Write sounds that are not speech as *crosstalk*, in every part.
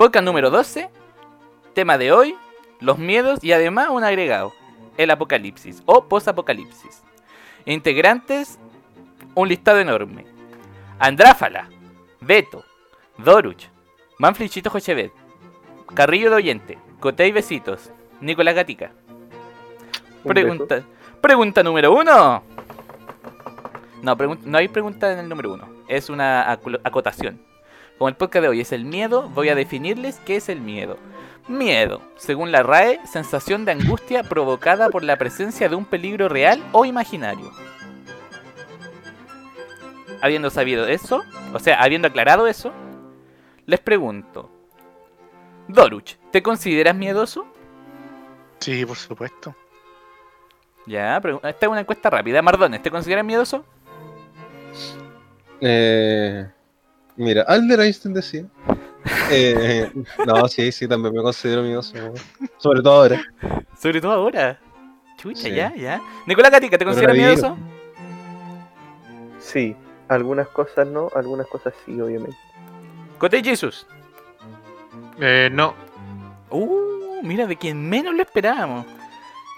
Podcast número 12. Tema de hoy, los miedos y además un agregado, el apocalipsis o posapocalipsis. Integrantes, un listado enorme. Andráfala, Beto, Doruch, Manflichito Jochevet, Carrillo de Oyente, Cotey Besitos, Nicolás Gatica. Un Pregunta, pregunta número uno. No, no hay pregunta en el número uno. Es una acotación. Como el podcast de hoy es el miedo, voy a definirles qué es el miedo. Miedo, según la RAE, sensación de angustia provocada por la presencia de un peligro real o imaginario. Habiendo sabido eso, o sea, habiendo aclarado eso, les pregunto. Doruch, ¿te consideras miedoso? Sí, por supuesto. Ya, esta es una encuesta rápida. Mardones, ¿te consideras miedoso? Eh, mira, Albert Einstein decía. Eh, no, sí, sí, también me considero miedoso. weón. Sobre todo ahora. Sobre todo ahora. Chucha, Sí. ya, ya. Nicolás Gatica, ¿te consideras miedoso? Sí, algunas cosas no, algunas cosas sí, obviamente. Cote Jesus. Eh, no. Uh, mira, de quien menos lo esperábamos.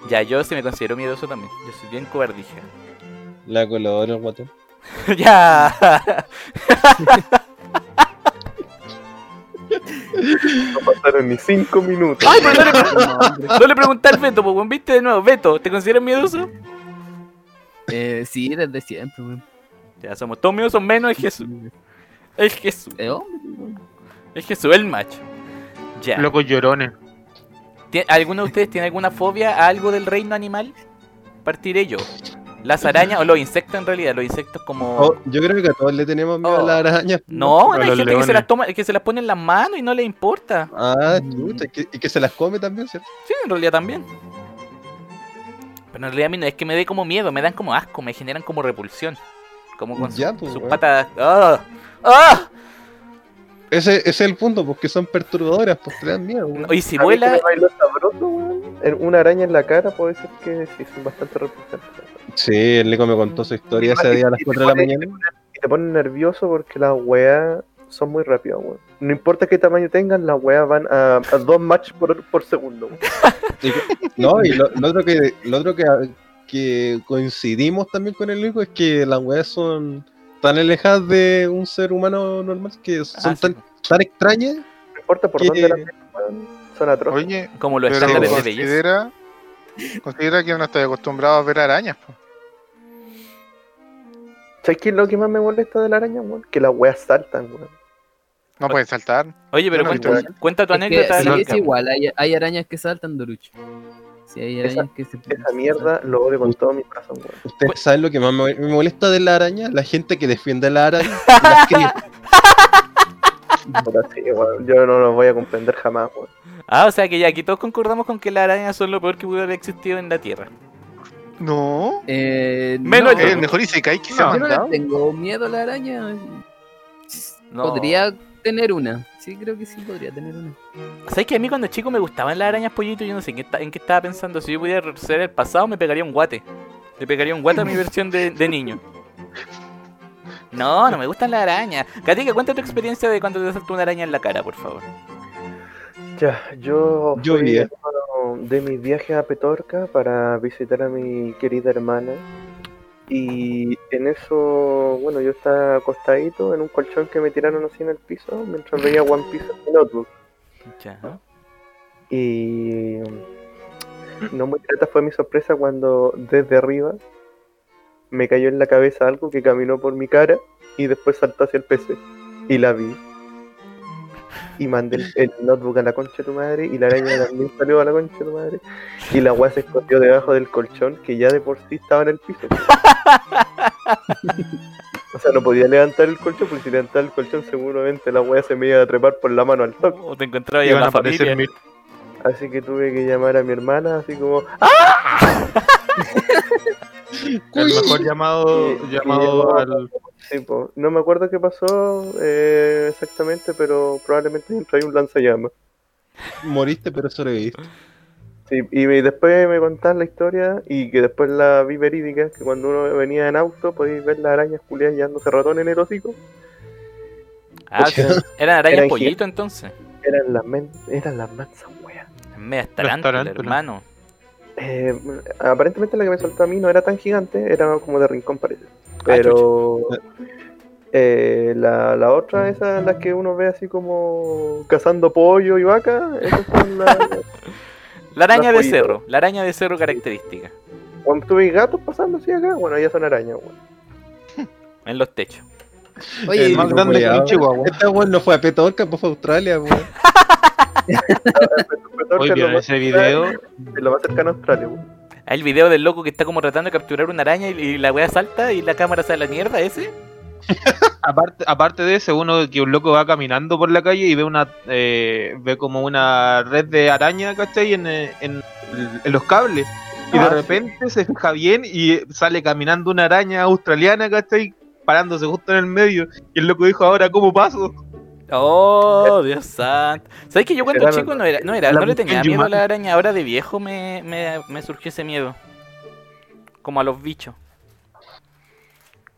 Ya, yo sí me considero miedoso también. Yo soy bien cobardija. La color, el guatón. *laughs* ya. *laughs* No pasaron ni cinco minutos. Ay, pero no le, no le pregunté al Beto, pues, viste de nuevo. Beto, ¿te consideras miedoso? Eh, sí, desde siempre, weón. Ya, somos todos miedosos menos el Jesús. El Jesús. Hombre. El Jesús, el macho. Ya. Locos llorones. ¿Tie- ¿Alguno de ustedes tiene alguna fobia a algo del reino animal? Partiré yo. Las arañas o los insectos en realidad, los insectos como... Oh, yo creo que a todos le tenemos miedo Oh. a las arañas. No, hay gente que se las toma, que se las pone en las manos y no le importa. Ah, chuta, y que, y que se las come también, ¿cierto? Sí, en realidad también. Pero en realidad a mí no es que me dé como miedo, me dan como asco, me generan como repulsión. Como con Ya, su- pues, sus patas... ¡Ah! ¡Ah! Ese, ese es el punto, porque son perturbadoras, pues te dan miedo. weón. Y si A vuela... sabroso, Una araña en la cara puede ser que sí, son bastante repulsores. Sí, el Nico me contó su historia ese día a las y te 4 de la mañana. Y te ponen nervioso porque las weas son muy rápidas, weón. No importa qué tamaño tengan, las weas van a, a dos match por, por segundo. Y- no, y lo, lo otro que, lo otro que, que coincidimos también con el Nico es que las weas son tan alejadas de un ser humano normal que son Ah, sí, tan, tan extrañas No importa por que- dónde las son atroces. Oye, como los pero estándares de belleza. considera, considera que no estoy acostumbrado a ver arañas. po. ¿Sabes qué es lo que más me molesta de la araña, weón? Que las weas saltan, weón. No pueden saltar. Oye, pero no cuenta, tu Es que anécdota. sí, es igual, hay, hay arañas que saltan, Doruch. Sí, hay Esa- arañas que se Esa mierda lo odio con todo mi corazón, weón. Ustedes saben lo que más me, molesta de la araña, la gente que defiende a la araña *laughs* las sí, weón. Yo no lo voy a comprender jamás, weón. Ah, o sea que ya aquí todos concordamos con que las arañas son lo peor que pudo haber existido en la Tierra. No. Eh, Menos no, el- Eh, mejor Isekai que se ha yo no le tengo miedo a la araña. No. Podría tener una. Sí, creo que sí podría tener una. ¿Sabes que a mí cuando chico me gustaban las arañas pollito? Yo no sé en qué, esta- en qué estaba pensando. Si yo pudiera ser el pasado, me pegaría un guate. Le pegaría un guate a mi versión de, de niño. No, no me gustan las arañas. Katika, cuenta tu experiencia de cuando te saltó una araña en la cara, por favor. Ya, yo Yo fui vi, uno de mis viajes a Petorca para visitar a mi querida hermana. Y en eso, bueno, yo estaba acostadito en un colchón que me tiraron así en el piso mientras veía One Piece en mi notebook. Ya. Y no muy grata fue mi sorpresa cuando desde arriba me cayó en la cabeza algo que caminó por mi cara y después saltó hacia el PC. Y la vi. Y mandé el, el notebook a la concha de tu madre y la araña también salió a la concha de tu madre. Y la weá se escondió debajo del colchón que ya de por sí estaba en el piso. O sea, no podía levantar el colchón porque si levantaba el colchón seguramente la weá se me iba a trepar por la mano al toque. O te encontraba ya Iban a la aparecer mil. Así que tuve que llamar a mi hermana, así como, *laughs* El mejor llamado, llamado al. Sí, po. no me acuerdo qué pasó eh, exactamente, pero probablemente entró ahí un lanzallamas. Moriste, pero sobreviviste. Sí, y después me contaron la historia y que después la vi verídica, que cuando uno venía en auto podéis ver las arañas culiadas llevándose ratón en el hocico. Ah, *laughs* eran arañas Eran pollito entonces. Eran las, men- eran las mansas weas. Media tarántula, tarántula. hermano. Eh, aparentemente la que me soltó a mí no era tan gigante, era como de rincón parece. Ah, Pero eh, la, la otra, esa la que uno ve así como cazando pollo y vaca, esas son las... *laughs* La araña de pollitos. cerro, la araña de cerro característica. Cuando tuve gatos pasando así acá, bueno, ya son arañas. *laughs* En los techos. Oye, El más grande que chihuahua. Esta weón no fue a Petorca, pues fue a Australia, weón. *laughs* Hoy vieron ese video. Lo más cercano a Australia, weón. Hay el video del loco que está como tratando de capturar una araña y, y la wea salta y la cámara sale a la mierda, ese. *laughs* Aparte, aparte de eso, uno que un loco va caminando por la calle y ve una eh, ve como una red de araña, ¿cachai? En, eh, en, en los cables. Y de Ah, repente se fija bien y sale caminando una araña australiana, ¿cachai? Parándose justo en el medio. Y el loco dijo, ahora, ¿cómo paso? Oh, Dios santo. ¿Sabes que yo cuando Era- chico no era, no era, no le tenía en miedo a la araña, ahora de viejo me, me, me surgió ese miedo. Como a los bichos.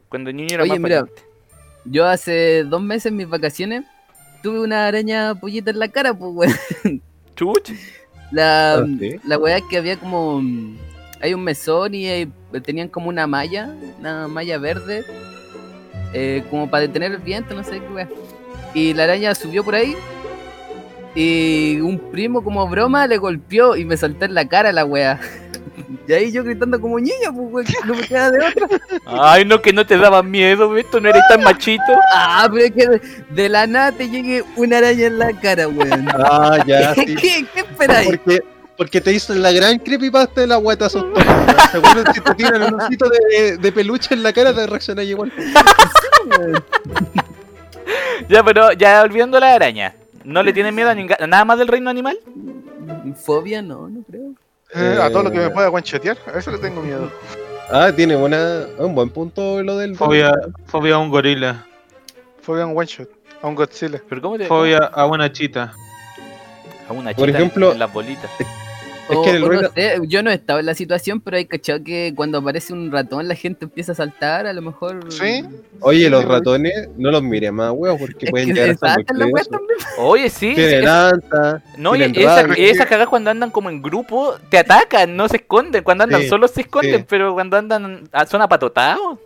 Cuando niño era Oye, más mira. valiente. yo hace dos meses en mis vacaciones tuve una araña pollita en la cara, pues, weón. *laughs* Chuch. La, Ah, ¿sí? la weá es que había como. mm, Hay un mesón y hay- tenían como una malla, una malla verde, eh, como para detener el viento, no sé qué weá. Y la araña subió por ahí y un primo, como broma, le golpeó y me saltó en la cara la weá. *laughs* Y ahí yo gritando como niño, pues, weón, que no me queda de otra. Ay, no, que no te daba miedo, esto no eres tan machito. Ah, pero es que de, la nada te llegue una araña en la cara, weón. *laughs* Ah, ya, *laughs* sí. ¿Qué, ¿Qué esperáis? Porque, porque te hizo la gran creepypasta de la guata asustó. Seguro si te tiran un osito de, de peluche en la cara te reaccionas igual. *laughs* Ya, pero ya olvidando la araña. ¿No le tienen miedo a, nada más del reino animal? Fobia, no, no creo. Eh, a todo lo que me Eh. pueda guanchetear, a eso le tengo miedo. Ah, tiene buena, un buen punto lo del. Fobia, fobia a un gorila. Fobia a un one shot. A un Godzilla. ¿Pero cómo te Fobia a una chita. A una Por chita ejemplo- en las bolitas. Es que el no yo no estaba en la situación, pero hay cachado que cuando aparece un ratón la gente empieza a saltar, a lo mejor. ¿Sí? Oye, los ratones no los mires más, weón, porque Es pueden que llegar muy los. Oye, sí. Tienen es- lanza. No, y esa, cagadas cuando andan como en grupo te atacan, no se esconden. Cuando andan Sí, solos se esconden, sí. pero cuando andan ah, son apatotados.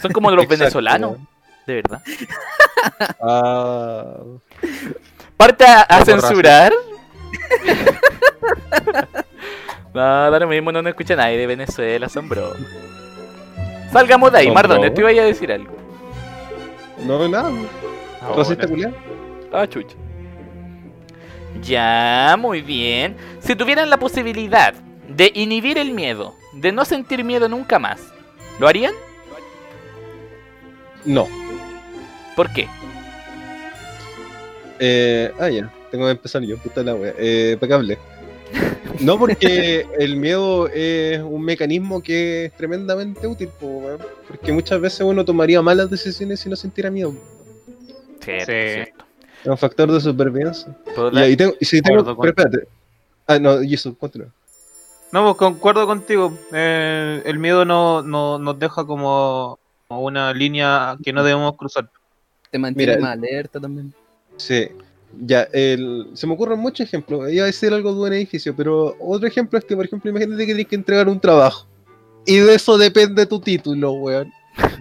Son como los *laughs* Exacto, venezolanos, de verdad. Ah, Parte a, censurar. *laughs* *laughs* no, da lo mismo, no nos escucha nadie de Venezuela, son bro. *laughs* Salgamos de ahí, bro. te iba a decir algo. no, nada. Racista culiao. Ah, chucha. Ya, muy bien. Si tuvieran la posibilidad de inhibir el miedo, de no sentir miedo nunca más, ¿lo harían? No. ¿Por qué? Eh, ah, ya. Tengo que empezar yo, puta la wea. Eh, impecable. No, porque el miedo es un mecanismo que es tremendamente útil, po, porque muchas veces uno tomaría malas decisiones si no sintiera miedo. Cierto, Sí. cierto. Es un factor de supervivencia. Y ahí tengo, y si tengo, pero espérate. Ah, no, y eso, continúa. No, pues concuerdo contigo. Eh, el miedo no, no, nos deja como, como una línea que no debemos cruzar. Te mantiene Mira, más alerta también. Sí. Ya, el, se me ocurren muchos ejemplos. Iba a decir algo de un edificio, pero otro ejemplo es que, por ejemplo, imagínate que tienes que entregar un trabajo. Y de eso depende tu título, weón.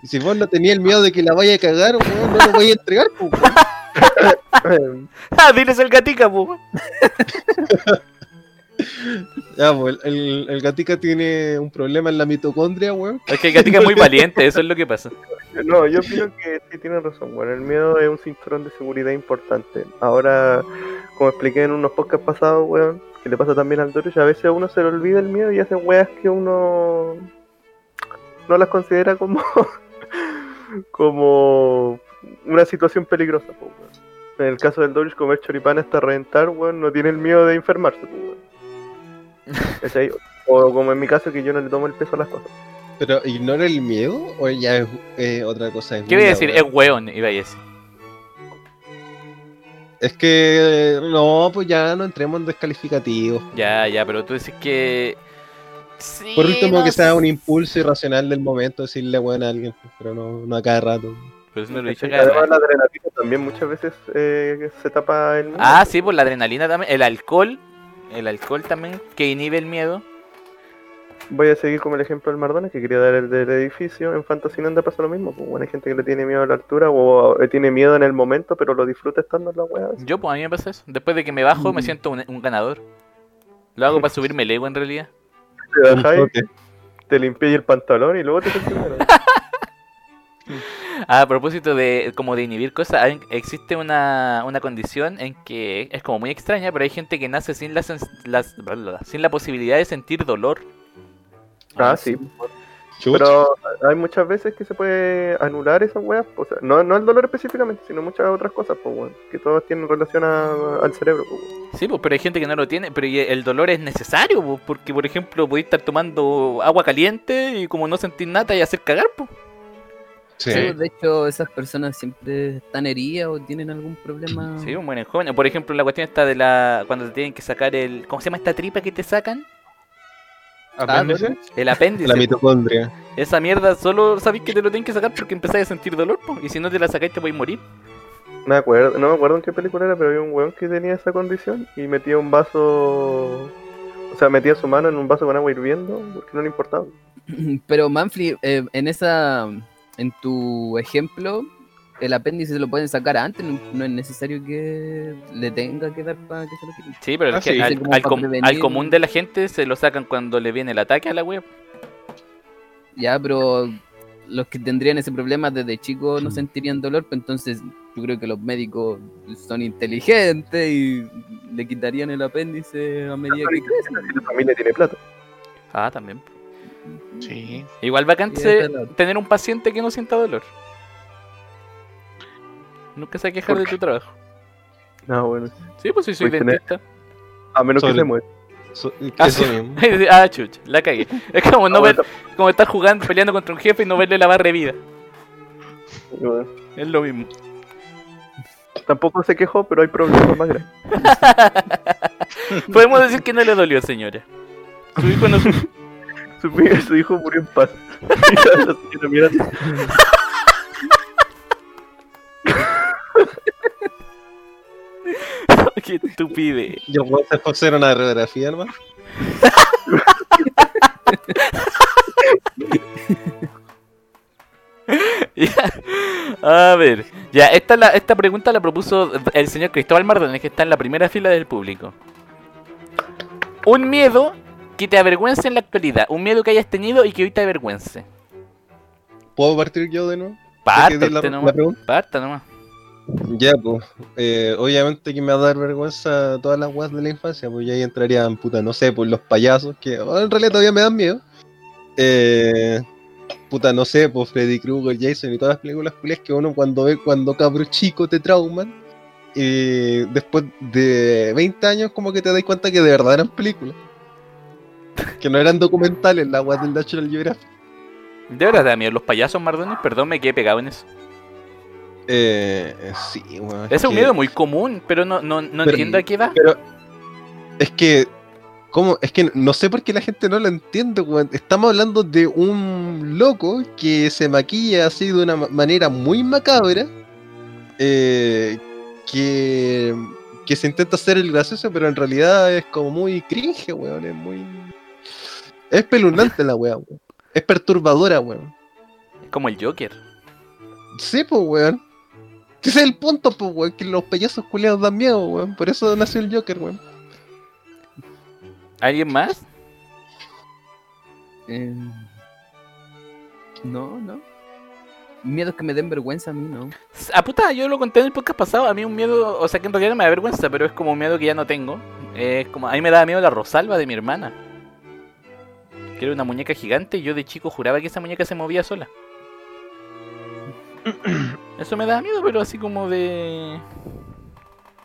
Y si vos no tenías el miedo de que la vaya a cagar, weón, no lo vaya a entregar, pues, weón. *laughs* Ah, diles el gatica, po. *laughs* Ya, pues, el, el, gatica tiene un problema en la mitocondria, weón. Es que el gatica es muy *laughs* valiente, eso es lo que pasa. No, yo opino que sí tienen razón. Bueno, el miedo es un cinturón de seguridad importante. Ahora, como expliqué en unos podcasts pasados, weón, que le pasa también al Doruch, a veces a uno se le olvida el miedo y hace weas que uno no las considera como *laughs* como una situación peligrosa, po, weón. En el caso del Doruch, comer choripán hasta reventar, weón, no tiene el miedo de enfermarse, po, weón. ¿Cachai? O como en mi caso, que yo no le tomo el peso a las cosas. Pero, ¿ignora el miedo o ya es eh, otra cosa? Es ¿Qué voy a decir? weón? Es weón, iba a decir. Es que, no, pues ya no entremos en descalificativos. Ya, ya, pero tú dices que. Sí, Por último, no que sea un impulso irracional del momento decirle weón a alguien, pero no, no a cada rato. Pero eso no lo he dicho ¿Cachai? cada Además, vez. la adrenalina también muchas veces eh, se tapa el miedo. Ah, sí, pues la adrenalina también. El alcohol. El alcohol también, que inhibe el miedo. Voy a seguir como el ejemplo del Mardona, que quería dar el del edificio. En Fantasylandia pasa lo mismo. Pues, bueno, hay gente que le tiene miedo a la altura o tiene miedo en el momento, pero lo disfruta estando en la wea. Yo, pues a mí me pasa eso. Después de que me bajo, me siento un, un ganador. Lo hago para subirme el ego en realidad. Te te limpiáis el pantalón y luego te *laughs* *laughs* a propósito de como de inhibir cosas, hay- existe una, una condición en que es como muy extraña, pero hay gente que nace sin la, las- sin la posibilidad de sentir dolor. Ah, sí. Chucha. Pero hay muchas veces que se puede anular esas weas. O sea, no, no el dolor específicamente, sino muchas otras cosas, pues, weón. Que todas tienen relación a- al cerebro, pues. Sí, pues, pero hay gente que no lo tiene, pero el dolor es necesario, pues, porque por ejemplo podéis estar tomando agua caliente y como no sentir nada y hacer cagar, pues. Sí. Sí, de hecho, esas personas siempre están heridas o tienen algún problema. Sí, un buen joven. Por ejemplo, la cuestión está de la cuando te tienen que sacar el ¿cómo se llama esta tripa que te sacan? ¿Apéndice? El apéndice. La mitocondria. Esa mierda solo sabéis que te lo tienen que sacar porque empezáis a sentir dolor, po, y si no te la sacáis te podéis morir. Me acuerdo, no me acuerdo en qué película era, pero había un weón que tenía esa condición y metía un vaso. O sea, metía su mano en un vaso con agua hirviendo porque no le importaba. *clears throat* *laughs* Pero Manfly, eh, en esa, en tu ejemplo, el apéndice se lo pueden sacar antes, no, no es necesario que le tenga que dar para que se lo quiten. Sí, pero Ah, es que sí. al, Como al para com- prevenir. al común de la gente se lo sacan cuando le viene el ataque a la web. Ya, pero los que tendrían ese problema desde chicos no sentirían dolor, pues entonces yo creo que los médicos son inteligentes y le quitarían el apéndice a medida que crece. Si la familia tiene plata. Ah, también. Sí. Igual verdad. tener un paciente que no sienta dolor. Nunca se va a quejar ¿Por de tu trabajo. No, bueno. Sí, pues si soy tener- dentista. A menos que se muera. So- Ah, sí. mismo. *laughs* ah, chucha, la cagué. *laughs* Es como no Ah, ver, bueno, como estar jugando, peleando contra un jefe y no verle la barra de vida. bueno. Es lo mismo. Tampoco se quejó, pero hay problemas más grandes. *laughs* Podemos decir que no le dolió, señora. Su hijo no su- Su, hijo murió en paz. *laughs* La señora mirando. *laughs* Qué estupidez. Yo puedo hacer hacer una radiografía, hermano. *laughs* A ver, ya, esta, la, esta pregunta la propuso el señor Cristóbal Mardones, que está en la primera fila del público. Un miedo que te avergüence en la actualidad, un miedo que hayas tenido y que hoy te avergüence. ¿Puedo partir yo de nuevo? Parta ¿Ya que di la- usted la nomás. Parta nomás. Ya, pues, eh, obviamente que me va a dar vergüenza todas las weas de la infancia, pues ya ahí entrarían, puta, no sé, por los payasos, que oh, en realidad todavía me dan miedo. Eh, puta, no sé, pues Freddy Krueger, Jason y todas las películas culias que uno cuando ve cuando cabro chico te trauman, y después de 20 años como que te das cuenta que de verdad eran películas. *laughs* Que no eran documentales, las weas del National Geographic. De verdad da miedo los payasos Mardones, perdón, me quedé pegado en eso. Eh, sí, weón. Ese es un que- miedo muy común, pero no, no, no Pero- entiendo a qué va. Pero es que, ¿cómo? Es que no sé por qué la gente no lo entiende, weón. Estamos hablando de un loco que se maquilla así de una ma- manera muy macabra, eh, que, que se intenta hacer el gracioso, pero en realidad es como muy cringe, weón. Es muy... Es pelunante la weá, weón. Es perturbadora, weón. Es como el Joker. Sí, pues, weón. Ese es el punto, pues, weón, que los payasos culiados dan miedo, weón. Por eso nació el Joker, weón. ¿Alguien más? Eh, no, no. Miedos que me den vergüenza a mí, no. Ah, puta, yo lo conté en el podcast pasado. A mí un miedo, o sea que en realidad no me da vergüenza, pero es como un miedo que ya no tengo. Es como, a mí me daba miedo la Rosalba de mi hermana. Que era una muñeca gigante y yo de chico juraba que esa muñeca se movía sola. *clears throat* Eso me daba miedo, pero así como de.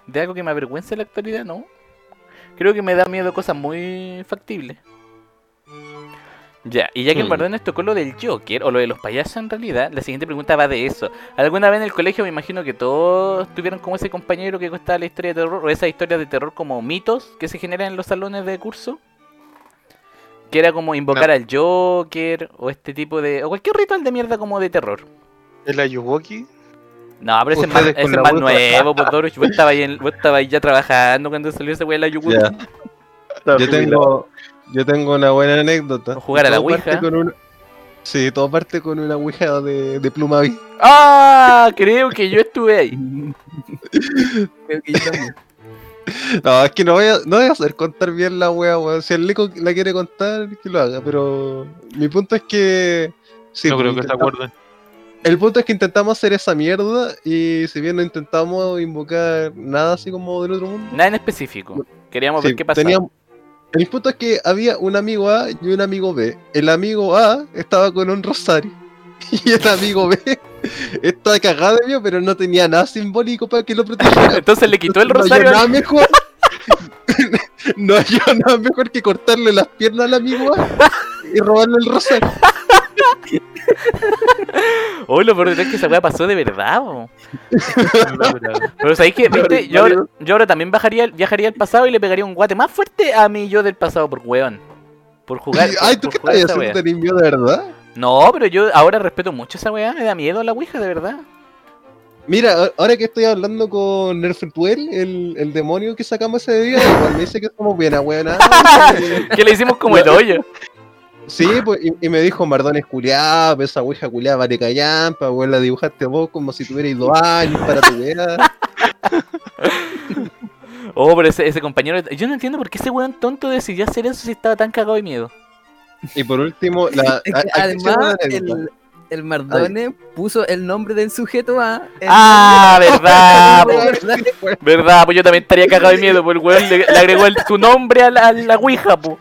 de algo que me avergüenza en la actualidad, no. Creo que me da miedo cosas muy factibles. Ya, y ya que el Hmm. Mardones tocó lo del Joker, o lo de los payasos en realidad, la siguiente pregunta va de eso. ¿Alguna vez en el colegio me imagino que todos tuvieron como ese compañero que contaba la historia de terror, o esas historias de terror como mitos que se generan en los salones de curso? Que era como invocar al Joker, o este tipo de... o cualquier ritual de mierda como de terror. ¿El Ayuwoki? No, pero ese es más, Ustedes ese más nuevo, pues Doruch. Vos estabas ahí, en- vos estabas ahí ya trabajando cuando salió ese la Yukutu. Ya. *laughs* Estaba Yo tengo, yo tengo una buena anécdota. Jugar a la Ouija. con un- Sí, todo parte con una ouija de, de Plumaví. ¡Ah! Creo que yo estuve ahí. *laughs* Creo que yo también. No, es que no voy a, no voy a hacer contar bien la wea, weón. Si el Leco la quiere contar, que lo haga. Pero mi punto es que. Sí, no creo que se intentamos- acuerden. El punto es que intentamos hacer esa mierda. Y si bien no intentamos invocar nada así como del otro mundo. Nada en específico. Queríamos sí, ver qué pasaba. teníamos- El punto es que había un amigo A y un amigo B. El amigo A estaba con un rosario. *laughs* Y el amigo B estaba cagado de miedo, pero no tenía nada simbólico para que lo protegiera. *laughs* Entonces le quitó el No rosario. halló al- nada mejor. *laughs* no halló nada mejor que cortarle las piernas al amigo A y robarle el rosario. Oh, lo peor es que esa weá pasó de verdad, po. Pero sabéis que, viste, yo, ahora- yo ahora también bajaría, viajaría al pasado y le pegaría un guate más fuerte a mi yo del pasado por weón. Por jugar. por- Ay, ¿tú por qué estás haciendo? weá. ¿Tenés miedo de verdad? No, pero yo ahora respeto mucho esa weá, me da miedo la ouija, de verdad. Mira, ahora que estoy hablando con Nerfetuel, el, el demonio que sacamos ese día, igual me dice que somos bien buena. *laughs* que le hicimos como el hoyo. Sí, pues, y, y me dijo Mardones culiado, esa ouija culiada vale callampa, weón, la dibujaste vos como si tuvierais dos años para tu vida. Oh, pero ese, ese compañero. Yo no entiendo por qué ese weón tonto decidió hacer eso si estaba tan cagado de miedo. Y por último, la, Es que además, el, el Mardone puso el nombre del sujeto A. en Ah, verdad, la- *laughs* po. verdad, pues yo también estaría cagado de miedo, pues el weón le, le agregó el- su nombre a la, a la ouija, pues.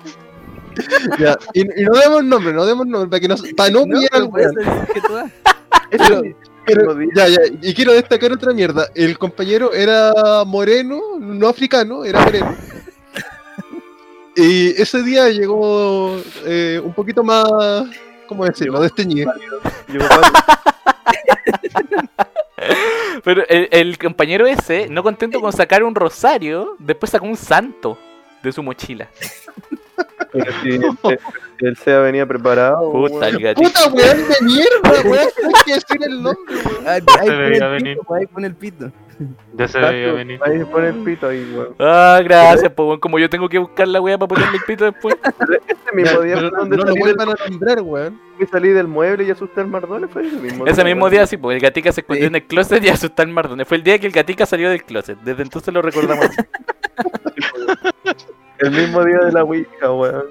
Ya, y, y no demos nombre, no demos nombre, para, que no, para no pillar al weón. *laughs* Pero, pero- ya, ya, y quiero destacar otra mierda. El compañero era moreno, no africano, era moreno. Y ese día llegó eh, un poquito más, ¿cómo decirlo? Desteñido. *laughs* Pero el, el compañero ese, no contento con sacar un rosario, después sacó un santo de su mochila. Pero si el- si el SEA venía preparado. Puta, el gatito. ¡Puta weón de mierda, weón! Hay que decir el nombre, weón. Ahí, se ahí pone el pito, Ya se veía venir. Ahí se pone el pito ahí, weón. Ah, gracias, pues weón, como yo tengo que buscar la weá para ponerle el pito después. *laughs* Ese mismo día Pero fue donde no lo vuelvan a nombrar, weón. que salí del mueble y asusté al Mardones. Fue ese mismo Ese mismo weón. día, sí, pues el gatica se escondió Sí. en el closet y asustó al Mardone. Fue el día que el gatica salió del closet. Desde entonces lo recordamos. *laughs* El mismo día de la Ouija, weón.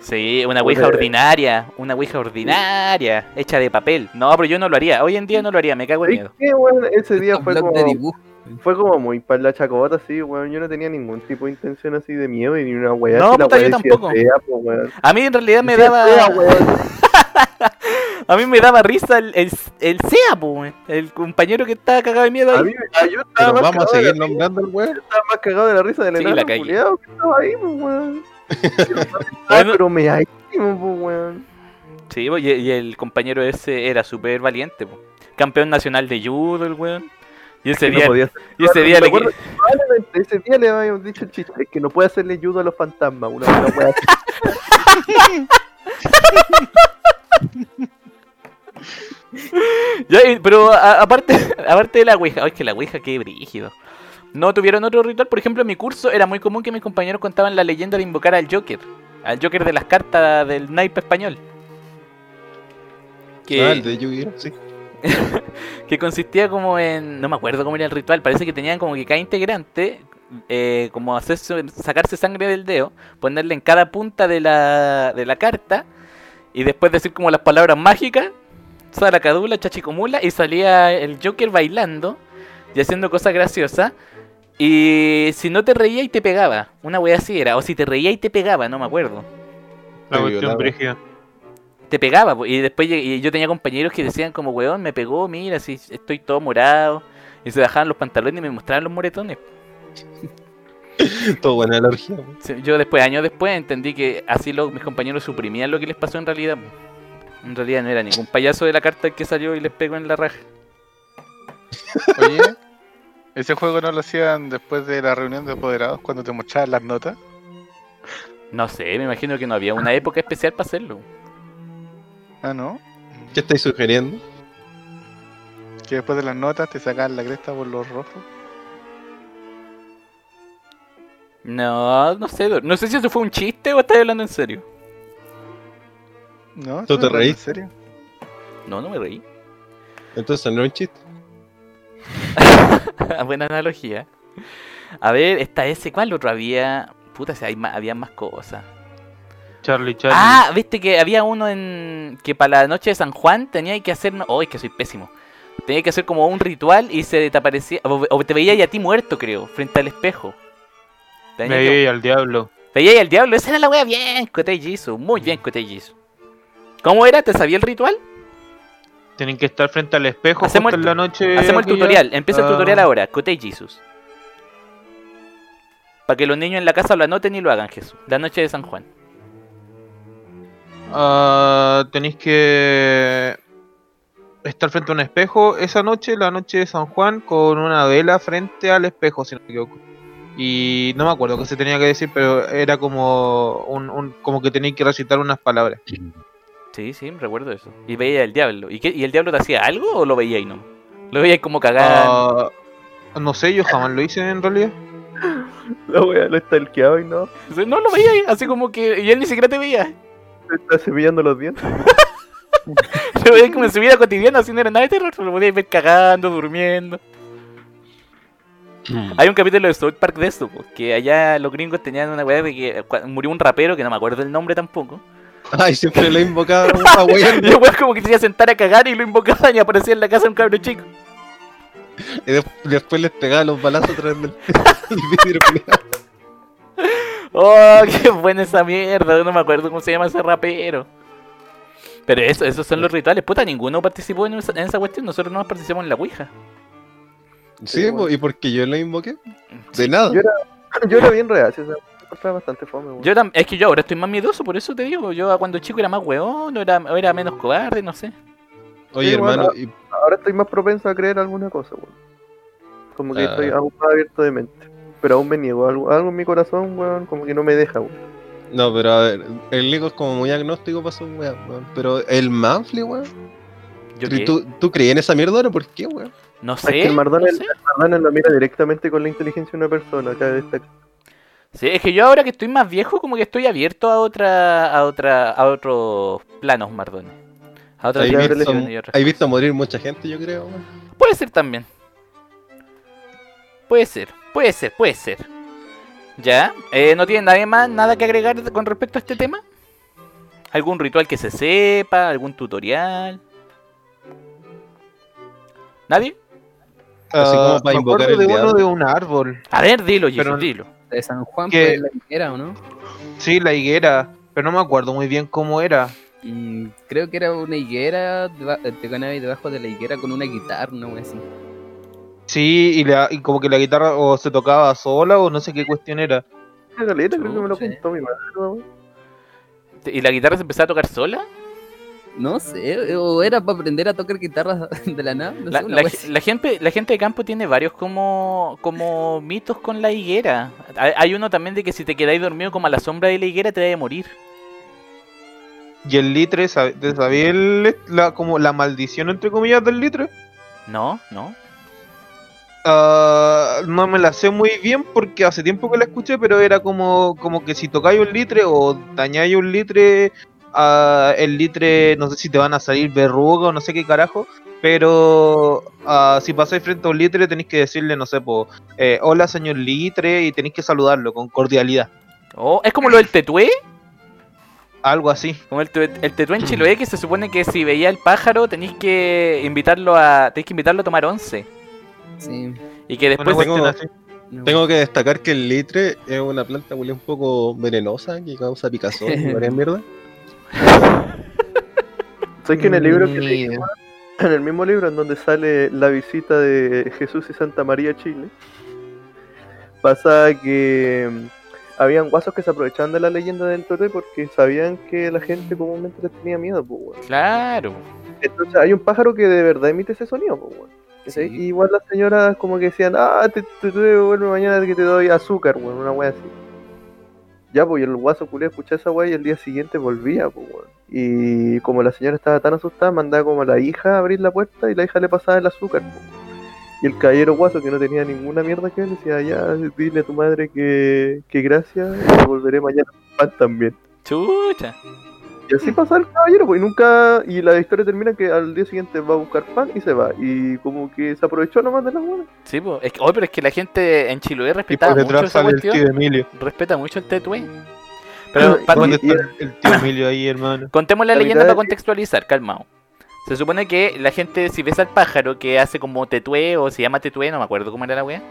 Sí, una ouija Puta. ordinaria. Una ouija ordinaria. Hecha de papel. No, pero yo no lo haría. Hoy en día no lo haría, me cago en miedo. ¿Qué, weón? Ese día fue como, de dibujo. fue como muy para la chacota, así, weón. Yo no tenía ningún tipo de intención así de miedo y ni una weá. No, puta, weá yo tampoco. fea, po, weón. A mí en realidad me daba. fea. *laughs* A mí me daba risa el, el, el SEA, pues. El compañero que estaba cagado de miedo A ahí. mí, a yo estaba Pero más vamos a seguir nombrando al weón. estaba más cagado de la risa del Sí, enano la que estaba ahí, pues, weón. Pero me hay, pues, weón. Sí, y, y el compañero ese era súper valiente. Campeón nacional de judo, el weón. Y ese Que no día, hacer- y ese día le que ese día le habíamos dicho el chiste que no puede hacerle judo a los fantasmas, una, una así. *laughs* Ya, pero a- aparte, *laughs* aparte de la Ouija, ay, que la Ouija, qué brígido. No tuvieron otro ritual, por ejemplo, en mi curso era muy común que mis compañeros contaban la leyenda de invocar al Joker, al Joker de las cartas del naipe español. Que, Ah, el de Yu-Gi-Oh, sí. *laughs* que consistía como en, no me acuerdo cómo era el ritual, parece que tenían como que cada integrante, eh, como hacerse, sacarse sangre del dedo, ponerle en cada punta de la, de la carta y después decir como las palabras mágicas, Saracadula, Chachicomula, y salía el Joker bailando y haciendo cosas graciosas. Y si no te reía y te pegaba, una wea así era, o si te reía y te pegaba, no me acuerdo. La Te cuestión brígida. Te pegaba, y después y yo tenía compañeros que decían como, weón, me pegó, mira, si estoy todo morado. Y se bajaban los pantalones y me mostraban los moretones. *laughs* Todo buena alergia, weón. Sí, Yo después, años después, entendí que así los, mis compañeros suprimían lo que les pasó en realidad. En realidad no era ningún payaso de la carta el que salió y les pegó en la raja. Oye, ¿ese juego no lo hacían después de la reunión de apoderados cuando te mostraban las notas? No sé, me imagino que no había una época especial para hacerlo. Ah, ¿no? ¿Qué estáis sugiriendo? Que después de las notas te sacan la cresta por los rojos. No, no sé. No sé si eso fue un chiste o estás hablando en serio. ¿No? ¿Tú ¿Eso te reís? ¿En serio? No, no me reí. Entonces no es un chiste. *laughs* Buena analogía. A ver, está ese. ¿Cuál otro había? Puta, si hay más, había más cosas. Charlie, Charlie. Ah, viste que había uno en. que para la noche de San Juan tenía que hacer. Oh, es que soy pésimo. Tenía que hacer como un ritual y se te aparecía. O, te veía y a ti muerto, creo, frente al espejo. Me vi al diablo. Veía ahí al diablo, esa era la wea bien, Jisoo, muy bien Kotei Jisoo. ¿Cómo era? ¿Te sabía el ritual? Tienen que estar frente al espejo Hacemos justo el en la noche. Hacemos el tutorial, empieza el Ah, tutorial ahora, Kotei Jisoo. Para que los niños en la casa lo anoten y lo hagan, Jesús. La noche de San Juan. ah, tenéis que estar frente a un espejo esa noche, la noche de San Juan, con una vela frente al espejo, si no me equivoco. Y no me acuerdo qué se tenía que decir, pero era como un, un- como que tenéis que recitar unas palabras. Sí, sí, recuerdo eso. Y veía al diablo. ¿Y, qué, ¿Y el diablo te hacía algo o lo veía y no? Lo veía como cagar. Ah, no sé, yo jamás lo hice en realidad. *laughs* La wea lo está elqueado y no. No lo veía, así como que. Y él ni siquiera te veía. Se está cepillando los dientes. *laughs* Lo veía como en su vida cotidiana, así no era nada de terror. Lo podías ver cagando, durmiendo. Hay un capítulo de South Park de esto, que allá los gringos tenían una weá de que murió un rapero, que no me acuerdo el nombre tampoco. Ay, siempre lo he invocado a Y el weón como que se iba a sentar a cagar y lo invocaban y aparecía en la casa un cabro chico. Y des- después les pegaba los balazos atrás del *laughs* el vidrio. Oh, qué buena esa mierda, no me acuerdo cómo se llama ese rapero. Pero eso, esos son los rituales, puta, ninguno participó en esa, en esa cuestión, nosotros no participamos en la Ouija. Sí, Sí, bueno. ¿y por qué yo lo invoqué? De nada. Yo era, *laughs* yo era bien reacio, o sea, encontraba bastante fome, weón. Yo tam- es que yo ahora estoy más miedoso, por eso te digo, yo cuando chico era más hueón, o era, o era menos cobarde, no sé. Oye, Sí, bueno, hermano, y- Ahora estoy más propenso a creer alguna cosa, weón. Como que Ah. estoy aún más abierto de mente. Pero aún me niego, algo, algo en mi corazón, weón, como que no me deja, weón. no, pero a ver, el Nico es como muy agnóstico para su weá, weón. Pero el Manfly, weón. ¿Yo ¿Tú, qué? tú, tú creí en esa mierda o por qué, weón? No Es sé. que el Mardona, no sé. Lo mira directamente con la inteligencia de una persona, acá destaca. Sí, es que yo ahora que estoy más viejo, como que estoy abierto a otra, a otra, a otros planos, Mardones. A otras Hay visto, y otras hay visto morir mucha gente, yo creo. Puede ser también. Puede ser, puede ser, puede ser. ¿Ya? Eh, ¿No tiene nadie más nada que agregar con respecto a este tema? ¿Algún ritual que se sepa? ¿Algún tutorial? ¿Nadie? Así Ah, como para invocar el de uno diablo. de un árbol. A ver, dilo, Jesús, Pero- dilo. De San Juan, Que- pues, la higuera, ¿o no? Sí, la higuera. Pero no me acuerdo muy bien cómo era. Mm, creo que era una higuera, deba- te ganaba ahí debajo de la higuera con una guitarra, wea así. Sí, y, la, y como que la guitarra o se tocaba sola o no sé qué cuestión era. Una galeta, creo que me lo contó mi madre. ¿Y la guitarra se empezó a tocar sola? No sé, o era para aprender a tocar guitarra *laughs* de la nada. No La, sé, una la- la gente, la gente de campo tiene varios como, como mitos con la higuera. Hay, hay uno también de que si te quedáis dormido como a la sombra de la higuera te vas a morir. Y el litre, ¿sab- ¿te sabía el- la, como la maldición entre comillas del litre? No, no. Ah, no me la sé muy bien porque hace tiempo que la escuché, pero era como, como que si tocáis un litre o dañáis un litre, el litre, no sé si te van a salir verrugas o no sé qué carajo, pero ah, si pasáis frente a un litre tenéis que decirle, no sé, po, eh, hola señor litre y tenéis que saludarlo con cordialidad, Oh, es como lo del tetué. algo así. Como el, tue- el tetué en Chiloé que se supone que si veía el pájaro tenéis que invitarlo a tenéis que invitarlo a tomar once. Sí. Y que después tengo- que destacar que el litre es una planta un poco venenosa que causa picazón y varias mierdas. *laughs* ¿Sabes que en el libro que leí, en el mismo libro en donde sale la visita de Jesús y Santa María a Chile, pasa que mm, habían guasos que se aprovechaban de la leyenda del tote porque sabían que la gente comúnmente les tenía miedo, pues. Claro. Entonces hay un pájaro que de verdad emite ese sonido, pues, igual las señoras como que decían, ah, te, te, te devuelvo mañana que te doy azúcar, weón, una wea así. Ya, pues y el guaso culé escuché esa weá y el día siguiente volvía, pues. Y como la señora estaba tan asustada, mandaba como a la hija a abrir la puerta y la hija le pasaba el azúcar, pues. Y el caballero guaso que no tenía ninguna mierda que ver, decía, ya, dile a tu madre que, que gracias, y volveré mañana pan también. Chucha. Y así pasa el caballero, pues y nunca. Y la historia termina que al día siguiente va a buscar pan y se va. Y como que se aprovechó nomás de la buena. Sí, pues. Es que, oh, pero es que la gente en Chiloé por mucho detrás esa sale el cuestión. tío Emilio. Respeta mucho el tetué. Pero Y- pa- ¿Dónde y- está el tío Emilio ahí, hermano? *coughs* contemos la la leyenda para contextualizar, calmado. Se supone que la gente, si ves al pájaro que hace como tetué o se llama tetué, no me acuerdo cómo era la wea,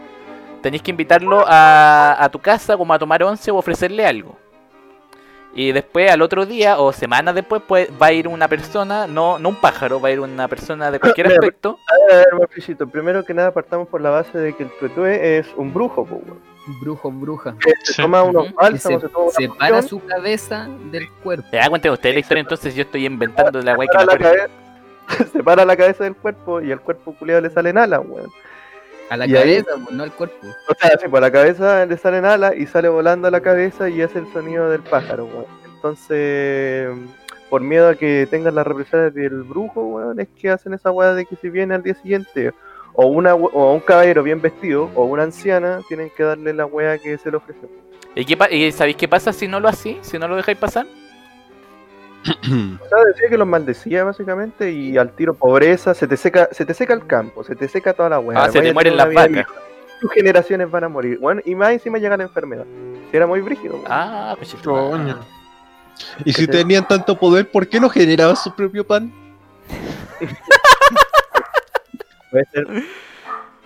tenéis que invitarlo a, a tu casa como a tomar once o ofrecerle algo. Y después, al otro día o semanas después, pues, va a ir una persona, no, no un pájaro, va a ir una persona de cualquier *coughs* Mira, aspecto. A ver, Mauricio, primero que nada partamos por la base de que el tuetue es un brujo, pues weón. Brujo, bruja. Se toma unos bálsamos, se se toma una separa su cabeza del cuerpo. Ya, cuenten ustedes la historia, entonces yo estoy inventando la wea que separa me la, acuerdo. cabeza, *laughs* separa la cabeza del cuerpo y al cuerpo culiado le salen alas, weón. A la Y cabeza, pues, no al cuerpo. O sea, sí, pues a la cabeza le salen alas y sale volando a la cabeza y hace el sonido del pájaro, weón. Entonces, por miedo a que tengan las represalias del brujo, weón, es que hacen esa weá de que si viene al día siguiente o una o un caballero bien vestido o una anciana, tienen que darle la weá que se le ofreció. ¿Y, qué pa- y sabéis qué pasa si no lo así? Si no lo dejáis pasar. O sea, decía que los maldecía básicamente y al tiro pobreza, se te seca, se te seca el campo, se te seca toda la weá. Ah, se te mueren las vacas. Tus generaciones van a morir, weón, y más encima llega la enfermedad. Si era muy brígido, weón. Ah, pues Coño. Y si tenían tanto poder, ¿por qué no generaban su propio pan? *laughs* Puede ser.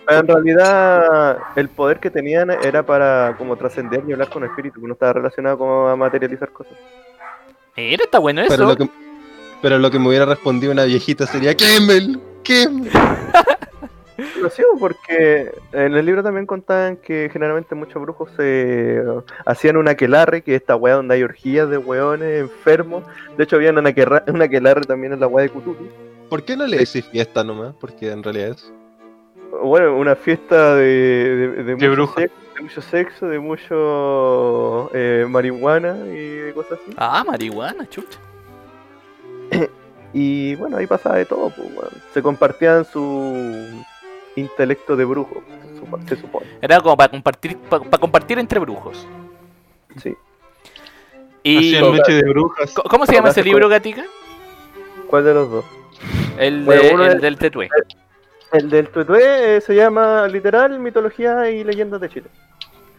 Pero en realidad, el poder que tenían era para como trascender y hablar con el espíritu, que no estaba relacionado con a materializar cosas. Mira, está bueno eso. Pero lo, que, pero lo que me hubiera respondido una viejita sería ¡Quémel! ¡Quémel! *laughs* Lo sigo porque en el libro también contaban que generalmente muchos brujos se hacían una aquelarre, que es esta weá donde hay orgías de weones enfermos. De hecho, había una, aquelarre también en la weá de Cthulhu. ¿Por qué no le decís fiesta nomás? Porque en realidad es. Bueno, una fiesta de, de, de sexo, de mucho sexo, de mucho eh, marihuana y de cosas así. Ah, marihuana, chucha. *clears throat* Y bueno, ahí pasaba de todo, pues. Se compartían su intelecto de brujo, se supo- se supone. Era como para compartir, para compartir entre brujos. Sí. Y noche de brujas. ¿Cómo- ¿Cómo se llama ese libro, Gatica? ¿Cuál de los dos? El, de, Bueno, uno el es- del tetué. El del Tuetué eh, se llama literal Mitología y Leyendas de Chile.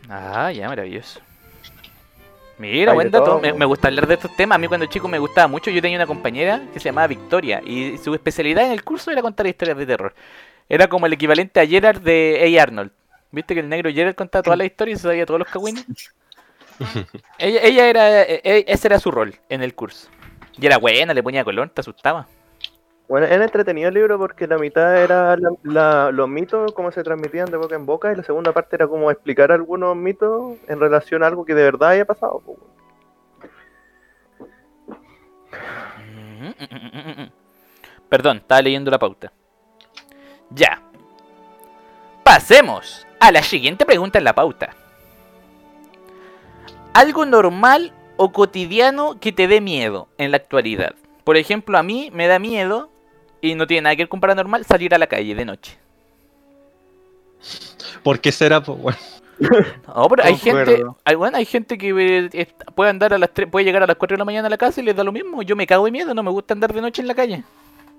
Ah, ya, maravilloso. Mira, buen dato. todo, Me, me gusta hablar de estos temas. A mí cuando chico me gustaba mucho. Yo tenía una compañera que se llamaba Victoria y su especialidad en el curso era contar historias de terror. Era como el equivalente a Gerard de A. Arnold. ¿Viste que el negro Gerard contaba todas las historias y se sabía todos los cagüines? *laughs* ella, ella era, eh, eh, ese era su rol en el curso. Y era buena, le ponía color, te asustaba. Bueno, era entretenido el libro porque la mitad era la- los mitos, cómo se transmitían de boca en boca, y la segunda parte era como explicar algunos mitos en relación a algo que de verdad haya pasado. pues, weón. Perdón, estaba leyendo la pauta. Ya. Pasemos a la siguiente pregunta en la pauta. Algo normal o cotidiano que te dé miedo en la actualidad. Por ejemplo, a mí me da miedo, y no tiene nada que ver con paranormal, salir a la calle de noche. ¿Por qué será? Pues, *laughs* bueno, No, pero hay gente, hay, bueno, hay gente que eh, puede andar a las 3, puede llegar a las 4 de la mañana a la casa y les da lo mismo. Yo me cago de miedo, no me gusta andar de noche en la calle.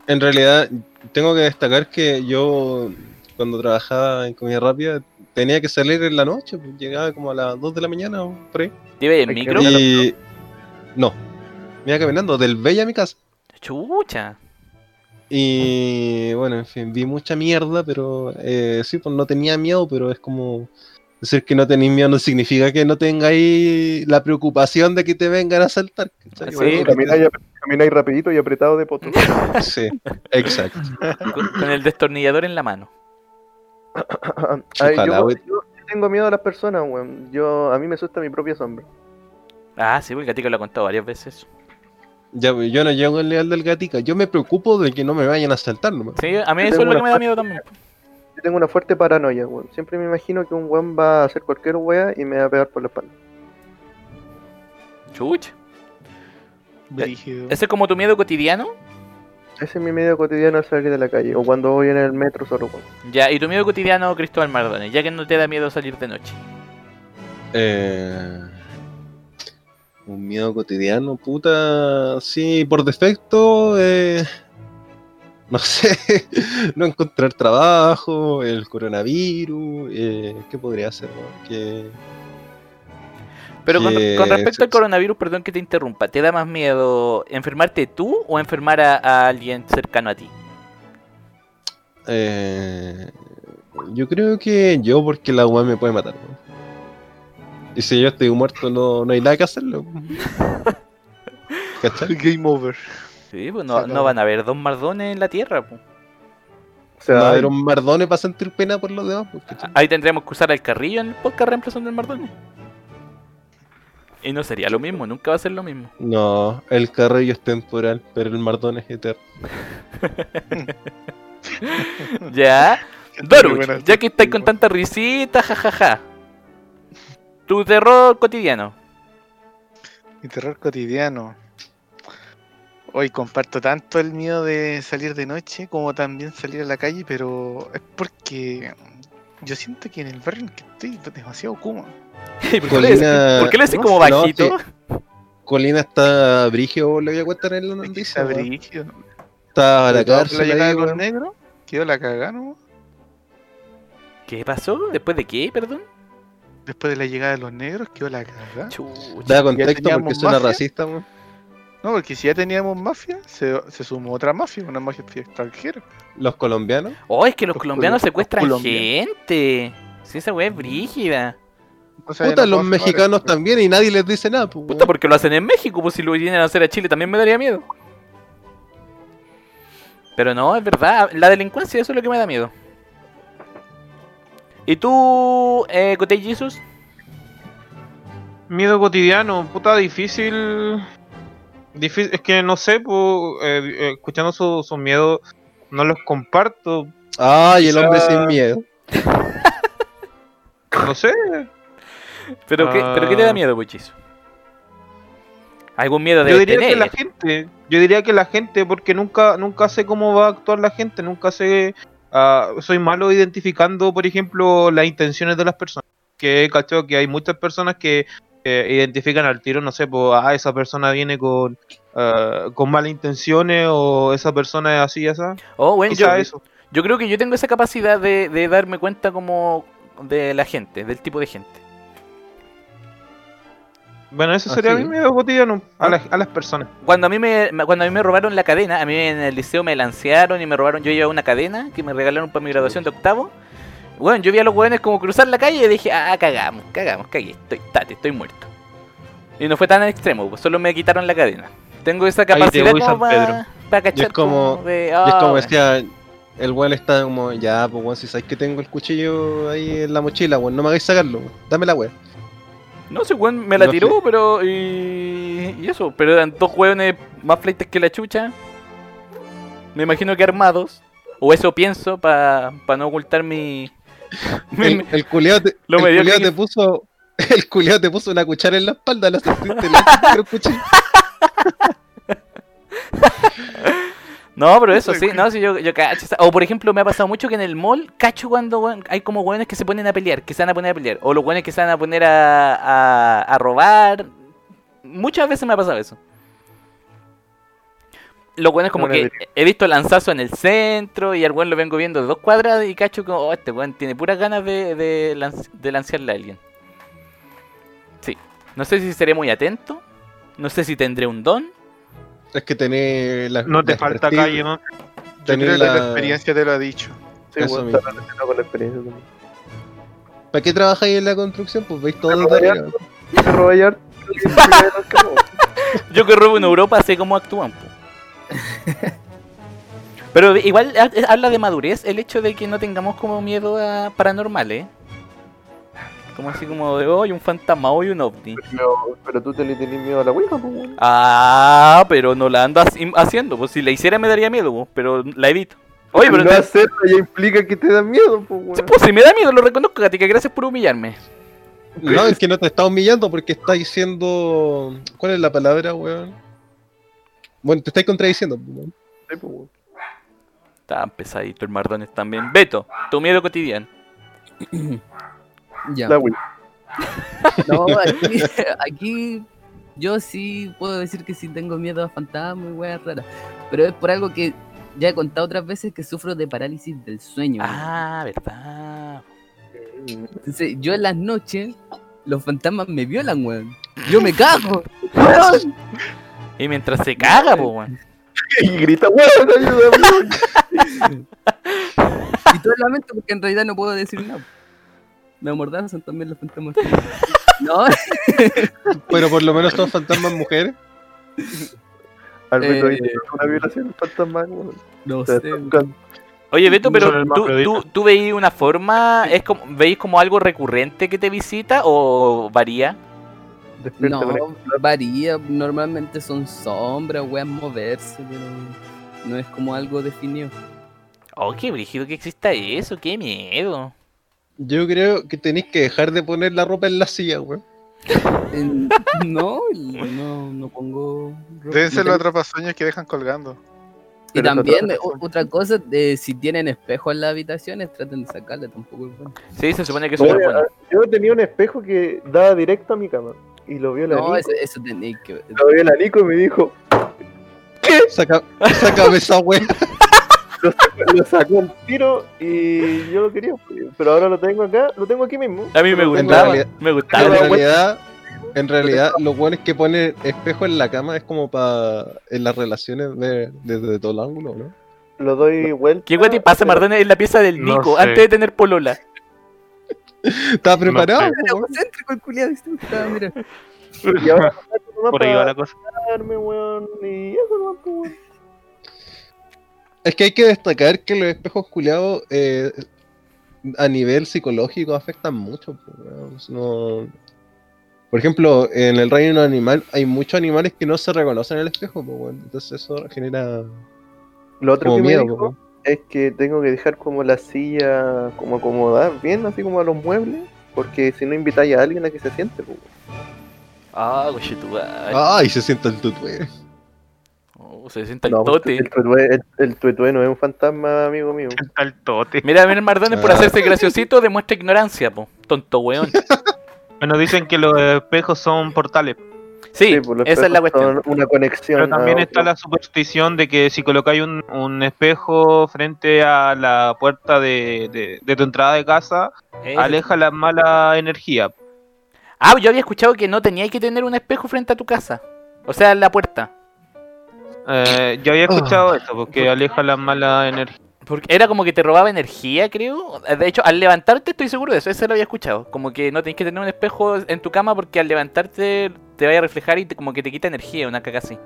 en realidad, tengo que destacar que yo, cuando trabajaba en comida rápida, tenía que salir en la noche. Pues, llegaba como a las 2 de la mañana o por ahí. Y. No. Me iba caminando del Bella a mi casa. Chucha. Y bueno, en fin, vi mucha mierda, pero eh, sí, pues no tenía miedo, pero es como decir que no tenéis miedo no significa que no tengáis la preocupación de que te vengan a asaltar. ¿cachai? Sí, Bueno, Camináis, apre- camináis rapidito y apretado de poto. *laughs* sí, exacto. Con, con el destornillador en la mano. *coughs* Ay, Ojalá, yo, yo tengo miedo a las personas, weón. Yo, a mí me asusta mi propia sombra. Ah, sí, porque el gatico lo ha contado varias veces. Ya, yo no llego al leal del gatica. Yo me preocupo de que no me vayan a asaltar nomás. Sí, a mí Yo eso es lo que me da miedo también. Yo tengo una fuerte paranoia, weón. Siempre me imagino que un weón va a hacer cualquier wea y me va a pegar por la espalda. Chucha. Brígido. ¿Ese es como tu miedo cotidiano? Ese es mi medio cotidiano al salir de la calle. O cuando voy en el metro solo. pues. Ya, y tu miedo cotidiano, Cristóbal Mardones, ya que no te da miedo salir de noche. Eh, un miedo cotidiano, puta. Sí, por defecto. eh, *laughs* no sé. no encontrar trabajo, el coronavirus. eh, ¿Qué podría ser? no? Que, Pero con, Que con respecto al coronavirus, perdón que te interrumpa, ¿te da más miedo enfermarte tú o enfermar a, a alguien cercano a ti? eh, yo creo que yo, porque la UA me puede matar. ¿no? Y si yo estoy muerto, no, no hay nada que hacerlo. ¿Cachai? *laughs* Game over. Sí, pues no, no van a haber dos Mardones en la Tierra. pues. O sea, Va a haber un Mardone para sentir pena por los demás. pues. Ahí tendremos que usar al carrillo en el podcast reemplazando el Mardone. Y no sería lo mismo, nunca va a ser lo mismo. No, el carrillo es temporal, pero el Mardone es eterno. *laughs* Ya. Doruch, ya que estáis con tanta risita, jajaja. Tu terror cotidiano. Mi terror cotidiano. Hoy comparto tanto el miedo de salir de noche como también salir a la calle, pero es porque yo siento que en el barrio en que estoy es demasiado kuma. *laughs* ¿Por qué le decís- Colina- por qué le no como no, bajito? Colina está brigio, le voy a contar en la noticia. Está brígido. Está a la cárcel la ahí, weón. negros, quedó la cagada, ¿no? ¿Qué pasó? ¿Después de qué, perdón? Después de la llegada de los negros, quedó la cagada. Chucha. Da contexto porque suena mafia. racista, weón. No, porque si ya teníamos mafia, se, se sumó otra mafia, una mafia extranjera. Los colombianos. Oh, es que los Los colombianos colo- secuestran los colombianos. gente. Sí, esa weá es brígida. Entonces, Puta, ahí no los mexicanos también y nadie les dice nada, pues, Puta, porque lo hacen en México, pues si lo vienen a hacer a Chile también me daría miedo. Pero no, es verdad, la delincuencia, eso es lo que me da miedo. ¿Y tú, eh, Cotey Jesus? Miedo cotidiano, puta, difícil. difícil es que no sé, pues, eh, eh, escuchando sus su miedos, no los comparto. Ay, el hombre sin miedo. *laughs* No sé. ¿Pero, qué, ¿Pero qué te da Ah. miedo, Puchizo? ¿Algún miedo de Yo diría tener? que la gente. Yo diría que la gente, porque nunca, nunca sé cómo va a actuar la gente, nunca sé. Ah, soy malo identificando, por ejemplo, las intenciones de las personas. Que he cachado que hay muchas personas que eh, identifican al tiro, no sé, pues, ah, esa persona viene con, ah, con malas intenciones o esa persona es así así. Oh, bueno, yo, eso. yo creo que yo tengo esa capacidad de, de darme cuenta como de la gente, del tipo de gente. Bueno, eso Ah, sería sí. mi miedo cotidiano a, las- a las personas. Cuando a mí me me- cuando a mí me robaron la cadena, a mí en el liceo me lancearon y me robaron, yo llevaba una cadena que me regalaron para mi graduación de octavo. Bueno, yo vi a los hueones como cruzar la calle y dije, ah, cagamos, cagamos, cagué, estoy, tate, estoy muerto. Y no fue tan extremo, pues solo me quitaron la cadena. Tengo esa te capacidad voy, como San Pedro. para, para cachar Y es como- de, Y es como bueno. decía, el weón está como, ya, pues weón, si sabes que tengo el cuchillo ahí en la mochila, weón, no me hagáis sacarlo. Dame la weón. No sé, weón, me la No tiró, sé. pero. Y, y eso, pero eran dos hueones más fleites que la chucha. Me imagino que armados. O eso pienso para no ocultar *laughs* mi. El, el culiao te, Lo el culiao te puso. *laughs* El culiao te puso una cuchara en la espalda, la sentiste la *laughs* cuchillo. No, pero eso sí, no, sí, yo, yo cacho. O por ejemplo, me ha pasado mucho que en el mall cacho cuando weón, hay como hueones que se ponen a pelear, que se van a poner a pelear. O los hueones que se van a poner a, a, a robar. Muchas veces me ha pasado eso. Los hueones como No, que he visto lanzazo en el centro y al weón lo vengo viendo de dos cuadras y cacho como, oh, este weón tiene puras ganas de, de, lanz- de lancearle a alguien. Sí. No sé si seré muy atento. No sé si tendré un don. Es que tenés la. No te la falta calle, ¿no? Que la la- experiencia te lo ha dicho. Sí, Eso bueno, está relacionado con la experiencia también. ¿Para qué trabajáis en la construcción? Pues veis todo el cabo. *laughs* Yo que robo en Europa sé cómo actúan. po. *laughs* Pero igual ha- habla de madurez el hecho de que no tengamos como miedo a paranormales. ¿eh? Como así como de hoy un fantasma, hoy un ovni. Pero, pero tú te le tenés miedo a la Ouija, pues, weón. Ah, pero no la ando haci- haciendo. Pues si la hiciera me daría miedo, po, pero la evito. Oye, pero no te- hacerlo ya implica que te da miedo, pues, Sí, pues si me da miedo, lo reconozco, Gatica. Gracias por humillarme. No, es que no te está humillando porque está diciendo. ¿Cuál es la palabra, weón? Bueno, te estáis contradiciendo. weón. Sí, pues, weón. Está pesadito el Mardones también. Beto, tu miedo cotidiano. *clears throat* Ya. La Wii. No, aquí, aquí yo sí puedo decir que sí tengo miedo a fantasmas y weas raras. Pero es por algo que ya he contado otras veces que sufro de parálisis del sueño. Ah, verdad. Entonces, yo en las noches, los fantasmas me violan, weón. Yo me cago. weón. Y mientras se caga, pues, weón. Y grita, weón, ayúdame. Y todo lamento porque en realidad no puedo decir nada. Me amordazan también los fantasmas. No, *laughs* Pero por lo menos son fantasmas mujeres. *laughs* Alberto Eh, una violación fantasmal, weón. no sé. Oye, Beto, pero ¿tú, tú, tú veis una forma, es como, veis como algo recurrente que te visita o varía? Despierta No, varía. Normalmente son sombras, weas moverse, pero no es como algo definido. Oh, qué brígido que exista eso, qué miedo. Yo creo que tenéis que dejar de poner la ropa en la silla, weón. No, no, no pongo. ropa. Deben ser los atrapasueños que dejan colgando. Y Pero también, o- otra cosa, eh, si tienen espejo en las habitaciones, traten de sacarle, tampoco es bueno. Sí, se supone que es bueno. Yo tenía un espejo que daba directo a mi cama. Y lo vio la No, Nico. eso, eso tenéis que ver. Lo vio la Nico y me dijo, Saca, sácame esa weá. *laughs* lo sacó, *laughs* lo sacó el tiro y yo lo quería. Pero ahora lo tengo acá, lo tengo aquí mismo. A mí me lo gustaba, realidad- me En gustaba. Realidad, en realidad, los buenos que ponen espejo en la cama es como para en las relaciones ver desde todo el ángulo, ¿no? Lo doy vuelta. ¿Qué guay te pasa, Mardones, en la pieza del No Nico, sé. antes de tener polola? Estaba preparado. sé. po, Era weón. egocéntrico el culiado, ¿viste? Estaba, mira. Y ahora lo *laughs* Por ahí va la cosa. darme, weón. Y eso no pues, weón. Es que hay que destacar que los espejos culiados eh, a nivel psicológico afectan mucho. weón. No- Por ejemplo, en el reino animal hay muchos animales que no se reconocen en el espejo, weón. entonces eso genera Lo otro como que miedo. me dijo es que tengo que dejar como la silla como acomodada bien, así como a los muebles. Porque si no invitáis a alguien a que se siente, pues. weón. Ah. Ay, se siente el tutue. Oh, se sienta el No, tote. el el, el tuetue no es un fantasma, amigo mío. *laughs* El tote. Mira, mira, Mardones, por Ah. hacerse graciosito, demuestra ignorancia, po. Tonto weón. *laughs* Bueno, dicen que los espejos son portales. Sí, Sí, pues, esa es la cuestión. Una conexión. Pero también está la superstición de que si colocáis un, un espejo frente a la puerta de, de- de tu entrada de casa, Eh, aleja la mala energía. Ah, yo había escuchado que no tenías que tener un espejo frente a tu casa. O sea, en la puerta. Eh, yo había escuchado eso, porque aleja la mala energía. Porque era como que te robaba energía, creo. De hecho, al levantarte estoy seguro de eso, eso lo había escuchado. Como que no tenés que tener un espejo en tu cama porque al levantarte te vaya a reflejar y te- como que te quita energía, una caca así.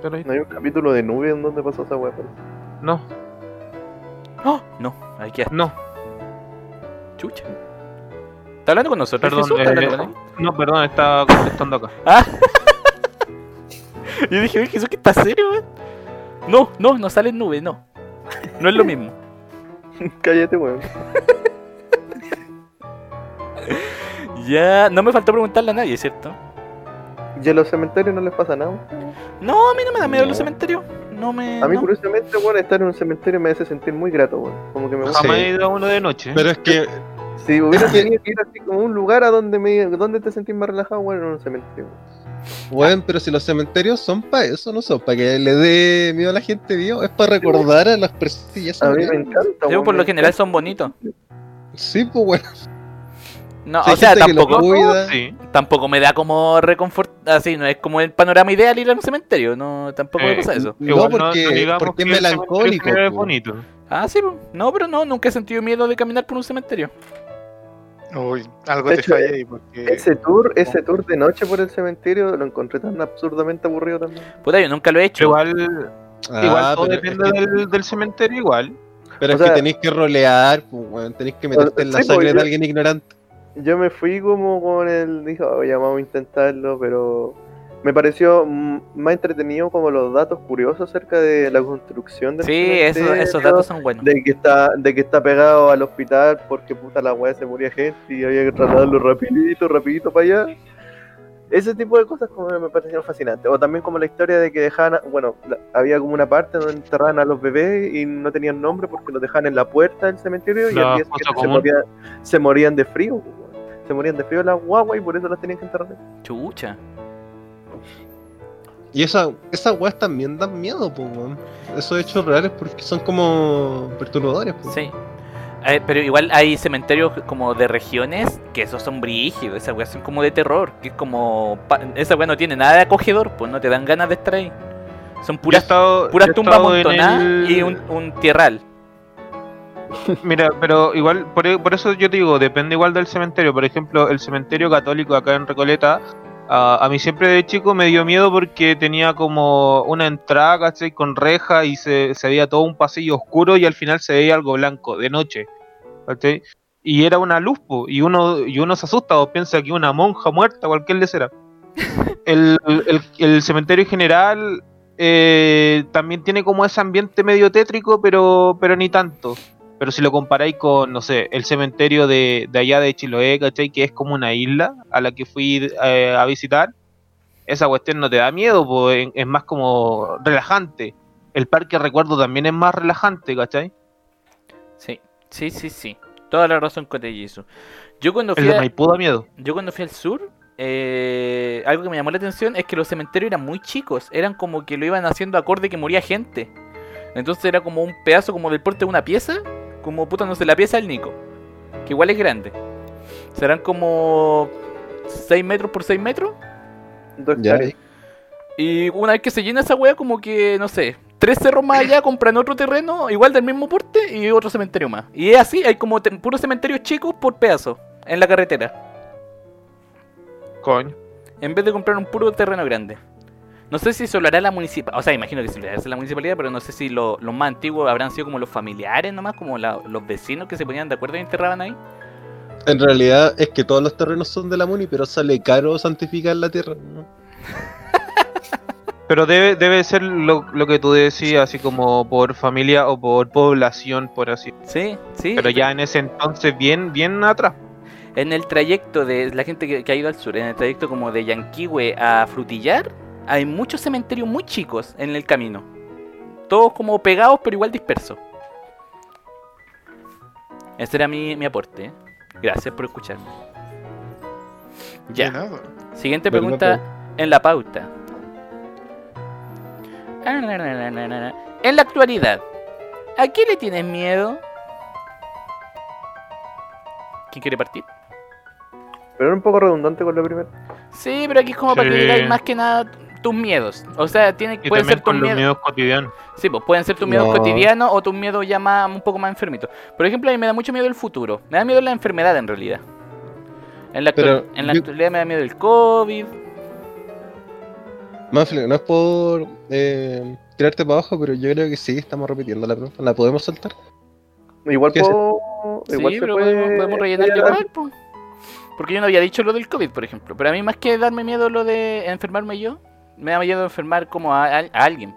Pero No hay un capítulo de nube en donde pasó esa weá. pero- no, ¡Oh! No, ahí queda. no, Chucha. ¿Está hablando con nosotros? perdón. Eh, con no, perdón, estaba contestando acá. *laughs* Yo dije, oye, Jesús, que está serio, weón. No, no, no sale en nube, no. No es lo mismo. *laughs* Cállate, weón. *laughs* Ya, no me faltó preguntarle a nadie, ¿cierto? Y a los cementerios no les pasa nada. No, a mí no me da miedo los No. cementerios. No me. A mí, no. curiosamente, weón, estar en un cementerio me hace sentir muy grato, weón. Como que me gusta. Jamás he ido a uno de noche. Pero es que *laughs* Si hubiera tenido que ir así como un lugar a donde me donde te sentís más relajado, weón, en un cementerio. weón. Bueno, pero si los cementerios son para eso, no son para que le dé miedo a la gente viva, es para recordar a las personas A mí me encanta, Yo, por me lo general son bonitos. Sí, pues bueno. No, Sí, o sea, tampoco, cuida. Sí. tampoco me da como reconfort. Así, no es como el panorama ideal ir a un cementerio. No, tampoco me Eh, pasa eso. No, porque, digamos porque es melancólico. es po. bonito. Ah, sí, no, pero no, nunca he sentido miedo de caminar por un cementerio. Uy, algo De te hecho, falla ahí porque. Ese tour, ese tour de noche por el cementerio lo encontré tan absurdamente aburrido también. Puta, yo nunca lo he hecho. Igual, Ah, igual todo pero depende es que, del, del cementerio, igual. pero o es que tenéis que rolear, pues, tenéis que meterte en la Sí, pues, sangre yo- de alguien ignorante. Yo me fui como con el. Dijo, "Oh, ya vamos a intentarlo, pero Me pareció mm, más entretenido como los datos curiosos acerca de la construcción del Sí, eso- esos datos son buenos. de que está de que está pegado al hospital porque puta la weá se moría gente y había que trasladarlo rapidito, rapidito para allá. Ese tipo de cosas como me parecieron fascinantes. O también como la historia de que dejaban, a- bueno, la- había como una parte donde enterraban a los bebés y no tenían nombre porque los dejaban en la puerta del cementerio y al día siguiente se morían, se morían de frío. Se morían de frío las guaguas y por eso las tenían que enterrar. Chucha. Y esa, esas weas también dan miedo, pues, weón. Esos hechos reales porque son como perturbadores, pues. Sí. Eh, pero igual hay cementerios como de regiones que esos son brígidos, esas weas son como de terror, que es como... Esa wea no tiene nada de acogedor, pues no te dan ganas de estar ahí. Son puras, estado- puras tumbas amontonadas el- y un, un tierral. *laughs* Mira, pero igual, por, por eso yo te digo, depende igual del cementerio. Por ejemplo, el cementerio católico acá en Recoleta, ah, a mí siempre de chico me dio miedo porque tenía como una entrada, ¿cachai? Con reja y se, se veía todo un pasillo oscuro y al final se veía algo blanco, de noche, ¿cachai? Y era una luz, po, y uno, y uno se asusta o piensa que una monja muerta, cualquier le será. *laughs* El, el- el cementerio general eh, también tiene como ese ambiente medio tétrico, pero, pero ni tanto. Pero si lo comparáis con, no sé, el cementerio de, de allá de Chiloé, ¿cachai? Que es como una isla a la que fui eh, a visitar, esa cuestión no te da miedo, pues es más como relajante. El parque recuerdo también es más relajante, ¿cachai? Sí, sí, sí, sí. Toda la razón con Tellizo. Yo cuando El fui, de a- Maipú da miedo. yo cuando fui al sur, eh, algo que me llamó la atención es que los cementerios eran muy chicos. Eran como que lo iban haciendo acorde que moría gente. Entonces era como un pedazo como del porte de una pieza. Como puta, no sé, la pieza del Nico. Que igual es grande. Serán como 6 metros por 6 metros. Dos. Y una vez que se llena esa wea, como que, no sé, tres cerros más allá compran otro terreno igual del mismo porte y otro cementerio más. Y es así, hay como puros cementerios chicos por pedazo en la carretera. Coño. En vez de comprar un puro terreno grande. No sé si se lo hará la municipalidad. O sea, imagino que sí lo hará la municipalidad, pero no sé si lo- los más antiguos habrán sido como los familiares nomás, como la- los vecinos que se ponían de acuerdo y enterraban ahí. En realidad es que todos los terrenos son de la Muni, pero sale caro santificar la tierra. ¿no? *laughs* Pero debe, debe ser lo, lo que tú decías, así como por familia o por población, por así. Sí, sí. Pero ya en ese entonces bien, bien atrás. En el trayecto de la gente que, que ha ido al sur, en el trayecto como de Yanquihue a Frutillar, hay muchos cementerios muy chicos en el camino. Todos como pegados, pero igual dispersos. Ese era mi, mi aporte. ¿eh? Gracias por escucharme. De Ya. nada. Siguiente pregunta en la pauta. En la actualidad, ¿a qué le tienes miedo? ¿Quién quiere partir? Pero era un poco redundante con la primera. Sí, pero aquí es como para que digáis más que nada tus miedos. O sea, tiene, Y pueden ser tus miedos. miedos cotidianos. Sí, pues pueden ser tus miedos No. cotidianos o tus miedos ya más, un poco más enfermitos. Por ejemplo, a mí me da mucho miedo el futuro. Me da miedo la enfermedad en realidad. En la, Pero actu- en la yo- actualidad me da miedo el COVID. Manfred, no es por eh, tirarte para abajo, pero yo creo que sí, estamos repitiendo la pregunta. ¿La podemos saltar? Igual puedo. Igual sí, pero puede- podemos, podemos rellenar puede igual, po. Porque yo no había dicho lo del COVID, por ejemplo. Pero a mí más que darme miedo lo de enfermarme yo, me da miedo enfermar como a, a- a alguien.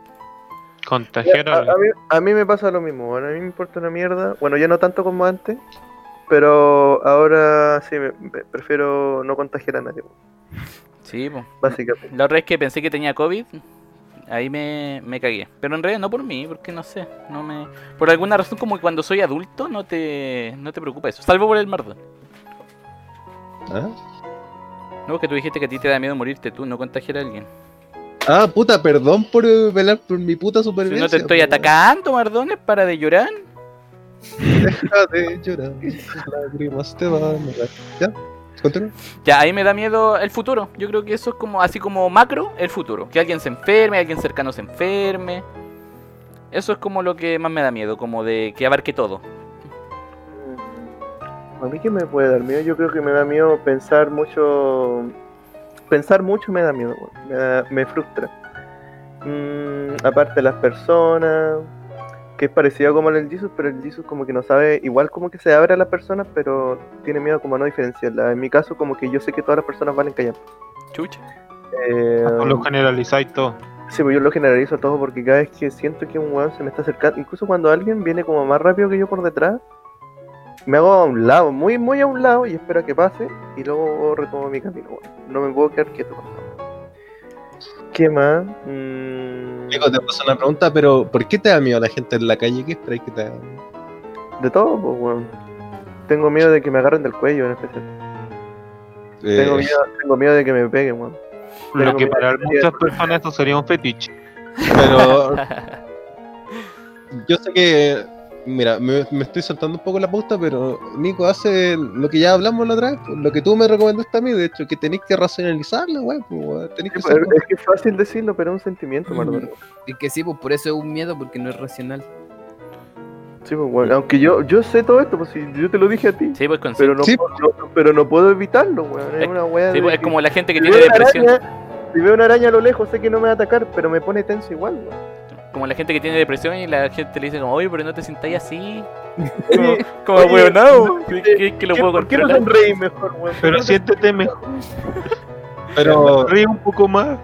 Contagiar A, a a mí, a mí me pasa lo mismo, bueno, a mí me importa una mierda. Bueno, ya no tanto como antes, pero ahora sí me, me- prefiero no contagiar a nadie, Sí, pues. básicamente. La otra vez que pensé que tenía COVID, ahí me, me cagué. Pero en realidad no por mí, porque no sé. no me Por alguna razón, como que cuando soy adulto, no te, no te preocupa eso. Salvo por el mardo. ¿Ah? No, que tú dijiste que a ti te da miedo morirte tú, no contagiar a alguien. Ah, puta, perdón por eh, velar por mi puta Si supervivencia. no te estoy atacando, mardones, para de llorar. Deja de llorar, lágrimas te van a dar. ¿Ya? ¿Continúa? Ya, ahí me da miedo el futuro. Yo creo que eso es como, así como macro, el futuro. Que alguien se enferme, alguien cercano se enferme. Eso es como lo que más me da miedo, como de que abarque todo. A mí que me puede dar miedo, yo creo que me da miedo pensar mucho. Pensar mucho me da miedo, me, da- me frustra. Mm, aparte las personas, que es parecido como el Jesus, pero el Jesus como que no sabe, igual como que se abre a las personas, pero tiene miedo como a no diferenciarlas. En mi caso como que yo sé que todas las personas valen callar. Chucha. Eh, Lo generalizáis todo. Sí, pues yo lo generalizo todo porque cada vez que siento que un weón se me está acercando, incluso cuando alguien viene como más rápido que yo por detrás, me hago a un lado, muy muy a un lado y espero a que pase y luego retomo mi camino. weón. No me puedo quedar quieto. ¿Qué más? Mm, Nico, te paso una pregunta, pero ¿por qué te da miedo la gente en la calle? ¿Qué esperáis que te haga? de todo, pues weón. Tengo miedo de que me agarren del cuello en especial. Tengo, Eh, miedo, tengo miedo de que me peguen, weón. Lo Tengo que para muchas personas esto sería un fetiche. Pero *laughs* yo sé que, mira, me, me estoy saltando un poco la pauta, pero Nico hace lo que ya hablamos la otra vez, pues, lo que tú me recomendaste a mí, de hecho, que tenéis que racionalizarla, weón, pues, que Sí, ser- pues, es que es fácil decirlo, pero es un sentimiento, Mm. Mardonio. Es que sí, pues por eso es un miedo, porque no es racional. Sí, pues weón. Aunque yo, yo sé todo esto, pues si yo te lo dije a ti. Sí, pues con Pero no, Sí. puedo- no- pero no puedo evitarlo, weón. Es Es- una weá Sí, de pues, es como la gente que si tiene depresión. araña- si veo una araña a lo lejos, sé que no me va a atacar, pero me pone tenso igual, weón. Como la gente que tiene depresión y la gente le dice como, oye, pero no te sintáis así. Como Oye, weón, no. ¿qué- lo ¿qué- puedo ¿Por qué no sonreís mejor, weón? Pero ¿Por qué no siéntete mejor. *laughs* pero, Ríe un poco más.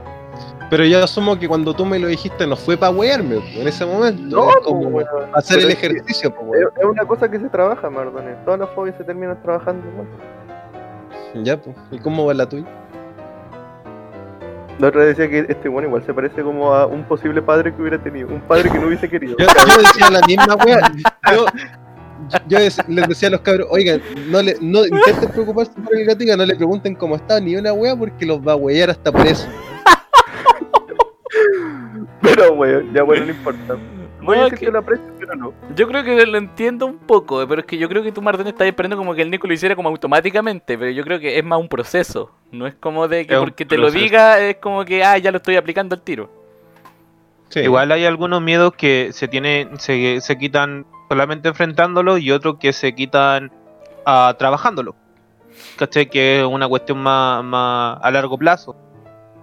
pero yo asumo que cuando tú me lo dijiste no fue para wearme en ese momento, No, es como hacer el ejercicio, pues, Es, weón. es una cosa que se trabaja, Mardone. Todas las fobias se terminan trabajando, weón. Ya, pues, ¿y cómo va la tuya? La otra decía que este weón igual se parece como a un posible padre que hubiera tenido. Un padre que no hubiese querido. Yo, yo decía la misma wea. Yo, yo les decía a los cabros, oigan, no, le, no intenten preocuparse por el gatica, no le pregunten cómo está ni una wea porque los va a huear hasta por eso. *laughs* Pero, weón, ya bueno, no importa. Voy a decir que- que lo aprecio, pero no. Yo creo que lo entiendo un poco, pero es que yo creo que tú, Martín, estás esperando como que el Nico lo hiciera como automáticamente, pero yo creo que es más un proceso. No es como de que Es porque te lo diga, es como que, ah, ya lo estoy aplicando al tiro. Sí. Igual hay algunos miedos que se tienen, se, se quitan solamente enfrentándolo y otros que se quitan ah, trabajándolo. ¿Cachai? Que es una cuestión más, más a largo plazo.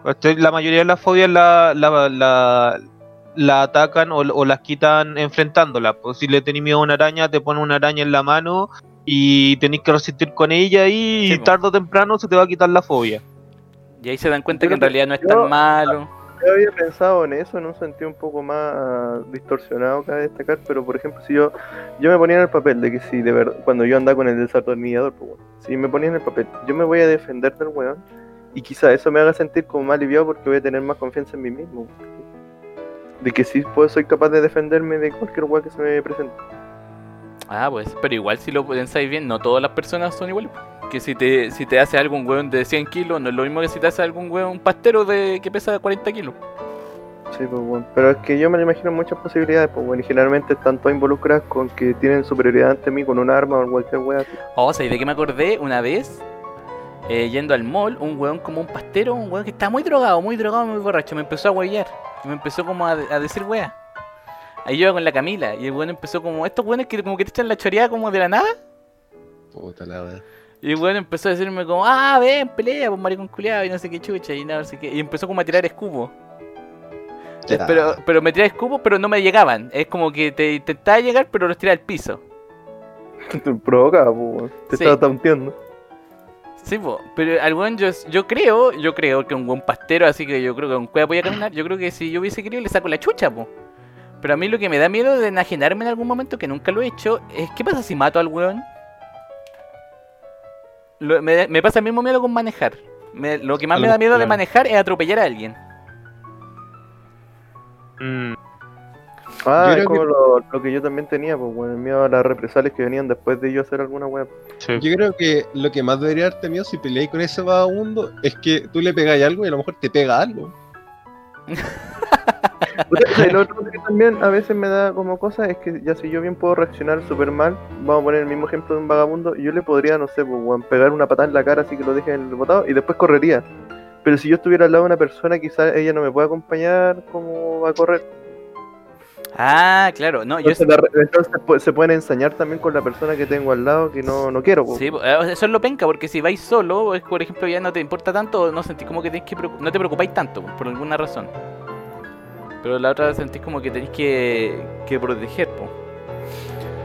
¿Cachai? La mayoría de las fobias la, la, la, la atacan o, o las quitan enfrentándola. Pues si le tenés miedo a una araña, te pone una araña en la mano y tenés que resistir con ella y Sí, tarde o temprano se te va a quitar la fobia. Y ahí se dan cuenta que en realidad no es yo- tan malo. Yo había pensado en eso en un sentido un poco más distorsionado, cabe destacar, pero por ejemplo, si yo yo me ponía en el papel de que si de verdad, cuando yo andaba con el desatornillador, pues bueno, si me ponía en el papel, yo me voy a defender del weón, y quizá eso me haga sentir como más aliviado porque voy a tener más confianza en mí mismo. De que sí pues, soy capaz de defenderme de cualquier weón que se me presente. Ah, pues, pero igual si lo pensáis bien, no todas las personas son iguales. Que si te, si te hace algún hueón de 100 kilos, no es lo mismo que si te hace algún un pastero de que pesa 40 kilos. Sí, pues bueno. Pero es que yo me imagino muchas posibilidades, pues bueno, y generalmente están todas involucradas con que tienen superioridad ante mí con un arma o cualquier weá. Oh, ¿sabes de qué me acordé? Una vez, eh, yendo al mall, un hueón como un pastero, un hueón que estaba muy drogado, muy drogado, muy borracho, me empezó a huellar. Me empezó como a, a decir wea. Ahí yo iba con la Camila, y el hueón empezó como, estos hueones que como que te echan la choreada como de la nada. Puta la wea. Y el weón empezó a decirme como, ah, ven, pelea, pues maricón culiado y no sé qué chucha y no sé qué. Y empezó como a tirar escupos. Ya. Pero, pero me tiraba escupos, pero no me llegaban. Es como que te intentaba llegar, pero los tiraba al piso. *laughs* Te provocaba, pues bueno. Te Sí. estaba taunteando. Sí, po. pero al weón yo, yo creo, yo creo que un buen pastero, así que yo creo que un cueva podía caminar, yo creo que si yo hubiese querido le saco la chucha, po. Pero a mí lo que me da miedo de enajenarme en algún momento, que nunca lo he hecho, es ¿qué pasa si mato al weón? Lo- me, me pasa el mismo miedo con manejar. Me- lo que más me da miedo de manejar es atropellar a alguien. Mm, Ah, Yo es creo como que- lo, lo que yo también tenía, pues bueno, el miedo a las represalias que venían después de yo hacer alguna sí. Yo creo que lo que más debería darte miedo si peleáis con ese vagabundo es que tú le pegáis algo y a lo mejor te pega algo. *laughs* Puta, ¿sabes lo otro que también a veces me da como cosa es que ya si yo bien puedo reaccionar súper mal, vamos a poner el mismo ejemplo de un vagabundo, yo le podría, no sé, pues, pegar una patada en la cara así que lo deje en el botado y después correría. Pero si yo estuviera al lado de una persona, quizás ella no me pueda acompañar como a correr. Ah, claro, no, yo Entonces, la re- entonces, se pueden ensañar también con la persona que tengo al lado que no, no quiero. pues. Sí, po, eh, eso es lo penca, porque si vais solo, es, por ejemplo, ya no te importa tanto, no sentís como que tenés que no te preocupáis tanto, po, por alguna razón. Pero la otra sentís como que tenéis que, que proteger, po.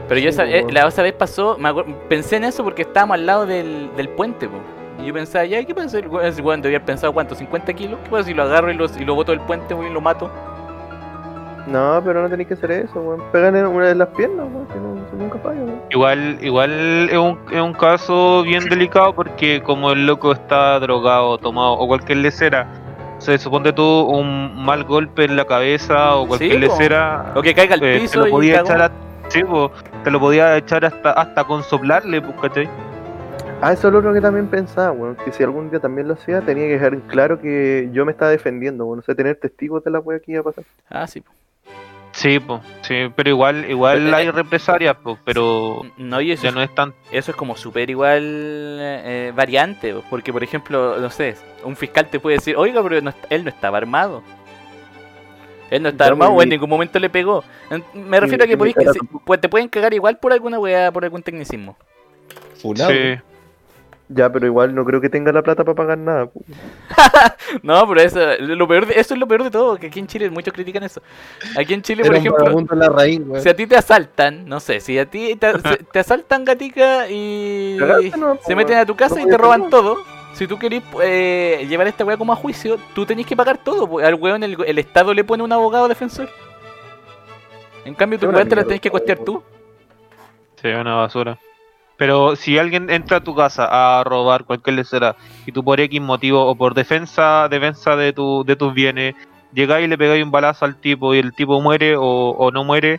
Pero yo esa- po, eh, la otra vez pasó, me acuer- pensé en eso porque estábamos al lado del, del puente, po, Y yo pensaba, ya, ¿qué pasa? El weón, debía haber pensado, ¿cuánto? ¿50 kilos? ¿Qué pasa si lo agarro y, los, y lo boto del puente, y lo mato? No, pero no tenéis que hacer eso, weón. Pegan en una de las piernas, weón, que no, nunca falla, weón. Igual, igual es un, es un caso bien delicado porque como el loco está drogado, tomado o cualquier lecera, se supone tú un mal golpe en la cabeza o cualquier Sí, lecera, O que caiga al eh, te piso lo y podía echar a, sí, po, te lo podía echar hasta hasta con soplarle, pues, ¿cachai? Ah, eso es lo otro que también pensaba, weón. Que si algún día también lo hacía, tenía que dejar claro que yo me estaba defendiendo, weón. O sea, tener testigos de la wea que iba a pasar. Ah, sí. Po. Sí, pues, sí, pero igual, igual Pero, hay eh, represalias, pues, pero No, y eso, ya es- no es tan eso es como súper igual eh, variante. po, Porque, por ejemplo, no sé, un fiscal te puede decir, oiga, pero no él no estaba armado. Él no está Ya, armado pues, o en y- ningún momento le pegó. En- Me refiero a que podéis que se- pues, te pueden cagar igual por alguna weá, por algún tecnicismo. Funado. sí. Ya, pero igual no creo que tenga la plata para pagar nada. *laughs* No, pero eso, lo peor de, eso es lo peor de todo, que aquí en Chile muchos critican eso. Aquí en Chile, por Era ejemplo, la raíz, si a ti te asaltan, no sé, si a ti te, *laughs* asaltan gatica y no, se meten a tu casa No y te roban todo, si tú querés eh, llevar esta weá como a juicio, tú tenés que pagar todo, al weón el, el Estado le pone un abogado defensor. En cambio, tu weá te la tenés que costear tú. Sí, una basura. Pero si alguien entra a tu casa a robar cualquier lecera y tú por X motivo o por defensa defensa de, tu, de tus bienes llegáis y le pegáis un balazo al tipo y el tipo muere o, o no muere,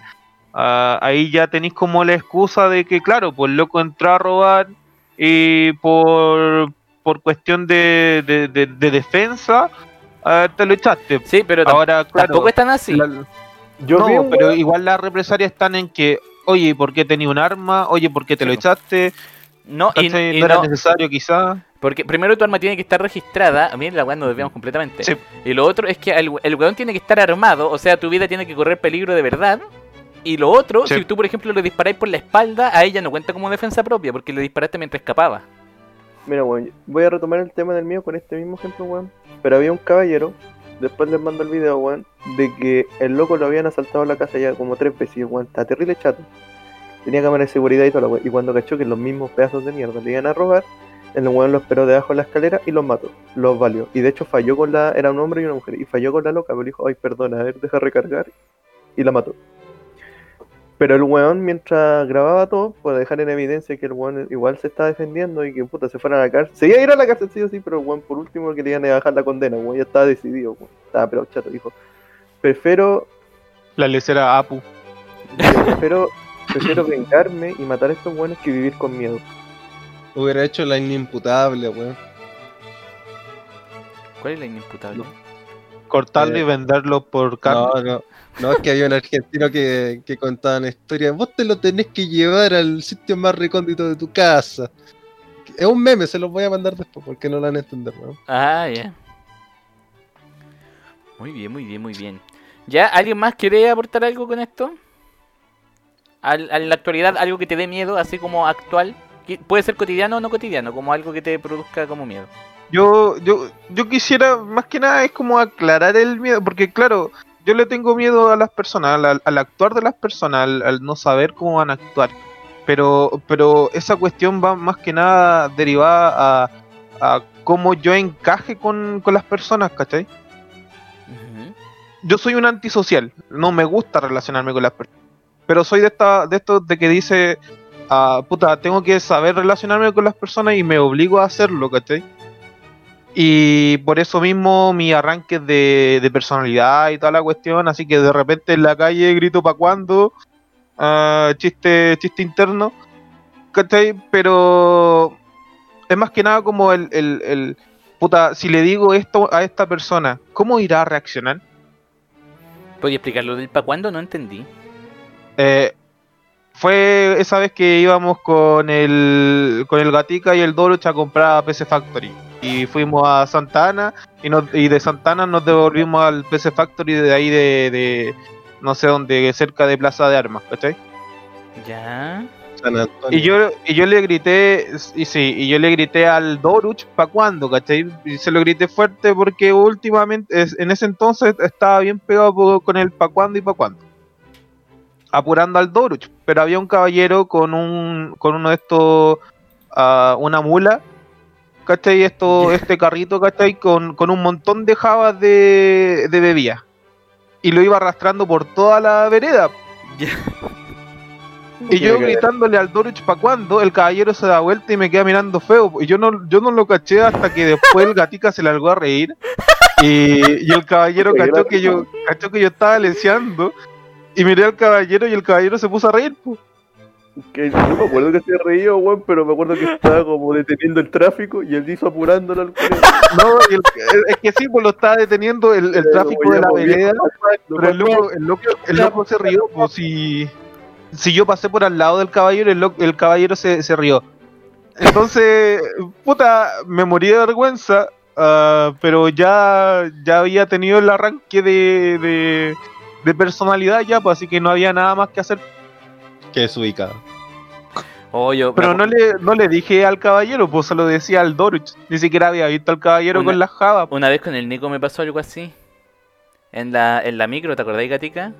ah, ahí ya tenéis como la excusa de que, claro, pues loco entró a robar y por, por cuestión de, de, de- de defensa ah, te lo echaste. Sí, pero Ahora, claro, tampoco están así. la- Yo no, pero igual las represalias están en que, oye, ¿por qué tenía un arma? Oye, ¿por qué te Sí, lo echaste? No, y, no era no- necesario quizá. porque primero tu arma tiene que estar registrada, a mí la weá nos desviamos completamente. Sí. Y lo otro es que el, el weón tiene que estar armado, o sea, tu vida tiene que correr peligro de verdad. Y lo otro, Sí. si tú por ejemplo le disparáis por la espalda, a ella no cuenta como defensa propia, porque le disparaste mientras escapaba. Mira, weón, voy a retomar el tema del mío con este mismo ejemplo, weón. Pero había un caballero, después les mando el video, weón, de que el loco lo habían asaltado en la casa ya como tres veces, weón, está terrible chato. Tenía cámara de seguridad y toda la weón. Y cuando cachó que los mismos pedazos de mierda le iban a robar, el weón lo esperó debajo de la escalera y los mató. Los valió. Y de hecho falló con la. Era un hombre y una mujer. Y falló con la loca, pero dijo, ay, perdona, a ver, deja recargar. Y la mató. Pero el weón, mientras grababa todo, para dejar en evidencia que el weón igual se estaba defendiendo y que puta se fuera a la cárcel. Se iba a ir a la cárcel sí o sí, pero el weón por último que le iban a bajar la condena, weón ya estaba decidido, weón. Estaba pero chato, dijo. Prefiero, La lecera Apu. prefiero, prefiero vengarme y matar a estos weones que vivir con miedo. Hubiera hecho la inimputable, weón. ¿Cuál es la inimputable? Cortarlo Eh, y venderlo por carne. No, no. No, es que había un argentino que, que contaba una historia. Vos te lo tenés que llevar al sitio más recóndito de tu casa. Es un meme, se los voy a mandar después porque no lo van a entender, weón. Ah, ya. Muy bien, muy bien, muy bien. ¿Ya alguien más quiere aportar algo con esto? Al, a la actualidad, algo que te dé miedo, así como actual. Puede ser cotidiano o no cotidiano, como algo que te produzca como miedo. Yo, yo, yo quisiera, más que nada, es como aclarar el miedo, porque claro, yo le tengo miedo a las personas, al, al actuar de las personas, al, al no saber cómo van a actuar. Pero, pero esa cuestión va más que nada derivada a, a cómo yo encaje con, con las personas, ¿cachai? Yo soy un antisocial, no me gusta relacionarme con las personas. Pero soy de esta, de estos de que dice, ah, puta, tengo que saber relacionarme con las personas y me obligo a hacerlo, ¿cachai? Y por eso mismo mi arranque de, de personalidad y toda la cuestión, así que de repente en la calle grito pa' cuando, ah, chiste, chiste interno, ¿cachai? Pero es más que nada como el, el, el, puta, si le digo esto a esta persona, ¿cómo irá a reaccionar? ¿Podría explicarlo del pa' cuándo? No entendí. Eh, fue esa vez que íbamos con el con el Gatica y el Doroch a comprar a PC Factory. Y fuimos a Santa Ana y, nos- y de Santa Ana nos devolvimos al PC Factory de ahí de, de no sé dónde, cerca de Plaza de Armas, ¿cachai? Ya. San Antonio. Y yo, y yo le grité, y sí, y yo le grité al Doruch pa' cuando, ¿cachai? Y se lo grité fuerte porque últimamente, es- en ese entonces estaba bien pegado con el pa' cuando y pa' cuando. Apurando al Doruch. Pero había un caballero con un, con uno de estos, ah, una mula, ¿cachai? Esto, este carrito, ¿cachai? Con, con un montón de jabas de, de bebida. Y lo iba arrastrando por toda la vereda. Y yo gritándole al Doruch pa' cuando, el caballero se da vuelta y me queda mirando feo. Y yo no, yo no lo caché hasta que después el gatica se largó a reír. Y, y el caballero cachó que yo, cachó que yo estaba leseando. Y miré al caballero y el caballero se puso a reír. po. Que no me acuerdo que se reía, weón, pero me acuerdo que estaba como deteniendo el tráfico y él hizo apurándolo al. *laughs* No, el- es que sí, pues lo estaba deteniendo el, el tráfico de la vereda. Pero el loco, el loco, el loco se rió, pues si, si yo pasé por al lado del caballero, el, el caballero se, se rió. Entonces, puta, me morí de vergüenza, ah, pero ya, ya había tenido el arranque de, de, de personalidad ya, pues así que no había nada más que hacer. Que es ubicado. Oh, yo- Pero no le, no le dije al caballero, pues se lo decía al Doruch. Ni siquiera había visto al caballero Una- con las jabas. Una vez con el Nico me pasó algo así. En la, en la micro, ¿te acordáis, Gatica?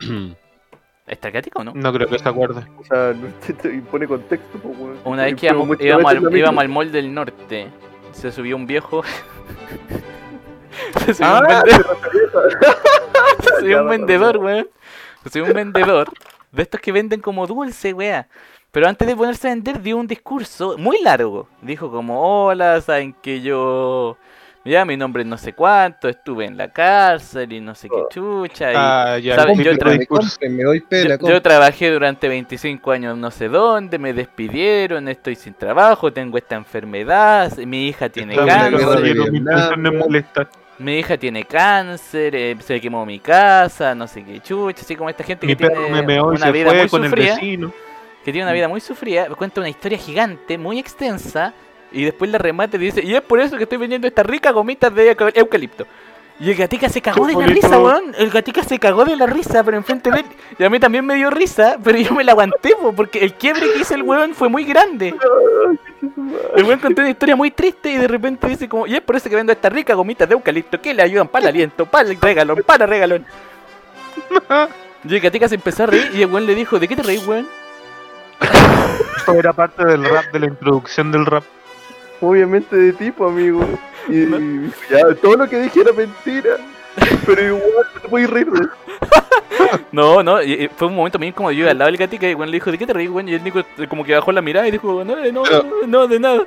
*clears throat* ¿Está Gatica o no? No creo que se acuerde. O sea, no *laughs* te, te impone contexto, pues. Una vez que íbamos, íbamos al, la íbamos al mall del norte, se subió un viejo. *laughs* *laughs* se subió Ah, un vendedor, *laughs* Ya, un vendedor, weón. Subió un vendedor de estos que venden como dulce, weá. Pero antes de ponerse a vender dio un discurso muy largo. Dijo como, hola, saben que yo... Ya, mi nombre es no sé cuánto, estuve en la cárcel y no sé qué chucha. Y Ah, ya, ¿sabe? el Yo tra- me doy pena. yo, yo trabajé durante 25 años no sé dónde, me despidieron, estoy sin trabajo, tengo esta enfermedad, mi hija tiene cáncer, no weón. molestar. Mi hija tiene cáncer, eh, se quemó mi casa, no sé qué chucha, así como esta gente Mi que perro tiene me una vida muy el sufrida, vecino. que tiene una vida muy sufrida, cuenta una historia gigante, muy extensa, y después la remate y dice, y es por eso que estoy vendiendo estas ricas gomitas de euca- eucalipto. Y el gatica se cagó de la risa, weón. El gatica se cagó de la risa, pero enfrente de él. Y a mí también me dio risa, pero yo me la aguanté, po, porque el quiebre que hizo el weón fue muy grande. El weón contó una historia muy triste y de repente dice como, y es por eso que vendo estas ricas gomitas de eucalipto que le ayudan para el aliento, para el regalón, para el regalón. Y el gatica se empezó a reír y el weón le dijo, ¿de qué te reís, weón? Esto era parte del rap, de la introducción del rap. Obviamente de tipo, amigo. Y, y ya, todo lo que dije era mentira. Pero igual no te puedes reír. *laughs* No, no, y- y fue un momento bien como yo iba al lado del y el weón le dijo, ¿de qué te reís, weón? Y el Nico eh, como que bajó la mirada y dijo, no, no, Pero- no, de nada.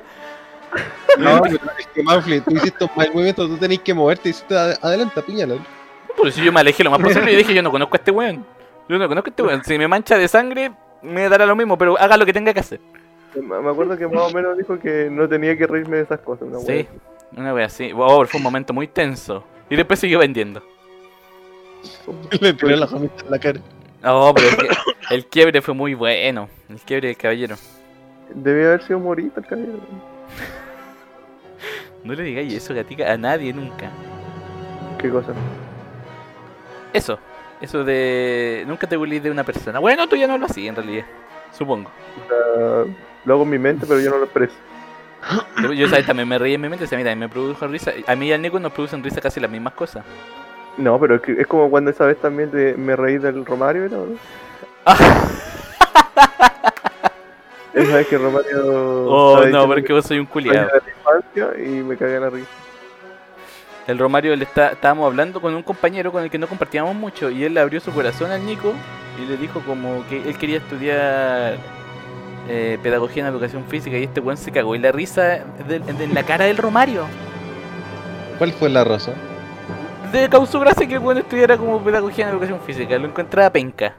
No, pero es que Manfred, tú hiciste un mal movimiento, tú tenés que moverte y hiciste ad- adelante, apuñala. Por eso yo me alejé lo más posible y dije, yo no conozco a este weón. Yo no conozco a este weón. Si me mancha de sangre, me dará lo mismo, pero haga lo que tenga que hacer. Me acuerdo que más o menos dijo que no tenía que reírme de esas cosas. Una Sí, wea. una wea así. Oh, fue un momento muy tenso. Y después siguió vendiendo. *laughs* Le tiré la gomita en la cara. Oh, pero es que el quiebre fue muy bueno. El quiebre del caballero. Debía haber sido morita el caballero. *laughs* No le digáis eso, gatica, a nadie nunca. ¿Qué cosa? Eso. Eso de... Nunca te burles de una persona. Bueno, tú ya no lo hacías en realidad. Supongo. Ah, lo hago en mi mente, pero yo no lo expreso. Yo, yo, ¿sabes? también me reí en mi mente. O sea, a mí también me produjo risa. A mí y al Nico nos producen risa casi las mismas cosas. No, pero es, que- es como cuando esa vez también de- me reí del Romario, ¿no? *laughs* Esa vez que Romario. Oh, no, porque que vos soy un culiado. de la infancia y me cagué la risa. El Romario le está, estábamos hablando con un compañero con el que no compartíamos mucho y él le abrió su corazón al Nico y le dijo como que él quería estudiar eh, pedagogía en educación física y este weón se cagó y la risa de, de- en la cara del Romario. ¿Cuál fue la razón? Le causó gracia que el weón estudiara como pedagogía en educación física, lo encontraba penca.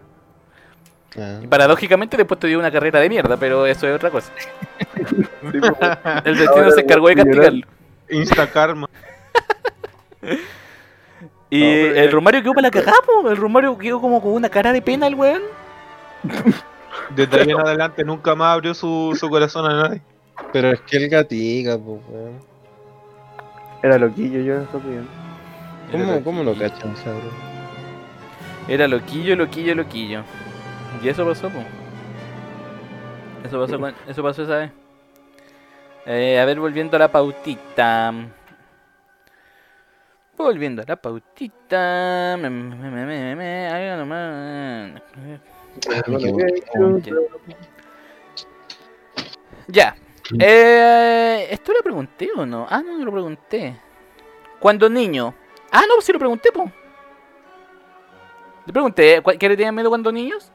Ah. Y paradójicamente después estudió una carrera de mierda, pero eso es otra cosa. Sí, pues, El destino se encargó de castigarlo. Insta karma. *laughs* Y No, pero el Romario quedó para la cagada, po. el Romario quedó como con una cara de pena el weón. *laughs* Desde ahí en adelante nunca más abrió su, su corazón a nadie. Pero es que el pues, weón. Era loquillo, yo no bien. ¿Cómo, ¿Cómo lo cachan, cabrón? Era loquillo, loquillo, loquillo. Y eso pasó, po. Eso pasó, con- eso pasó esa vez. Eh, a ver, volviendo a la pautita. Volviendo a la pautita. Me, me, me, me, me, me, algo nomás. Ya. Eh, ¿Esto lo pregunté o no? Ah, no, no lo pregunté. Cuando niño. Ah, no, sí lo pregunté, po. Le pregunté, ¿cuál- ¿qué le tenían miedo cuando niños?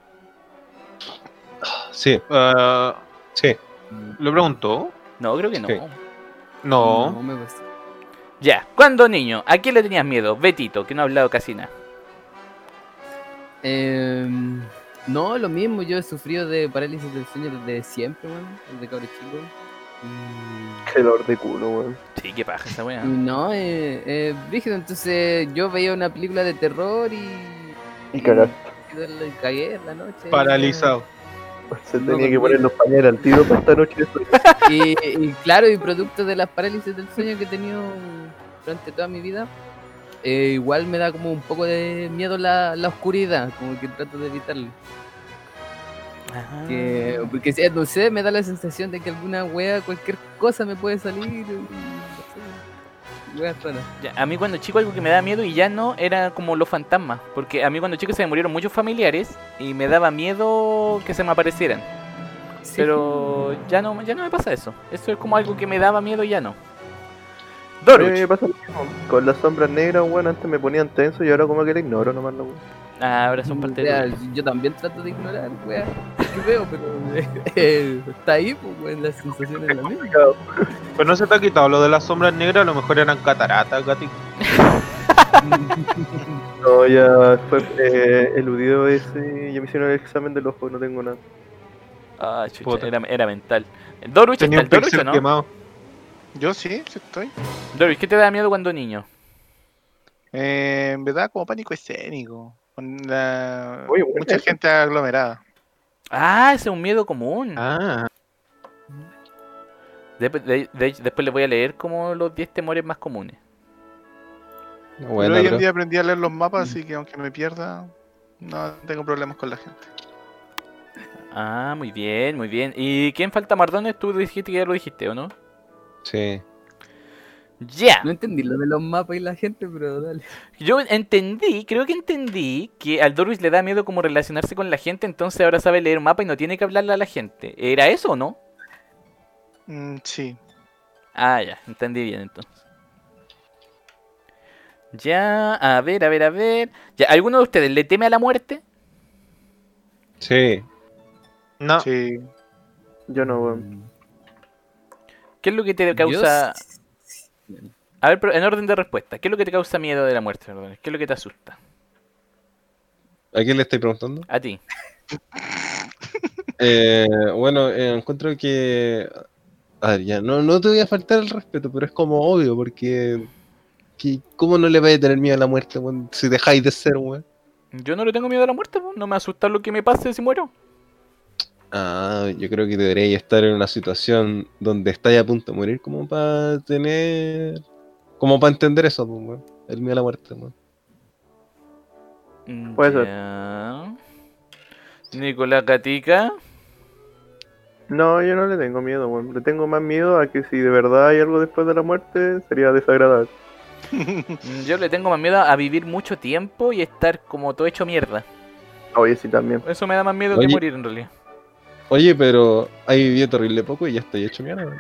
Sí, Ah, sí. ¿Lo preguntó? No, creo que no. Sí. No. No me gusta. Ya, cuando niño, ¿a quién le tenías miedo? Betito, que no ha hablado casi nada. Em, no, lo mismo, yo he sufrido de parálisis del sueño desde siempre, weón, desde cabrón chico. Qué dolor de culo, weón. Sí, qué paja esa Y wea. no, eh, eh, brígido, entonces yo veía una película de terror y... Y cagaste. y le cagué en la noche. Paralizado. Se No, tenía que poner los pañales al tiro para esta noche. Y, y claro, y producto de las parálisis del sueño que he tenido durante toda mi vida, eh, igual me da como un poco de miedo la, la oscuridad, como que trato de evitarlo. Ah. Que, porque si- no sé, me da la sensación de que alguna wea, cualquier cosa me puede salir. y- No. Ya, a mí cuando chico algo que me daba miedo y ya no era como los fantasmas. Porque a mí cuando chico se me murieron muchos familiares y me daba miedo que se me aparecieran. Sí. Pero ya no, ya no me pasa eso. Eso es como algo que me daba miedo y ya no. Doruch. me pasa lo mismo. Con las sombras negras, weón, antes me ponían tenso y ahora como que la ignoro nomás, weón. Ah, ahora son parte O sea, de yo también trato de ignorar, wea, que veo, pero eh, está ahí, pues, weón, la sensación es la misma. Pero *laughs* no se te ha quitado lo de las sombras negras, a lo mejor eran cataratas, gatito. *laughs* No, ya fue eh, eludido ese. Ya me hicieron el examen del ojo, no tengo nada. Ah, chucha, era, era mental. Doruch, Tenía ¿está el Doruch no? quemado. Yo sí, sí estoy. Doruch, ¿qué te da miedo cuando niño? Eh, en verdad, como pánico escénico. Con la... Oye, mucha gente aglomerada. Ah, ese es un miedo común. Ah, De- de- de hecho, después les voy a leer como los 10 temores más comunes. Bueno, Pero hoy en día aprendí a leer los mapas, así que aunque me pierda, no tengo problemas con la gente. Ah, muy bien, muy bien. ¿Y quién falta Mardones? Tú dijiste que ya lo dijiste, ¿o no? Sí. Ya. No entendí lo de los mapas y la gente, pero dale. Yo entendí, creo que entendí que al Doruch le da miedo como relacionarse con la gente, entonces ahora sabe leer mapa y no tiene que hablarle a la gente. ¿Era eso o no? Mm, sí. Ah, ya, entendí bien entonces. Ya, a ver, a ver, a ver. Ya, ¿alguno de ustedes le teme a la muerte? Sí. no. Sí. Yo no. ¿Qué es lo que te causa... A ver, pero en orden de respuesta, ¿qué es lo que te causa miedo de la muerte, Mardones? ¿Qué es lo que te asusta? ¿A quién le estoy preguntando? A ti. Eh, bueno, eh, encuentro que. A ver, ya, no, no te voy a faltar el respeto, pero es como obvio, porque. que- ¿Cómo no le vais a tener miedo a la muerte, weón? Si dejáis de ser, weón. Yo no le tengo miedo a la muerte, po, no me asusta lo que me pase si muero. Ah, yo creo que deberíais estar en una situación donde estáis a punto de morir, como para tener. Como para entender eso, pues, weón. El miedo a la muerte, weón. Mm, Puede ser. Nicolás Gatica. No, yo no le tengo miedo, weón. Le tengo más miedo a que si de verdad hay algo después de la muerte, sería desagradable. *laughs* Yo le tengo más miedo a vivir mucho tiempo y estar como todo hecho mierda. Oye, sí, también. Eso me da más miedo Oye. que morir en realidad. Oye, pero hay vivido terrible poco y ya estoy hecho mierda, weón.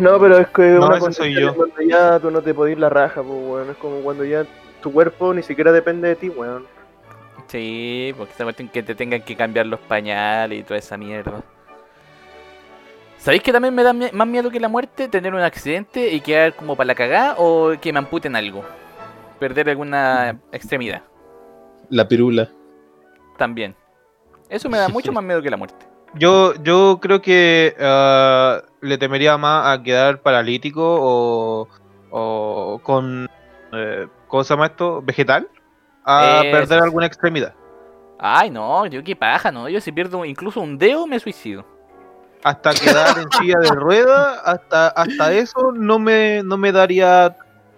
No, pero es que No, una soy yo. es cuando ya tú no te podís la raja, pues, weón. Es como cuando ya tu cuerpo ni siquiera depende de ti, weón. Sí, porque esa parte en que te tengan que cambiar los pañales y toda esa mierda. ¿Sabéis que también me da más miedo que la muerte? Tener un accidente y quedar como para la cagada o que me amputen algo. Perder alguna extremidad. La pirula. También. Eso me da *laughs* mucho más miedo que la muerte. Yo, yo creo que ah, le temería más a quedar paralítico o, o con, eh, ¿cómo se llama esto? Vegetal, a Eso perder alguna extremidad. Ay, no, yo qué paja, ¿no? Yo si pierdo incluso un dedo me suicido. Hasta quedar en silla de rueda, hasta, hasta eso no me, no me daría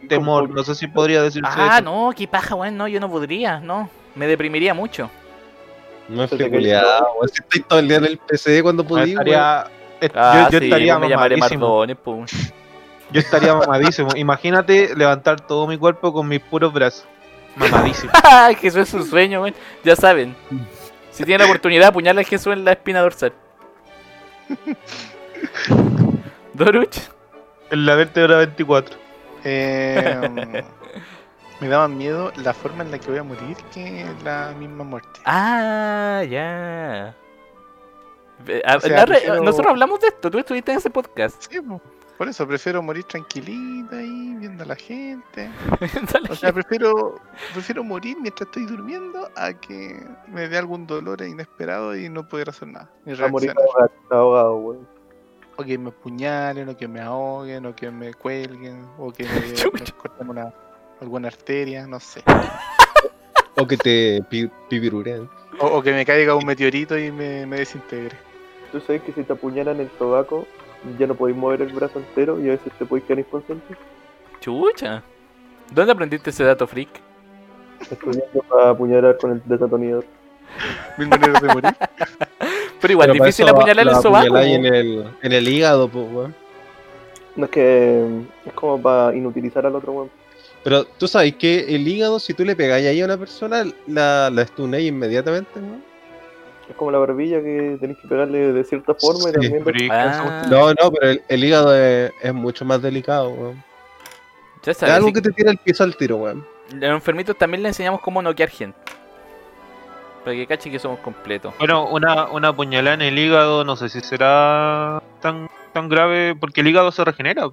temor. No sé si podría decirse Ah, eso. no, qué paja, weón, no, yo no podría, no. Me deprimiría mucho. No es peculiar. Si estáis todo el día en el PC cuando Ah, weón. estaría, est- Ah, yo, yo sí, estaría me mamadísimo. Mardones. Yo estaría mamadísimo. Imagínate levantar todo mi cuerpo con mis puros brazos. Mamadísimo. *laughs* Jesús es su sueño, weón. Ya saben. Si tienen la oportunidad, apuñala a Jesús en la espina dorsal. *laughs* Doruch. En la vértebra 24. *laughs* Eh, me daba miedo la forma en la que voy a morir que la misma muerte. Ah, ya. Ve- a- O sea, la re- prefiero- Nosotros hablamos de esto, tú estuviste en ese podcast. Sí, po. por eso prefiero morir tranquilita ahí, viendo a la gente. *laughs* O sea, prefiero, prefiero morir mientras estoy durmiendo a que me dé algún dolor inesperado y no poder hacer nada. Ni A morir ahogado, weón. O que me puñalen, o que me ahoguen, o que me cuelguen, o que *laughs* me, me corten una, alguna arteria, no sé. O que te pi- pipirurean. O, o que me caiga un meteorito y me, me desintegre. Tú sabes que si te apuñalan el sobaco, ya no podéis mover el brazo entero y a veces te podéis quedar inconsciente. Chucha. ¿Dónde aprendiste ese dato freak? Estudiando para apuñalar con el desatonador. Mil maneras de morir. *laughs* Pero igual, Pero difícil apuñalar el sobaco. en el, en el hígado, pues, weón. No es que es como para inutilizar al otro weón. Pero tú sabes que el hígado, si tú le pegáis ahí a una persona, la, la stunáis inmediatamente, weón. Es como la barbilla que tenéis que pegarle de cierta forma y también Ah, No, no, pero el, el hígado es, es mucho más delicado, weón. ya Es algo que te tira el piso al tiro, weón. a los enfermitos también le enseñamos cómo noquear gente. Para que cache que somos completos. Bueno, una, una puñalada en el hígado, no sé si será tan, tan grave, porque el hígado se regenera.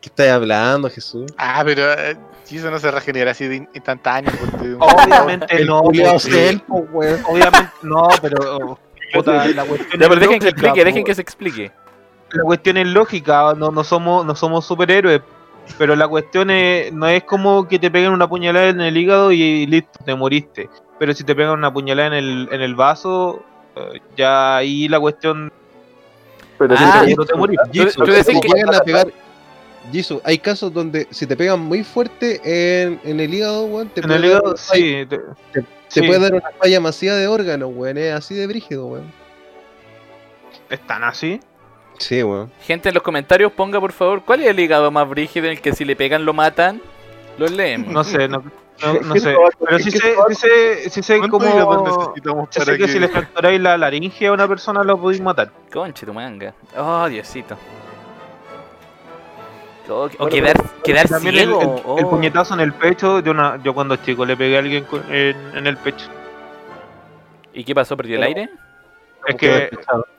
¿Qué estás hablando, Jesús? Ah, pero eh, si eso no se regenera así de in- instantáneo. porque- Obviamente El no. porque- po, weón. Obviamente no, pero. *laughs* puta, la cuestión Ya, es pero dejen que explique, dejen que se explique. La cuestión es lógica, no, no somos no somos superhéroes, pero la cuestión es, no es como que te peguen una puñalada en el hígado y listo, te moriste. Pero si te pegan una puñalada en el, en el vaso, eh, ya ahí la cuestión Pero Ah, si te- seguro te morís. Tú decís que- te llegan a pegar. Jisoo, hay casos donde si te pegan muy fuerte en, en el hígado, weón, te, En puede, el dar hígado, una falla- sí. Te, te sí, puede dar una falla masiva de órganos, weón. Es así de brígido, weón. están así. Sí, weón. Gente en los comentarios ponga por favor cuál es el hígado más brígido en el que si le pegan lo matan. Los leemos. No sé, no, no, no ¿Qué sé. Pero sí ¿Qué sé, sí sé, sí sé ¿Cuánto hígado cómo. para sé que, que- si le fracturáis la laringe a una persona lo podéis matar. Conche tu manga. Oh, Diosito. Oh, o Bueno, quedar, quedar También el, ciego. el- el oh. puñetazo en el pecho, yo, una, yo cuando chico le pegué a alguien en, en el pecho. ¿Y qué pasó? ¿Perdió el Pero- aire? Es que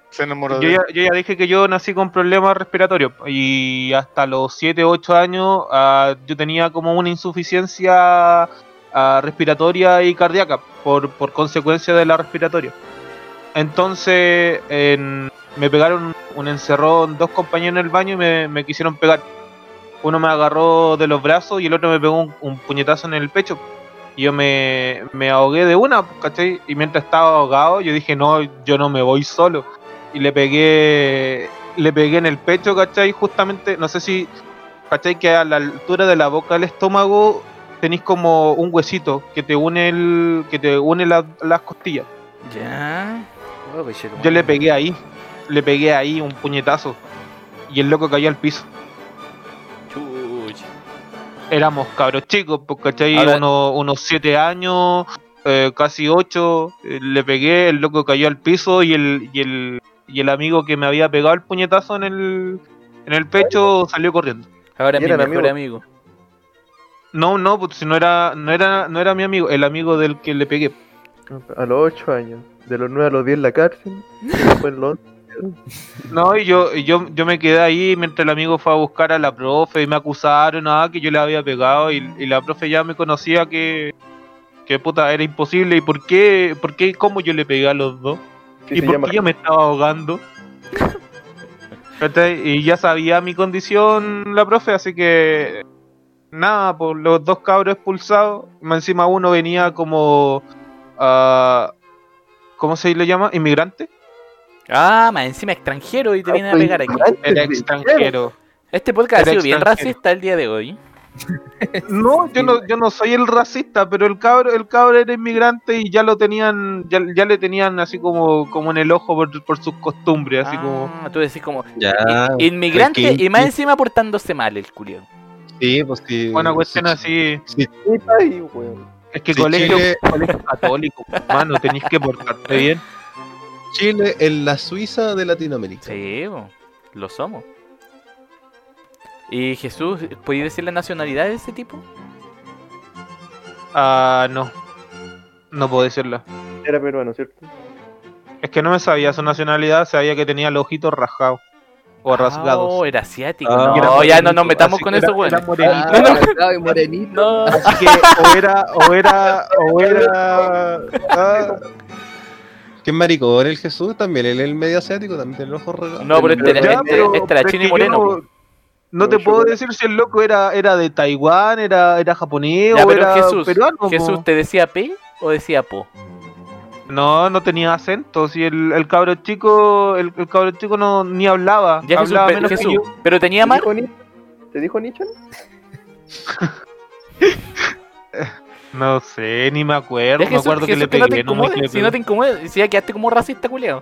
Se enamoró yo de ya, yo ya dije que yo nací con problemas respiratorios y hasta los 7, 8 años ah, yo tenía como una insuficiencia ah, respiratoria y cardíaca por, por consecuencia de la respiratoria. Entonces en- me pegaron un encerrón, dos compañeros en el baño y me, me quisieron pegar. Uno me agarró de los brazos y el otro me pegó un, un puñetazo en el pecho. Y yo me, me ahogué de una, ¿cachai? Y mientras estaba ahogado, yo dije, no, yo no me voy solo. Y le pegué, le pegué en el pecho, ¿cachai? Justamente, no sé si, ¿cachai? Que a la altura de la boca del estómago tenéis como un huesito que te une el, que te une la- las costillas. Ya. Oh, Yo le pegué ahí, le pegué ahí un puñetazo. Y el loco cayó al piso. Éramos cabros chicos, pues, ¿cachai? Ahora- Uno- unos siete años, eh, casi ocho, eh, le pegué, el loco cayó al piso y el, y el, y el amigo que me había pegado el puñetazo en el, en el pecho salió corriendo. Ahora ¿Y es mi mejor amigo. No, no, pues si no era, no era, no era mi amigo, el amigo del que le pegué. A los 8 años. De los 9 a los 10 en la cárcel. y después en los 11. No, y yo, y yo, yo me quedé ahí mientras el amigo fue a buscar a la profe y me acusaron nada que yo le había pegado y, y la profe ya me conocía que, que puta era imposible y por qué, por qué, cómo yo le pegué a los dos. ¿Y por llama- qué yo me estaba ahogando? *laughs* Y ya sabía mi condición la profe, así que nada, por los dos cabros expulsados, más encima uno venía como ah, ¿cómo se le llama? inmigrante, Ah, más encima extranjero y te vienen a soy pegar aquí. era extranjero. Este podcast ha sido bien racista el día de hoy. *laughs* No, yo no, yo no soy el racista, pero el cabro, el cabro era inmigrante y ya lo tenían, ya, ya le tenían así como, como en el ojo por, por sus costumbres, así como Ah, tú decís como Ya. inmigrante y más encima portándose mal el culio. Sí, pues sí. una cuestión sí, así. sí, Sí. Es que Sí, colegio, colegio católico, *laughs* mano, tenéis que portarte bien. Chile es la Suiza de Latinoamérica. Sí, bo, lo somos. ¿Y Jesús, podéis decir la nacionalidad de ese tipo? Ah, no. No puedo decirla. Era peruano, ¿cierto? Es que no me sabía su nacionalidad, sabía que tenía los ojitos rajados. O rasgados. Oh, era asiático. Ah. no, Era ya no nos metamos con eso, era- weón. era morenito. Ah, morenito. No. Así que o era, o era, o era. *laughs* ¿Qué maricón el Jesús? También él es el medio asiático, también tiene los ojos regados. No, pero este, ya, este, pero- este era chino y moreno. No, te puedo decir si el loco era, era de Taiwán, era, era japonés Ya, o pero era Jesús, peruano. po. Jesús, ¿te decía P o decía Po? No, no tenía acento. Si el, el cabro chico, el, el cabro chico no ni hablaba. Ya Jesús, hablaba pe- menos Jesús, que yo. pero tenía ¿Te mar. dijo, Ni- ¿Te dijo Nichan? *laughs* *laughs* No sé, ni me acuerdo. Ya, me Jesús, acuerdo que Jesús, le que no te pegué. No, me si no te incomodes, si ya quedaste como racista, culiao.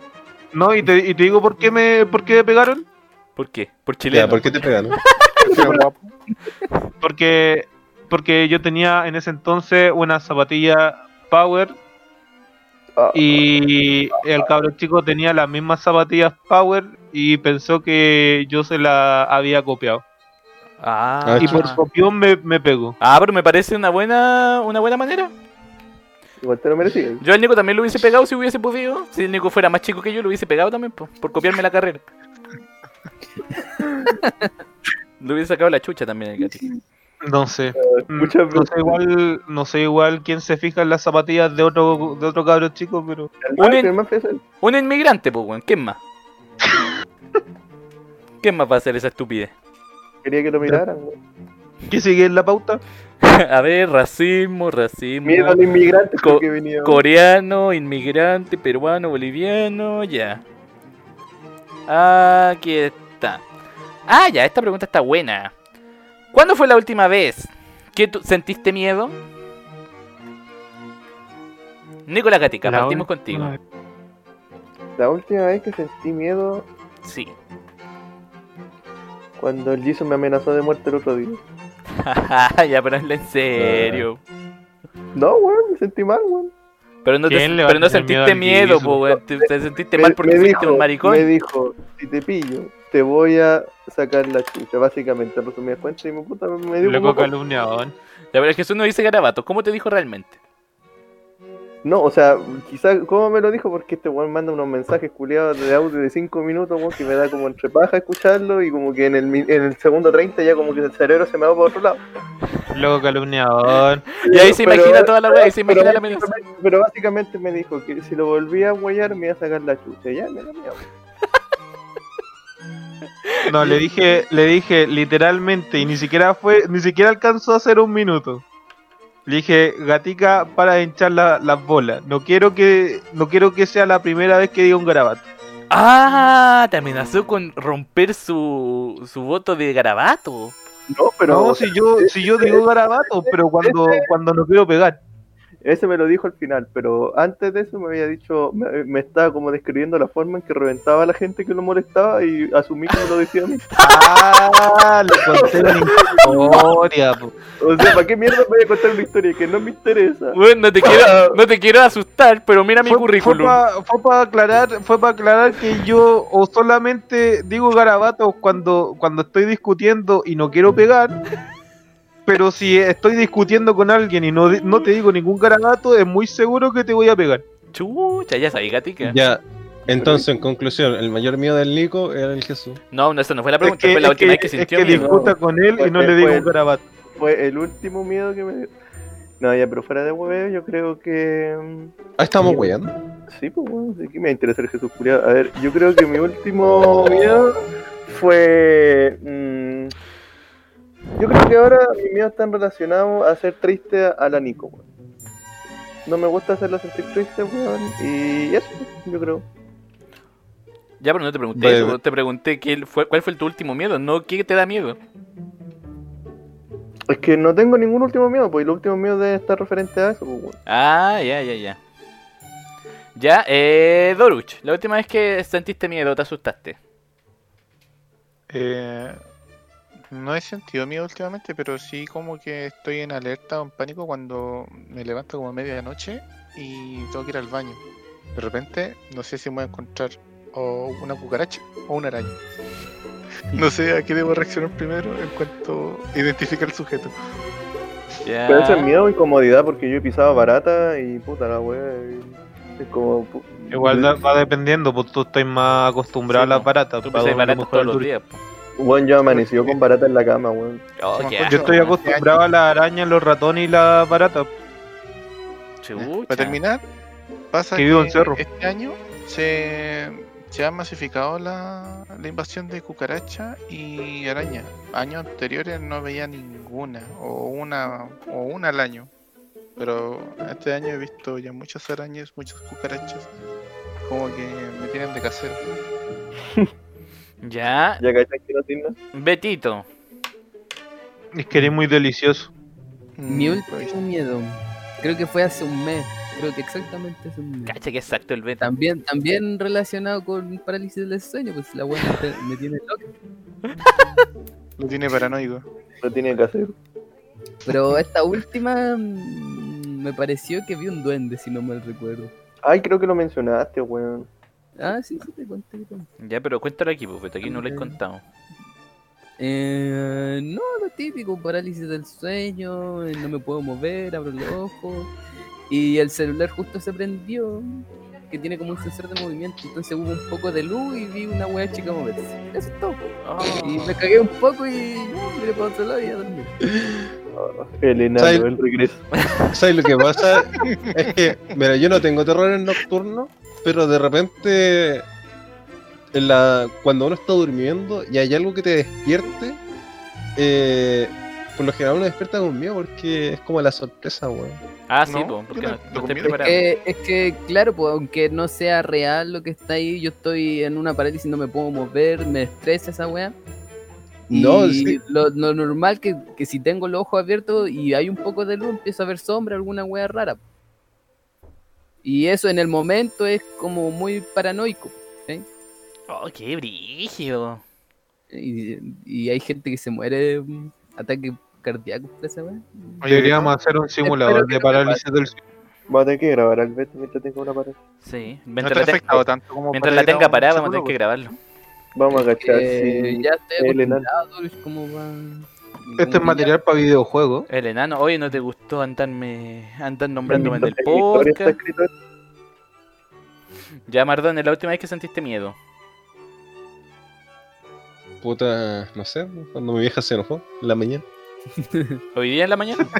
No, y te, y te digo por qué me, por qué me pegaron. ¿Por qué? Por Ya, chileno. ¿por qué te pegan? *laughs* Porque, porque yo tenía en ese entonces una zapatilla Power y el cabro chico tenía las mismas zapatillas Power y pensó que yo se la había copiado. Ah, Ah, Y por copión me, me pegó. Ah, pero me parece una buena una buena manera. Igual te lo merecías. Yo al Nico también lo hubiese pegado si hubiese podido. Si el Nico fuera más chico que yo, lo hubiese pegado también po, por copiarme la carrera. *laughs* Le hubiese sacado la chucha también al gatito. No sé. Mm, Muchas No sé igual, no sé igual quién se fija en las zapatillas de otro, de otro cabro chico, pero El Un el él. Un inmigrante, pues, weón. ¿Quién más? *laughs* ¿Quién más va a hacer esa estupidez? Quería que lo miraran. ¿qué sigue en la pauta? *laughs* a ver, racismo, racismo. Miedo al inmigrante Co- que venía. Coreano, inmigrante, peruano, boliviano, ya. Aquí está. Ah, ya, esta pregunta está buena. ¿Cuándo fue la última vez que tú sentiste miedo? Nicolás Gatica, La partimos contigo. La última vez que sentí miedo Sí. Cuando el Jesus me amenazó de muerte el otro día. *laughs* ya, pero hazlo en serio. No, weón, me sentí mal, weón. Pero no, te- ¿Quién le va pero no sentiste miedo, po, weón. Te, te sentiste Me- mal porque me fuiste dijo- un maricón. Me dijo, si te pillo, te voy a sacar la chucha. Básicamente, resumidas cuentas, y mi puta me dio Loco calumniador. Ya, pero Jesús no dice garabato. ¿Cómo te dijo realmente? No, o sea, quizás, ¿cómo me lo dijo? Porque este weón manda unos mensajes culiados de audio de 5 minutos, weón, que me da como entre paja escucharlo y como que en el, en el segundo 30 ya como que el cerebro se me va para otro lado. Loco calumniador. Y ahí se Pero- imagina toda la weá, se pero imagina la amenaza. básicamente- Pero básicamente me dijo que si lo volvía a guayar me iba a sacar la chucha. Ya, me da miedo. No, le dije, le dije literalmente, y ni siquiera fue, ni siquiera alcanzó a hacer un minuto. Le dije, gatica, para de hinchar la- las bolas. No quiero que, no quiero que sea la primera vez que diga un garabato. Ah, te amenazó con romper su, su voto de garabato. No, pero no, si yo, si yo digo garabato, pero cuando, cuando no quiero pegar. Ese me lo dijo al final. Pero antes de eso me había dicho, me, me estaba como describiendo la forma en que reventaba a la gente que lo molestaba y asumí que me lo decía a mí. *laughs* Ah, le conté una historia, po. O sea, ¿para qué mierda me voy a contar una historia que no me interesa? Bueno, no te quiero, no te quiero asustar, pero mira mi Fue- currículum. Fue para aclarar, fue para aclarar que yo o solamente digo garabatos cuando, cuando estoy discutiendo y no quiero pegar. Pero si estoy discutiendo con alguien y no, no te digo ningún garabato, es muy seguro que te voy a pegar. Chucha, ya sabía, gatica. Ya. Entonces, en conclusión, el mayor miedo del Nico era el Jesús. No, no, eso no fue la Es pregunta, que, fue la es última vez que es sintió que miedo. discuta con él y no Fue- le digo un garabato. Fue el último miedo que me dio. No, ya, pero fuera de hueveo, yo creo que. mm, Ah, estamos Sí. weyando. Sí, pues bueno, sí que me va a interesar Jesús Culiado. A ver, yo creo que mi último miedo fue. Yo creo que ahora mis miedos están relacionados a hacer triste a la Nico, weón. No me gusta hacerla sentir triste, weón. Y eso, yo creo. Ya, pero no te pregunté eso, te pregunté qué fue, cuál fue tu último miedo, no qué te da miedo. Es que no tengo ningún último miedo, pues y los últimos miedos deben estar referentes a eso, pues, weón. Ah, ya, ya, ya. Ya, eh, Doruch, la última vez que sentiste miedo, te asustaste. Eh, no he sentido miedo últimamente, pero sí como que estoy en alerta o en pánico cuando me levanto como a medianoche y tengo que ir al baño. De repente, no sé si me voy a encontrar o una cucaracha o una araña. *laughs* No sé a qué debo reaccionar primero en cuanto identifica al sujeto. Ya. Pero eso es miedo y comodidad porque yo he pisado barata y puta la wea. y Es como. Igual da- va dependiendo, pues tú estás más acostumbrado Sí, a las baratas. Tú pisas mejor todos los el días. po. Weón, yo amaneció con barata en la cama, weón. Oh, Yo estoy acostumbrado a las arañas, los ratones y las baratas. Chucha. Para terminar, pasa Que que, vivo en cerro. este año se, se ha masificado la, la invasión de cucaracha y araña. Años anteriores no veía ninguna, o una, o una al año. Pero este año he visto ya muchas arañas, muchas cucarachas. Como que me tienen de casero. *laughs* Ya. Ya que. Betito. Es que eres muy delicioso. Mi Mm, pues, último miedo. Creo que fue hace un mes. Creo que exactamente hace un mes. Cacha que exacto el Beto. También, también relacionado con parálisis del sueño, pues la buena me, tiene loca. *laughs* Lo tiene paranoico. No tiene que hacer. Pero esta última mm, me pareció que vi un duende, si no mal recuerdo. Ay, creo que lo mencionaste, weón. Ah, sí, sí, te conté. te conté. Ya, pero cuéntalo aquí, Beto, aquí no lo he contado. Eh, no, lo típico, parálisis del sueño, eh, no me puedo mover, abro los ojos. Y el celular justo se prendió, que tiene como un sensor de movimiento. Entonces hubo un poco de luz y vi una wea chica moverse. Eso es todo. Y me cagué un poco y miré para otro lado y a dormir. Ah, El enano, ¿Sabes? el regreso. *laughs* ¿Sabes lo que pasa? es que, mira, yo no tengo terror en nocturno, pero de repente, en la, cuando uno está durmiendo y hay algo que te despierte, eh, por lo general uno despierta con miedo porque es como la sorpresa, weón. Ah, sí, No, pues, porque no, no- estoy. Eh, es que, claro, pues aunque no sea real lo que está ahí, yo estoy en una parálisis, no me puedo mover, me estresa esa wea. Y No, sí. lo, lo normal que, que si tengo los ojos abiertos y hay un poco de luz, empiezo a ver sombra, alguna wea rara. Y eso en el momento es como muy paranoico. Oh, qué brillo. Y, y hay gente que se muere de un ataque cardíaco Deberíamos hacer un simulador de parálisis del sueño. Va a tener que grabar al Beto mientras tenga una pared. Sí, no mientras, te la, te- afectado tanto como mientras para la ir a tenga parada vamos a tener que grabarlo. Vamos a agachar Eh, si ya estoy acostumbrado, es como va. Este es material para videojuegos. El enano, oye, ¿no te gustó andarme, andar nombrándome en el podcast? Ya, Mardón, es la última vez que sentiste miedo. Puta, no sé, cuando mi vieja se enojó en la mañana. *laughs* ¿Hoy día en la mañana? *laughs*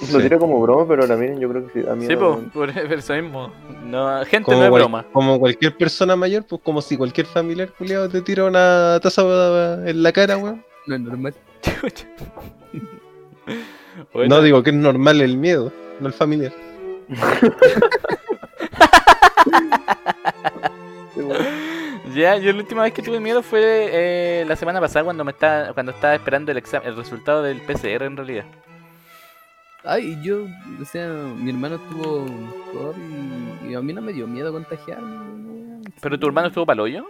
Lo Sí. tira como broma, pero la miren, yo creo que sí. A mí Sí, no- pues, por por eso mismo. No, gente, Como, no es cual- broma. como cualquier persona mayor, pues como si cualquier familiar culiado te tira una taza en la cara, weón. No es normal. Bueno, No digo que es normal el miedo, no el familiar. *laughs* Ya, yo la última vez que tuve miedo fue eh, la semana pasada cuando me estaba, cuando estaba esperando el examen, el resultado del PCR en realidad. Ay, yo, o sea, mi hermano tuvo COVID y a mí no me dio miedo contagiarme. ¿Pero tu hermano estuvo paloyo?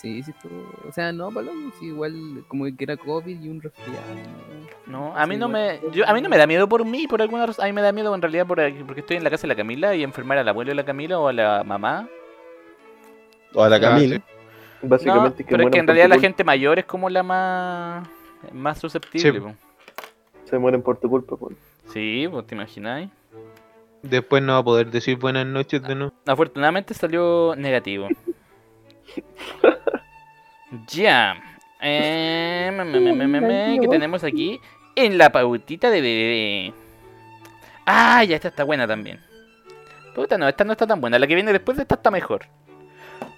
Sí, sí estuvo. O sea, no, palo, sí, igual como que era COVID y un resfriado. No, a mí Sí, no igual. me, yo, a mí no me da miedo por mí, por alguna razón. A mí me da miedo en realidad por, porque estoy en la casa de la Camila y enfermar al abuelo de la Camila o a la mamá. O a la Ah, Camila. No, Básicamente pero es que en realidad la gente mayor es como la más, más susceptible. Sí. Se mueren por tu culpa, pues. Sí, pues te imagináis. Después no va a poder decir buenas noches de nuevo. Afortunadamente salió negativo. *laughs* ya. Eh, me, me, me, me, me, me, ¿Qué tenemos aquí? En la pautita de bebé. Ah, ya esta está buena también. Puta, no, esta no está tan buena. La que viene después de esta está mejor.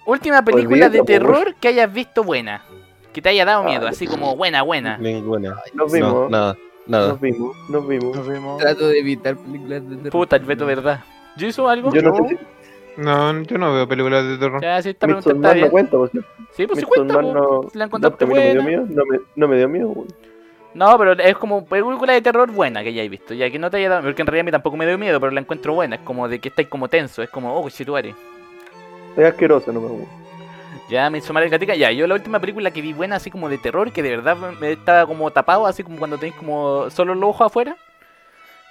Última película de Olvídate, terror que hayas visto buena. Que te haya dado miedo, así como buena, buena. Ninguna. Nos No, vimos, nada, nada. nos vimos, nos vimos. Nos. Trato de evitar películas de terror. Puta, el veto, ¿verdad? ¿Yo hizo algo? Yo no sé si No, yo no veo películas de terror. Ya, sí, esta pregunta está Midsommar no bien. cuenta, pues. Sí, pues sí cuenta, no- la No, encontraste mí no me dio miedo, no me, no me dio miedo, weón. No, pero es como película de terror buena que hayáis visto. Ya que no te haya dado. Porque en realidad a mí tampoco me dio miedo, pero la encuentro buena. Es como de que estáis como tenso. Es como, oh, si tú eres. Es asqueroso, no me gusta. Ya me hizo mal el gatica. Ya, yo la última película que vi buena, así como de terror, que de verdad me estaba como tapado, así como cuando tenéis como solo los ojos afuera,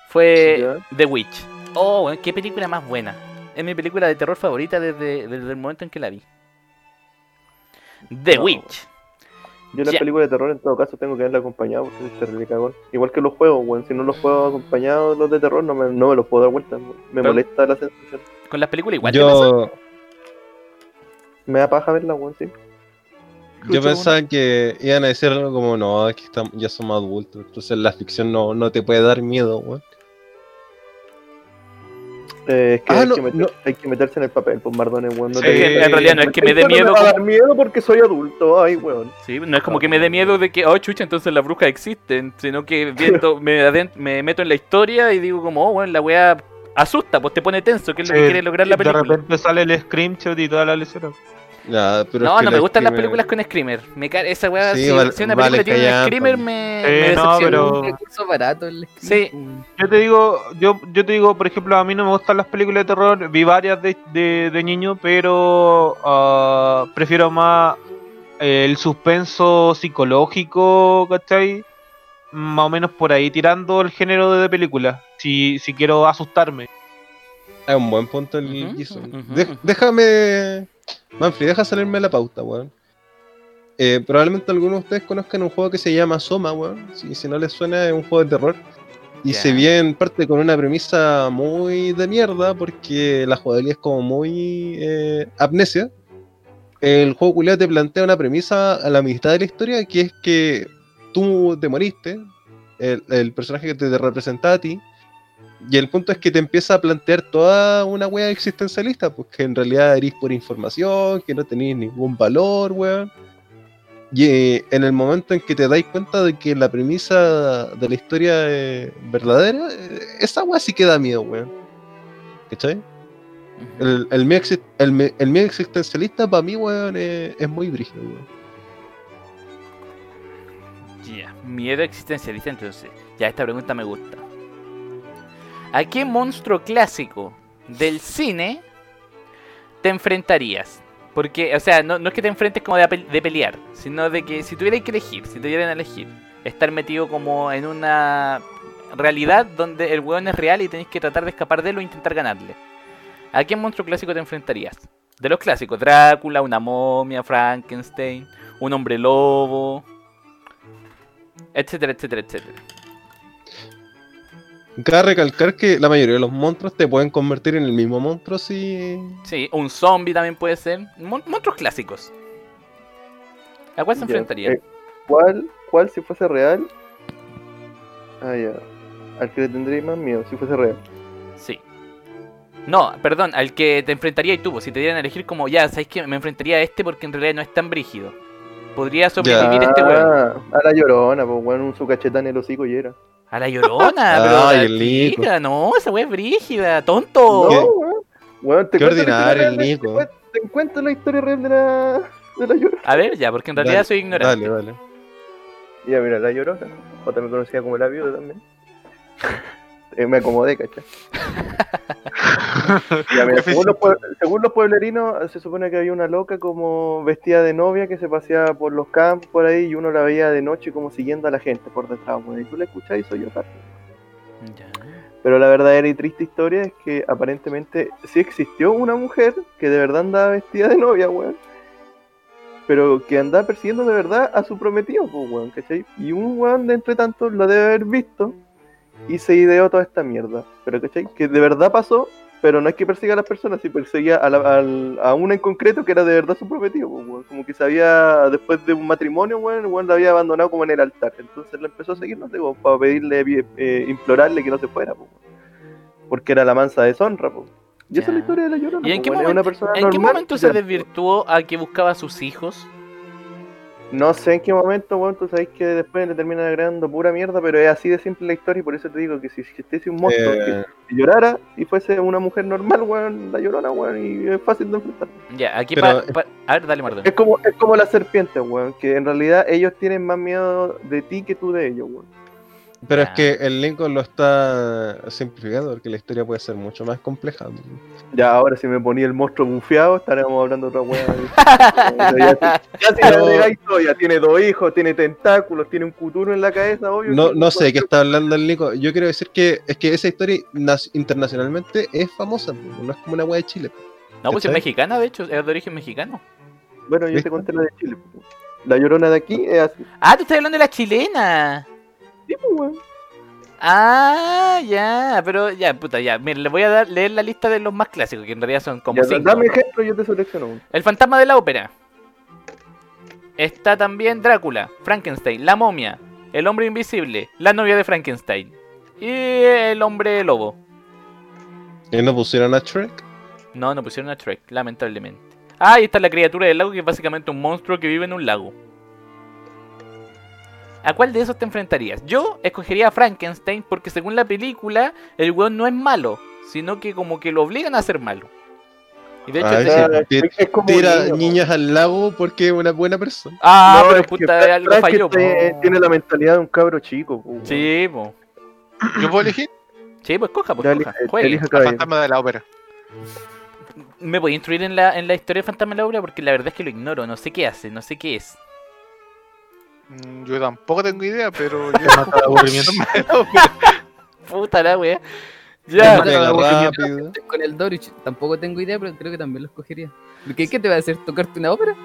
fue Ya. The Witch. Oh, qué película más buena. Es mi película de terror favorita desde, desde el momento en que la vi. The No. Witch. Yo las Ya. películas de terror en todo caso tengo que verla acompañado porque es terrible cagón. Igual que los juegos, weón. Si no los juego acompañados los de terror no me, no me los puedo dar vuelta. Me Pero- molesta la sensación. Con las películas igual te pasa. Yo, Me da paja verla, weón, sí. yo pensaba que iban a decir algo como, no, es que estamos, ya somos adultos, entonces la ficción no, no te puede dar miedo, weón. Eh, es que, Ah, hay, no, que meter- no. hay que meterse en el papel, pues Mardones, weón. No Sí, te- que en realidad no es que me dé miedo como- dar miedo porque soy adulto, ay, weón. Sí, no es como que me dé miedo de que, oh, chucha, entonces las brujas existen, sino que *laughs* viendo, me, me meto en la historia y digo como, oh, bueno, la weá asusta, pues te pone tenso, que es lo que Sí, quiere lograr la De película. repente sale el screenshot y toda la lecera. Ya, pero es No, que no me gustan las películas con Screamer. Me ca- esa weá, Sí, si, vale- si una vale película tiene un. Screamer, me, Eh, me no, pero- recurso barato el Sí. Yo te digo, yo, yo te digo, por ejemplo, a mí no me gustan las películas de terror, vi varias de, de, de niño, pero ah, prefiero más eh, el suspenso psicológico, ¿cachai? Más o menos por ahí tirando el género de, película, si, si quiero asustarme. Es un buen punto el De- ujú. déjame. Manfred, deja salirme la pauta, weón. Eh, probablemente algunos de ustedes conozcan un juego que se llama Soma, weón. Si, si no les suena, es un juego de terror. Y Ya. se bien parte con una premisa muy de mierda, porque la jugabilidad es como muy eh, amnesia. El juego culiado te plantea una premisa a la mitad de la historia, que es que tú te moriste, el, el personaje que te representaba a ti, y el punto es que te empieza a plantear toda una wea existencialista, pues que en realidad eres por información, que no tenéis ningún valor, weón. Y eh, en el momento en que te dais cuenta de que la premisa de la historia es verdadera, eh, esa wea sí que da miedo, weón. ¿Cachai? El, el, miedo existencialista para mí, weón, es, es muy brígido, weón. Ya, miedo existencialista entonces. Ya, esta pregunta me gusta. ¿A qué monstruo clásico del cine te enfrentarías? Porque, o sea, no, es que te enfrentes como de, de pelear, sino de que si tuvieras que elegir, si tuvieran que elegir, estar metido como en una realidad donde el weón es real y tenéis que tratar de escapar de él o intentar ganarle. ¿A qué monstruo clásico te enfrentarías? De los clásicos, Drácula, una momia, Frankenstein, un hombre lobo, etcétera, etcétera, etcétera. Cabe recalcar que la mayoría de los monstruos te pueden convertir en el mismo monstruo si. Sí, un zombie también puede ser. Mon- monstruos clásicos. ¿A cuál se enfrentaría? eh, ¿Cuál, ¿Cuál si fuese real? Ah, ya. Al que le tendría más miedo si fuese real. Sí. No, perdón, al que te enfrentaría y tú, pues, si te dieran a elegir como, ya, ¿sabes qué? Me enfrentaría a este porque en realidad no es tan brígido. Podría sobrevivir este weón. A la llorona, pues weón, un su cachetán en el hocico y era. A la llorona, *laughs* pero Ay, el Nico. no, esa weá es brígida, tonto. No, weón. Te Qué ordinario el Nico. Te, te cuento la historia real de la, de la llorona. A ver, ya, porque en realidad Dale, soy ignorante. Dale, dale. Ya, mira, la llorona. O también conocida como la viuda también. *laughs* Eh, me acomodé, ¿cachai? *laughs* *laughs* Ya, mira, según, los pue- según los pueblerinos, se supone que había una loca como vestida de novia que se paseaba por los campos por ahí y uno la veía de noche como siguiendo a la gente por detrás. weón. Y tú la escuchás y soy yo. Ya. Pero la verdadera y triste historia es que aparentemente sí existió una mujer que de verdad andaba vestida de novia, weón. Pero que andaba persiguiendo de verdad a su prometido, pues, weón, ¿cachai? Y un weón de entre tantos lo debe haber visto y se ideó toda esta mierda. Pero, ¿cachai? Que de verdad pasó, pero no es que persiga a las personas, si perseguía a, la- a una en concreto que era de verdad su prometido, pues. Como que se había, después de un matrimonio, weón, weón la había abandonado como en el altar. Entonces la empezó a seguir, no sé, como para pedirle, eh, implorarle que no se fuera, pues. Porque era la mansa deshonra, pues. Y esa es la historia de la llorona. ¿Y en qué momento, una persona en qué momento se desvirtuó a que buscaba a sus hijos? No sé en qué momento, weón, tú sabes que después le terminan agregando pura mierda, pero es así de simple la historia y por eso te digo que si existiese un monstruo Eh, que llorara y fuese una mujer normal, weón, la llorona, weón, y es fácil de enfrentar. Ya, aquí Pero- para... A ver, dale, Mardón. Es como, es como las serpientes, weón, que en realidad ellos tienen más miedo de ti que tú de ellos, weón. Pero es que el Lincoln lo está simplificando porque la historia puede ser mucho más compleja. Ya, ahora si me ponía el monstruo bufeado, estaríamos hablando de otra weá. ya, todo, ya tiene dos hijos, tiene tentáculos, tiene un cuturo en la cabeza, obvio. No, no sé de qué está hablando el Nico. Yo quiero decir que es que esa historia internacionalmente es famosa, no es como una weá de Chile. No, pues es mexicana, de hecho, es de origen mexicano. Bueno, yo ¿Viste? te conté la de Chile. La llorona de aquí es así. Ah, tú estás hablando de la chilena. Sí, pues, weón. Ah, ya, pero ya, puta, ya. Mira, le voy a dar, leer la lista de los más clásicos, que en realidad son como Ya, cinco. dame ejemplo, yo te selecciono uno. El fantasma de la ópera. Está también Drácula, Frankenstein, la momia, el hombre invisible, la novia de Frankenstein y el hombre lobo. ¿Y no pusieron a Shrek? No, no pusieron a Shrek, lamentablemente. Ah, y está la criatura del lago, que es básicamente un monstruo que vive en un lago. ¿A cuál de esos te enfrentarías? Yo escogería a Frankenstein porque según la película, el weón no es malo, sino que como que lo obligan a ser malo. Y de hecho, Ay, te- sí, es- como Tira niño, niñas al lago porque es una buena persona. Ah, No, pero es que puta, algo Frank falló. po. tiene la mentalidad de un cabro chico. po. Sí, po. ¿Yo puedo elegir? Sí, pues coja, pues coja. juegue. fantasma de la ópera. ¿Me voy a instruir en la, en la historia de Fantasma de la Obra? Porque la verdad es que lo ignoro, no sé qué hace, no sé qué es. Mm, Yo tampoco tengo idea, pero *laughs* yo mata de aburrimiento. *laughs* *laughs* Puta la wea. Ya, con el Dorich, tampoco tengo idea, pero creo que también lo escogería. ¿Qué, qué te va a hacer? ¿Tocarte una ópera?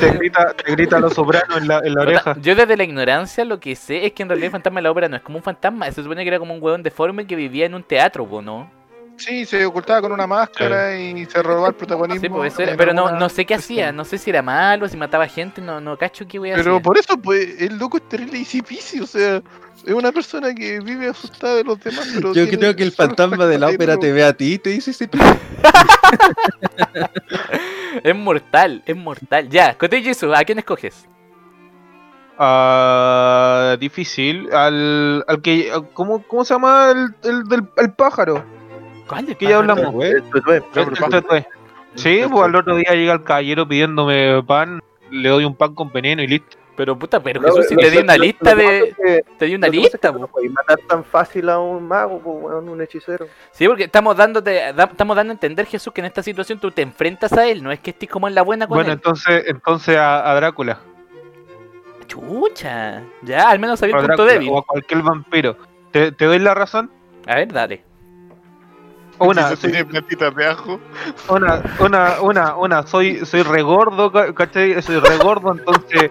Te grita, te grita los sopranos en la, en la oreja. Yo desde la ignorancia lo que sé es que en realidad el fantasma de la ópera no es como un fantasma, se supone que era como un hueón deforme que vivía en un teatro, ¿no? Sí, se ocultaba con una máscara y se robaba el protagonismo. Sí, pues era- pero no, no sé qué cuestión. hacía, no sé si era malo, si mataba gente, no, no cacho qué wea Pero hacía. por eso, pues, el loco es terrible y o sea, es una persona que vive asustada de los demás, pero Yo creo que el fantasma de la ópera te ve a ti y te dice ese *laughs* Es mortal, es mortal. Ya, Kote Jisoo, ¿a quién escoges? Ah, difícil. Al, al que. ¿cómo, ¿Cómo se llama el, el del el pájaro? ¿Cuál de Que ya hablamos. Sí, pues al otro día llega el caballero pidiéndome pan, le doy un pan con veneno y listo. Pero puta, pero Jesús, si te di una lista de. Te di una lista, no podéis matar tan fácil a un mago, weón, un hechicero. Sí, porque estamos dándote, estamos dando a entender, Jesús, que en esta situación tú te enfrentas a él, no es que estés como en la buena con Bueno, él. entonces, entonces a, a Drácula. Chucha. Ya, al menos sabía a el punto Drácula, débil. O a cualquier vampiro. ¿Te, te doy la razón? A ver, dale. *laughs* Una, soy, tiene plantitas de ajo. una, una, una, una, soy, soy regordo, ca- ¿cachai? Soy regordo, entonces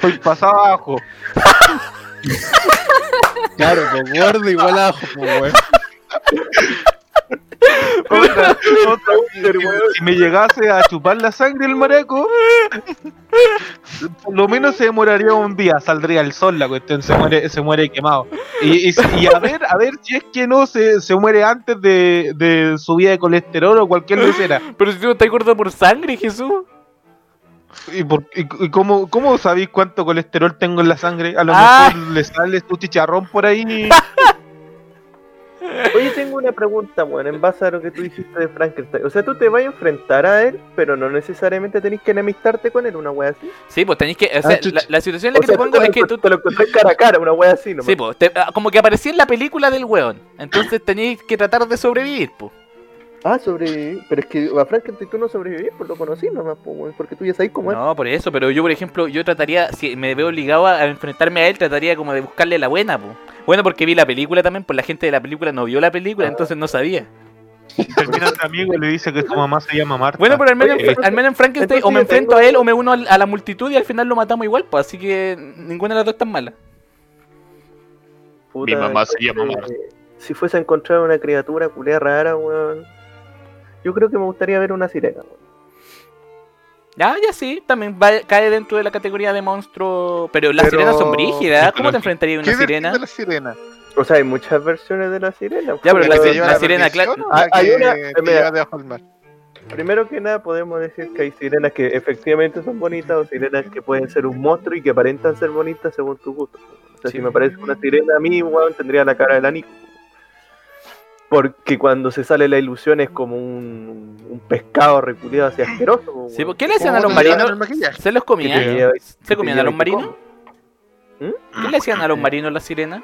soy pasado abajo. *laughs* Claro, pues gordo igual a ajo, pues, güey. *laughs* Otra, *laughs* otra, si- si me llegase a chupar la sangre el maraco, por lo menos se demoraría un día, saldría el sol, la cuestión se muere, se muere quemado. Y, y, si- y a ver, a ver si es que no se, se muere antes de, de subida de colesterol o cualquier lecera. Pero si tú no estás gordo por sangre, Jesús. ¿Y, por, y, y cómo, cómo sabéis cuánto colesterol tengo en la sangre? A lo Ah. mejor le sale tu chicharrón por ahí. *laughs* Oye, tengo una pregunta, weón, en base a lo que tú dijiste de Frankenstein. O sea, tú te vas a enfrentar a él, pero no necesariamente tenés que enemistarte con él, una wea así. Sí, pues tenéis que. O sea, Ah, chucha. la, la situación en la O que sea, te pongo es que tú. te lo encontrás cara a cara, una wea así, nomás. Sí, pues, te- ah, como que aparecía en la película del weón. Entonces tenéis que tratar de sobrevivir, pues. Ah, sobrevivir. Pero es que a Frankenstein tú no sobrevivís, pues lo conocí nomás, pues, porque tú ya sabes cómo es. No, por eso, pero yo, por ejemplo, yo trataría, si me veo obligado a enfrentarme a él, trataría como de buscarle la buena, pues. Bueno, porque vi la película también, pues la gente de la película no vio la película, Ah. entonces no sabía. Termina este amigo y le dice que su mamá se llama Marta. Bueno, pero al menos, Oye, en- al menos en Frankenstein o me tengo- enfrento a él o me uno a la multitud y al final lo matamos igual, pues así que ninguna de las dos es tan mala. Puta, Mi mamá se llama entonces, Si fuese a encontrar una criatura culea rara, weón. Yo creo que me gustaría ver una sirena, weón. Ya, ya sí, también va- cae dentro de la categoría de monstruo. Pero las Pero- sirenas son brígidas. ¿Cómo te enfrentarías a ¿Qué una sirena? de la sirena? O sea, hay muchas versiones de la sirena. Ya, pero ¿La la que la la sirena, perdición cla- o la Ah, hay que una- del mar? Primero que nada, podemos decir que hay sirenas que efectivamente son bonitas o sirenas que pueden ser un monstruo y que aparentan ser bonitas según tu gusto. O sea, Sí. si me parece una sirena a mí, weón, tendría la cara de la Nico. Porque cuando se sale la ilusión es como un, un pescado reculeado así asqueroso. Sí, ¿por ¿Qué le hacían a ¿Cómo los llevan marinos? maquillaje? ¿Se los comían? ¿Se comían a los marinos? ¿Qué le hacían a los marinos las sirenas?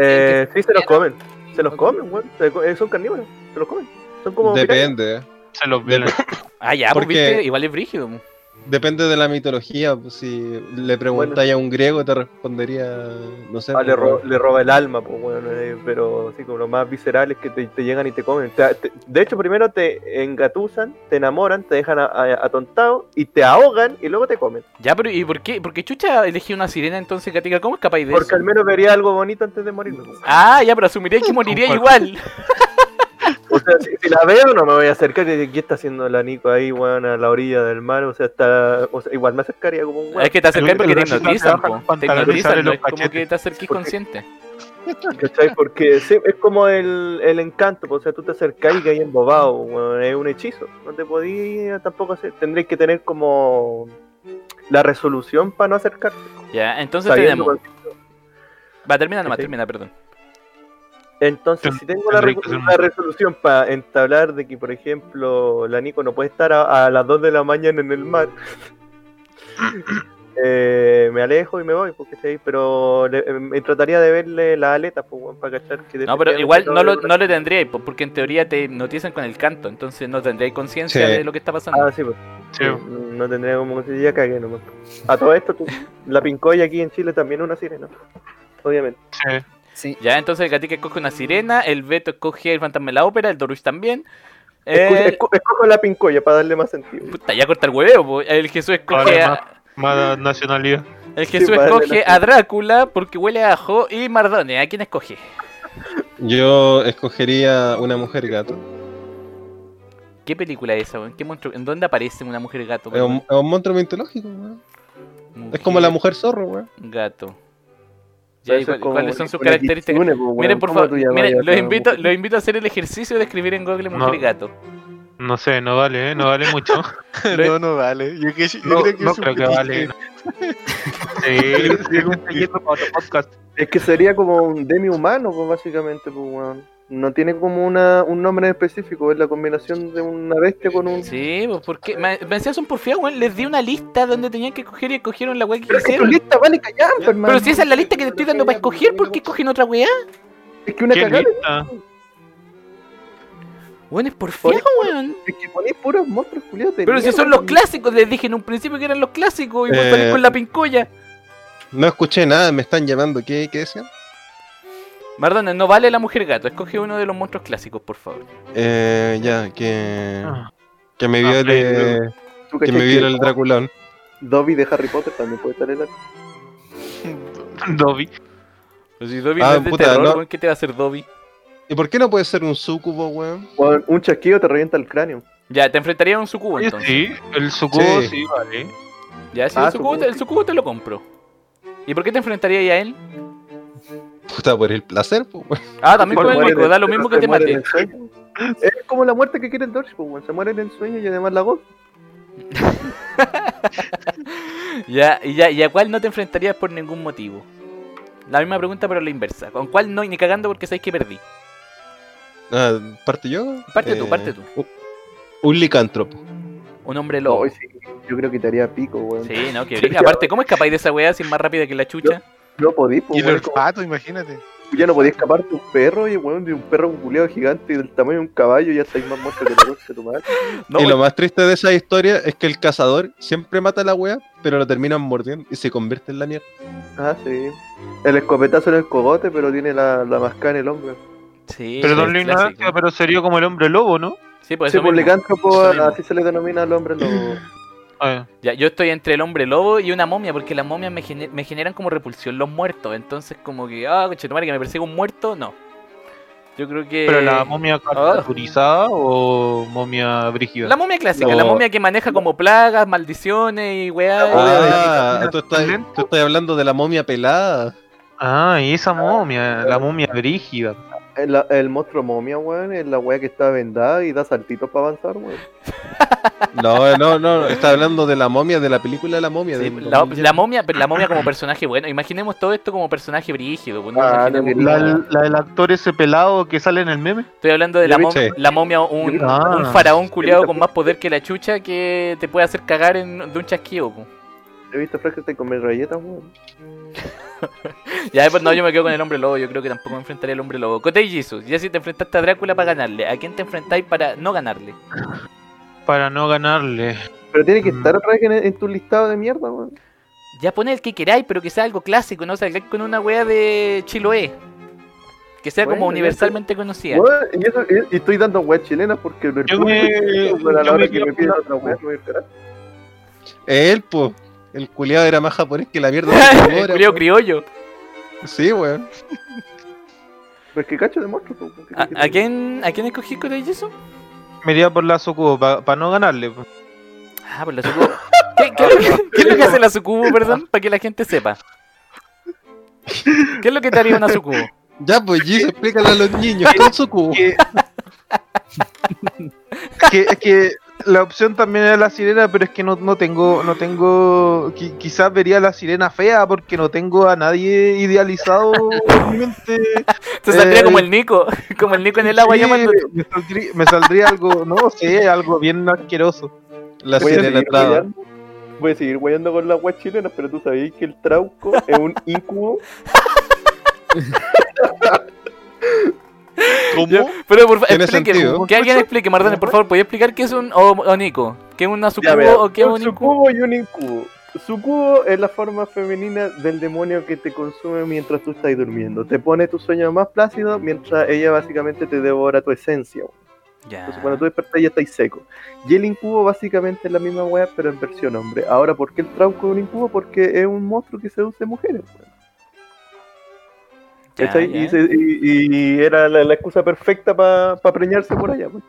Eh, sí, se los comen. Se los comen, weón. Eh, Son carnívoros. Se los comen. Son como pirañas. Depende. Se los violan. Ah, ya, pues Porque- viste, igual es brígido. Depende de la mitología. pues, si le preguntáis a un griego, te respondería. No sé. Ah, le, pues, ro- le roba el alma, pues, bueno, eh, pero así como lo más visceral es que te, te llegan y te comen. Te- te- de hecho, primero te engatusan, te enamoran, te dejan a- a- atontado y te ahogan y luego te comen. Ya, pero ¿y por qué? Porque Chucha elegí una sirena entonces, Gatica. ¿Cómo es capaz de Porque eso? al menos vería algo bonito antes de morirme. pues. Ah, ya, pero asumiría que *laughs* moriría igual. *laughs* O sea, si, si la veo no me voy a acercar y ¿qué está haciendo la Nico ahí, weón, a la orilla del mar? O sea, está, o sea, igual me acercaría como un weón. Es que te acercas El- porque te hipnotizan, Te hipnotizan, no es como que te acerques Porque- consciente. ¿Cachai? Porque sí, es como el, el encanto, pues, o sea, tú te acercás y caes embobado, weón, es un hechizo. No te podías tampoco hacer, tendréis que tener como la resolución para no acercarte. Ya, entonces tenemos. Va, termina nomás, termina, perdón. Entonces, si tengo la, resolución para entablar de que, por ejemplo, la Nico no puede estar a, a las 2 de la mañana en el mar, *clears throat* eh, me alejo y me voy, porque sí, pero le- eh, me trataría de verle las aletas, pues, para cachar que No, pero igual no lo, no lo tendríais, po, porque en teoría te hipnotizan con el canto, entonces no tendríais conciencia Sí. de lo que está pasando. Ah, sí, pues. Sí. No tendría como que ya cagué nomás. A todo esto, tú- la pincoya aquí en Chile también es una sirena, obviamente. Sí. Sí. Ya, entonces el Gatica escoge una sirena, el Beto escoge el fantasma de la ópera, el Dorush también. El... escojo la pincoya para darle más sentido. Puta, ya corta el huevo, po. el Jesús escoge a... Más nacionalidad. El Jesús escoge a Drácula porque huele a ajo y Mardone. ¿A quién escoge? Yo escogería una mujer gato. ¿Qué película es esa, weón? ¿Qué monstruo? ¿En dónde aparece una mujer gato? Es un, es un monstruo mitológico, weón. Es como la mujer zorro, weón. Gato. Ya, ¿y Eso es cuál- como ¿Cuáles son sus características? pues. Miren, por ¿Cómo favor, miren, los invito, los invito a hacer el ejercicio de escribir en Google mujer No. y gato. No sé, no vale, ¿eh? no vale mucho. *laughs* No, no vale. Yo, que, yo No, creo que no es un creo que poquito- vale. Sí. *laughs* Es que sería como un demi-humano, pues básicamente, pues, weón. No tiene como una, un nombre específico, es la combinación de una bestia con un... Sí, pues porque me, me decían son porfiados, weón. Les di una lista donde tenían que escoger y escogieron la weá que Pero es que tu quisieron. lista vale callar, pues, hermano. Pero si esa es la lista que te estoy dando para escoger, ¿por qué escogen otra weá? Es que una ¿Qué cagada? Weón, es porfiado, weón. es que ponéis puros monstruos culiados Pero si son los clásicos, les dije en un principio que eran los clásicos y vos Eh. con la pincoya. No escuché nada, me están llamando. ¿Qué, qué decían? Mardona, no vale la mujer gato, escoge uno de los monstruos clásicos, por favor. Eh, ya, que. Ah. Que me Ah, viole. Play, ¿Tú que me viole el Draculón. Dobby de Harry Potter también puede estar en el... *laughs* Dobby. Pero si Dobby Ah, no es de puta, terror, no. weón, ¿qué te va a hacer Dobby? ¿Y por qué no puede ser un sucubo, weón? Weón, un chasquido te revienta el cráneo. Ya, te enfrentaría a un sucubo entonces. sí, el sucubo Sí. sí, vale. Ya, si Ah, el, sucubo, sucubo, te, el sucubo te lo compro. ¿Y por qué te enfrentarías a él? Puta, por el placer, pues, weón. Ah, también Por el en da lo mismo que te mate. Es como la muerte que quiere el Dodge, pues, weón. Se muere en el sueño y además la goza. *laughs* Ya, y ya, ¿y a cuál no te enfrentarías por ningún motivo? La misma pregunta, pero la inversa. ¿Con cuál no, ni cagando porque sabéis que perdí? Ah, ¿Parte yo? Parte tú, Eh, parte tú. un- Un licántropo. Un hombre lobo. Sí, yo creo que te haría pico, weón. Sí, no, que *laughs* brillo. Aparte, ¿cómo escapáis de esa weá sin más rápida que la chucha? No podís, pues, Y el weón. como- olfato, imagínate. Ya no podías escapar de un perro y weón, de un perro culiado gigante y del tamaño de un caballo, ya estáis más muerto que la concha de tu madre. *laughs* No, y lo más triste de esa historia es que el cazador siempre mata a la wea, pero lo terminan mordiendo y se convierte en la mierda. Ah, sí. El escopetazo en el cogote, pero tiene la, la mascada en el hombro. Sí, don la ignorancia, pero sería como el hombre lobo, ¿no? Sí, pues sí, eso por licántropo, Eso mismo. así se le denomina al hombre lobo. *laughs* Ah, Ya, yo estoy entre el hombre lobo y una momia, porque las momias me, gener- me generan como repulsión los muertos. Entonces, como que, ah, coche, que me persigue un muerto, no. Yo creo que. ¿Pero la momia caricaturizada o momia brígida? La momia clásica, No. la momia que maneja como plagas, maldiciones y weá. Ah, tú estás, ¿Lento? tú estás hablando de la momia pelada. Ah, y esa momia, la momia brígida. El, el monstruo momia, weón, es la wea que está vendada y da saltitos para avanzar, weón. *laughs* No, no, no, está hablando de la momia, de la película de la momia. Sí, de la, la momia, la momia como personaje bueno. Imaginemos todo esto como personaje brígido. pues, no Ah, La, la del actor ese pelado que sale en el meme. Estoy hablando de la, mom- la momia, un, Ah. un faraón culiado con más poder que la chucha que te puede hacer cagar en, de un chasquido. po. He visto Frankenstein comer galletas, weón. *laughs* Ya, pues no, yo me quedo con el hombre lobo. Yo creo que tampoco me enfrentaría al hombre lobo. Cote y Jesus, ya si te enfrentaste a Drácula para ganarle, ¿a quién te enfrentáis para no ganarle? Para no ganarle. Pero tiene que Mm. estar otra vez en, en tu listado de mierda, weón. Ya pone el que queráis, pero que sea algo clásico, no salgáis con una wea de Chiloé. Que sea como Bueno, universalmente conocida. Weón, y, eso- y- y estoy dando weas chilenas porque el Yo me- weón, a la yo hora me que me con piden otra wea, me voy carajo. Él, po. El culiado era más japonés que la mierda. *laughs* de el po. criollo. Sí, weón. Pero es que cacho de monstruo, po, ¿qué ¿A, a quién, ¿A quién escogí con el Jason? Me iría por la Sucubo para no ganarle. Ah, por la sucubo. *laughs* ¿Qué, qué, qué es lo que hace la sucubo, perdón? *laughs* Para que la gente sepa. ¿Qué es lo que te haría una sucubo? Ya, pues, Giz, explícale a los niños. ¿Qué es su cubo? que, es que, es que la opción también era la sirena, pero es que no, no tengo, no tengo, qui- quizás vería la sirena fea porque no tengo a nadie idealizado. Te saldría Eh, como el Nico, *laughs* como el Nico en el agua Sí, llamando. me, saldría, me saldría algo, no sé, algo bien asqueroso. La Voy a sirena entrada. weyando- Voy a seguir weyando con las weas chilenas, pero tú sabías que el trauco es un incubo. *laughs* ¿Cómo? Pero por favor, Tiene explique, sentido. que alguien explique, Mardone, por favor, ¿podría explicar qué es un o, o Nico? ¿Qué es una sucubo o qué es un sucubo y un incubo. Sucubo es la forma femenina del demonio que te consume mientras tú estás durmiendo. Te pone tu sueño más plácido mientras ella básicamente te devora tu esencia. Ya. Entonces cuando tú despertas ya estáis seco. Y el incubo básicamente es la misma wea, pero en versión hombre. Ahora, ¿por qué el trauco es un incubo? Porque es un monstruo que seduce mujeres. weón. Ya, ¿Cachai? ya. Y, se- y- y era la, la excusa perfecta para preñarse por allá. pues.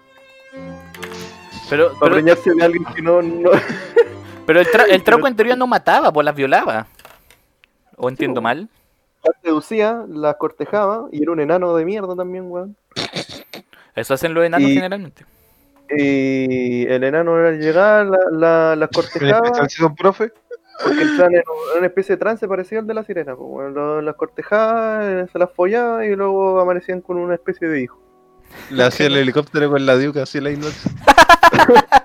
Pero, Para pero, preñarse de alguien que no... no... *laughs* pero el, tra- el trauco en teoría no mataba, pues las violaba. ¿O entiendo po. mal? las seducía, las cortejaba y era un enano de mierda también, weón. Eso hacen los enanos Y- generalmente. Y el enano al llegar la, la- las En cortejaba son profe. Porque entraban en un- en una especie de trance parecido al de la sirena. Pues, bueno, las cortejaba, eh, se las follaba y luego amanecían con una especie de hijo. Le hacía el helicóptero con la diuca, así la ignorancia. *laughs*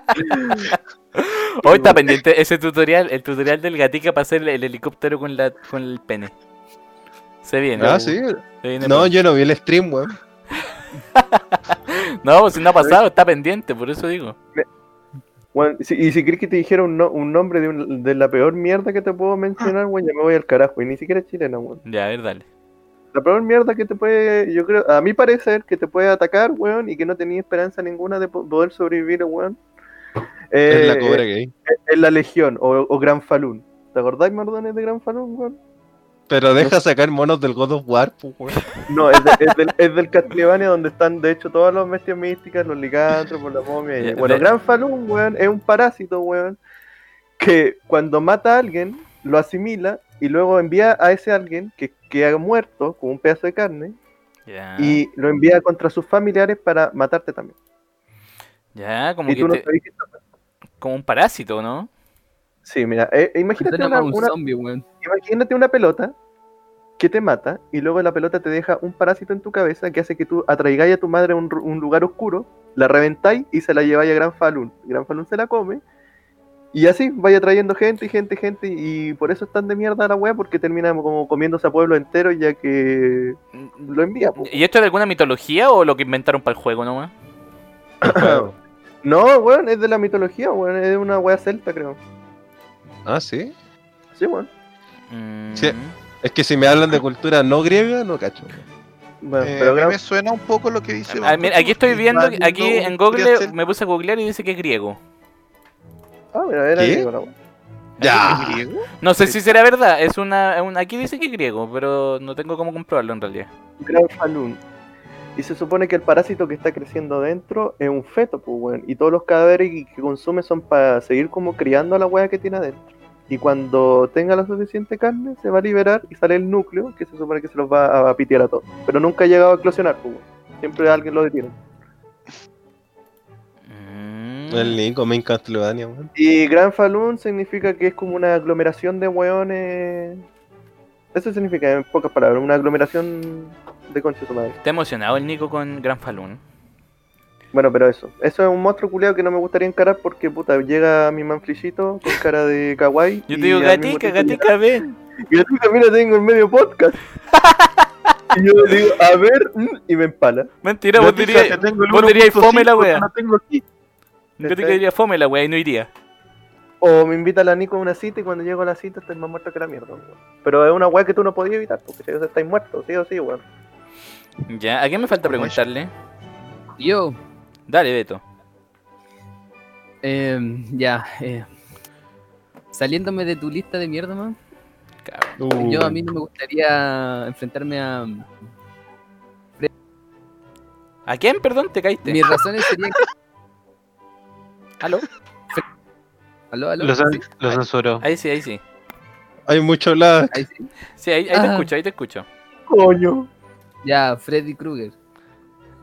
Hoy está pendiente ese tutorial, el tutorial del gatica para hacer el helicóptero con la con el pene. Se viene. Ah, sí. se viene No, yo no vi el stream, weón. *laughs* No, pues si no ha pasado, está pendiente, por eso digo. Bueno, si- y si crees que te dijera un, no- un nombre de, un- de la peor mierda que te puedo mencionar, weón, ya me voy al carajo. Y ni siquiera es chilena, weón. Ya, a ver, dale. La peor mierda que te puede, yo creo, a mi parecer, que te puede atacar, weón, y que no tenía esperanza ninguna de po- poder sobrevivir, weón. Es la eh, cobra gay. es la Legión o, o Gran Falun. ¿Te acordáis, Mardones, de Gran Falun, weón? Pero deja sacar monos del God of War, pues, weón. *laughs* No, es, de- es del, es del Castlevania donde están, de hecho, todas las bestias místicas, los licántropos, la momia. y- bueno, de- Gran Falun, weón, es un parásito, weón, que cuando mata a alguien, lo asimila y luego envía a ese alguien que queda muerto con un pedazo de carne Ya. y lo envía contra sus familiares para matarte también. Ya, como Y que tú te- como un parásito, ¿no? Sí, mira, eh, imagínate, una, como un una- zombie, weón. imagínate una pelota que te mata y luego la pelota te deja un parásito en tu cabeza que hace que tú atraigáis a tu madre a un, lugar oscuro, la reventáis y se la lleváis a Gran Falun. Gran Falun se la come y así vaya trayendo gente y gente y gente y por eso están de mierda la wea porque termina como comiéndose a pueblo entero ya que lo envía. po. ¿Y esto es de alguna mitología o lo que inventaron para el juego nomás? *coughs* No, weón, es de la mitología, weón, es de una wea celta creo. Ah, sí. Sí, weón. Mm. Sí. Es que si me hablan de cultura no griega, no cacho. Bueno, Eh, pero a mí Gran- me suena un poco lo que dice. Ah, mira, aquí estoy viendo, aquí en Google ser- me puse a googlear y dice que es griego. Ah, mira, era ¿Qué? griego la. Ya. ¿Es griego? No sé si será verdad, es una, es una- aquí dice que es griego, pero no tengo cómo comprobarlo en realidad. Gran Falun. Y se supone que el parásito que está creciendo dentro es un feto, pues, weón. Y todos los cadáveres que consume son para seguir como criando a la weá que tiene adentro. Y cuando tenga la suficiente carne, se va a liberar y sale el núcleo, que se supone que se los va a, pitear a todos. Pero nunca ha llegado a eclosionar, pues, weón. Siempre alguien lo detiene. Mm. El Nico, me encanta Castlevania, weón. Y Gran Falun significa que es como una aglomeración de weones. Eso significa, en pocas palabras, una aglomeración de concha su madre. Está emocionado el Nico con Gran Falun. Bueno, pero eso. Eso es un monstruo culiado que no me gustaría encarar porque, puta, llega mi manflillito con cara de kawaii. Yo te digo, gatica, gatica, ven. Gatica, mira, tengo el medio podcast. *laughs* y yo le digo, a ver, mm, y me empala. Mentira, vos dirías, te vos dirías 1.5 fome la wea. No tengo aquí. Gatica diría fome la wea y no iría. O me invita la Nico a una cita y cuando llego a la cita estoy más muerto que la mierda, weón. Pero es una weá que tú no podías evitar, porque si estáis muertos, sí o sí, weón. Ya, ¿a quién me falta preguntarle? Yo, Dale, Beto. eh, ya, eh, saliéndome de tu lista de mierda, man. Cabrón. Uh, Yo a mí no me gustaría enfrentarme a. ¿A quién, perdón? ¿Te caíste? Mis razones serían. *laughs* ¿Aló? ¿Aló, aló? Lo, lo censuró. Ahí sí, ahí sí. Hay mucho lag. Ahí sí. Sí, ahí, ahí te Ah. escucho, ahí te escucho. Coño. Ya, Freddy Krueger.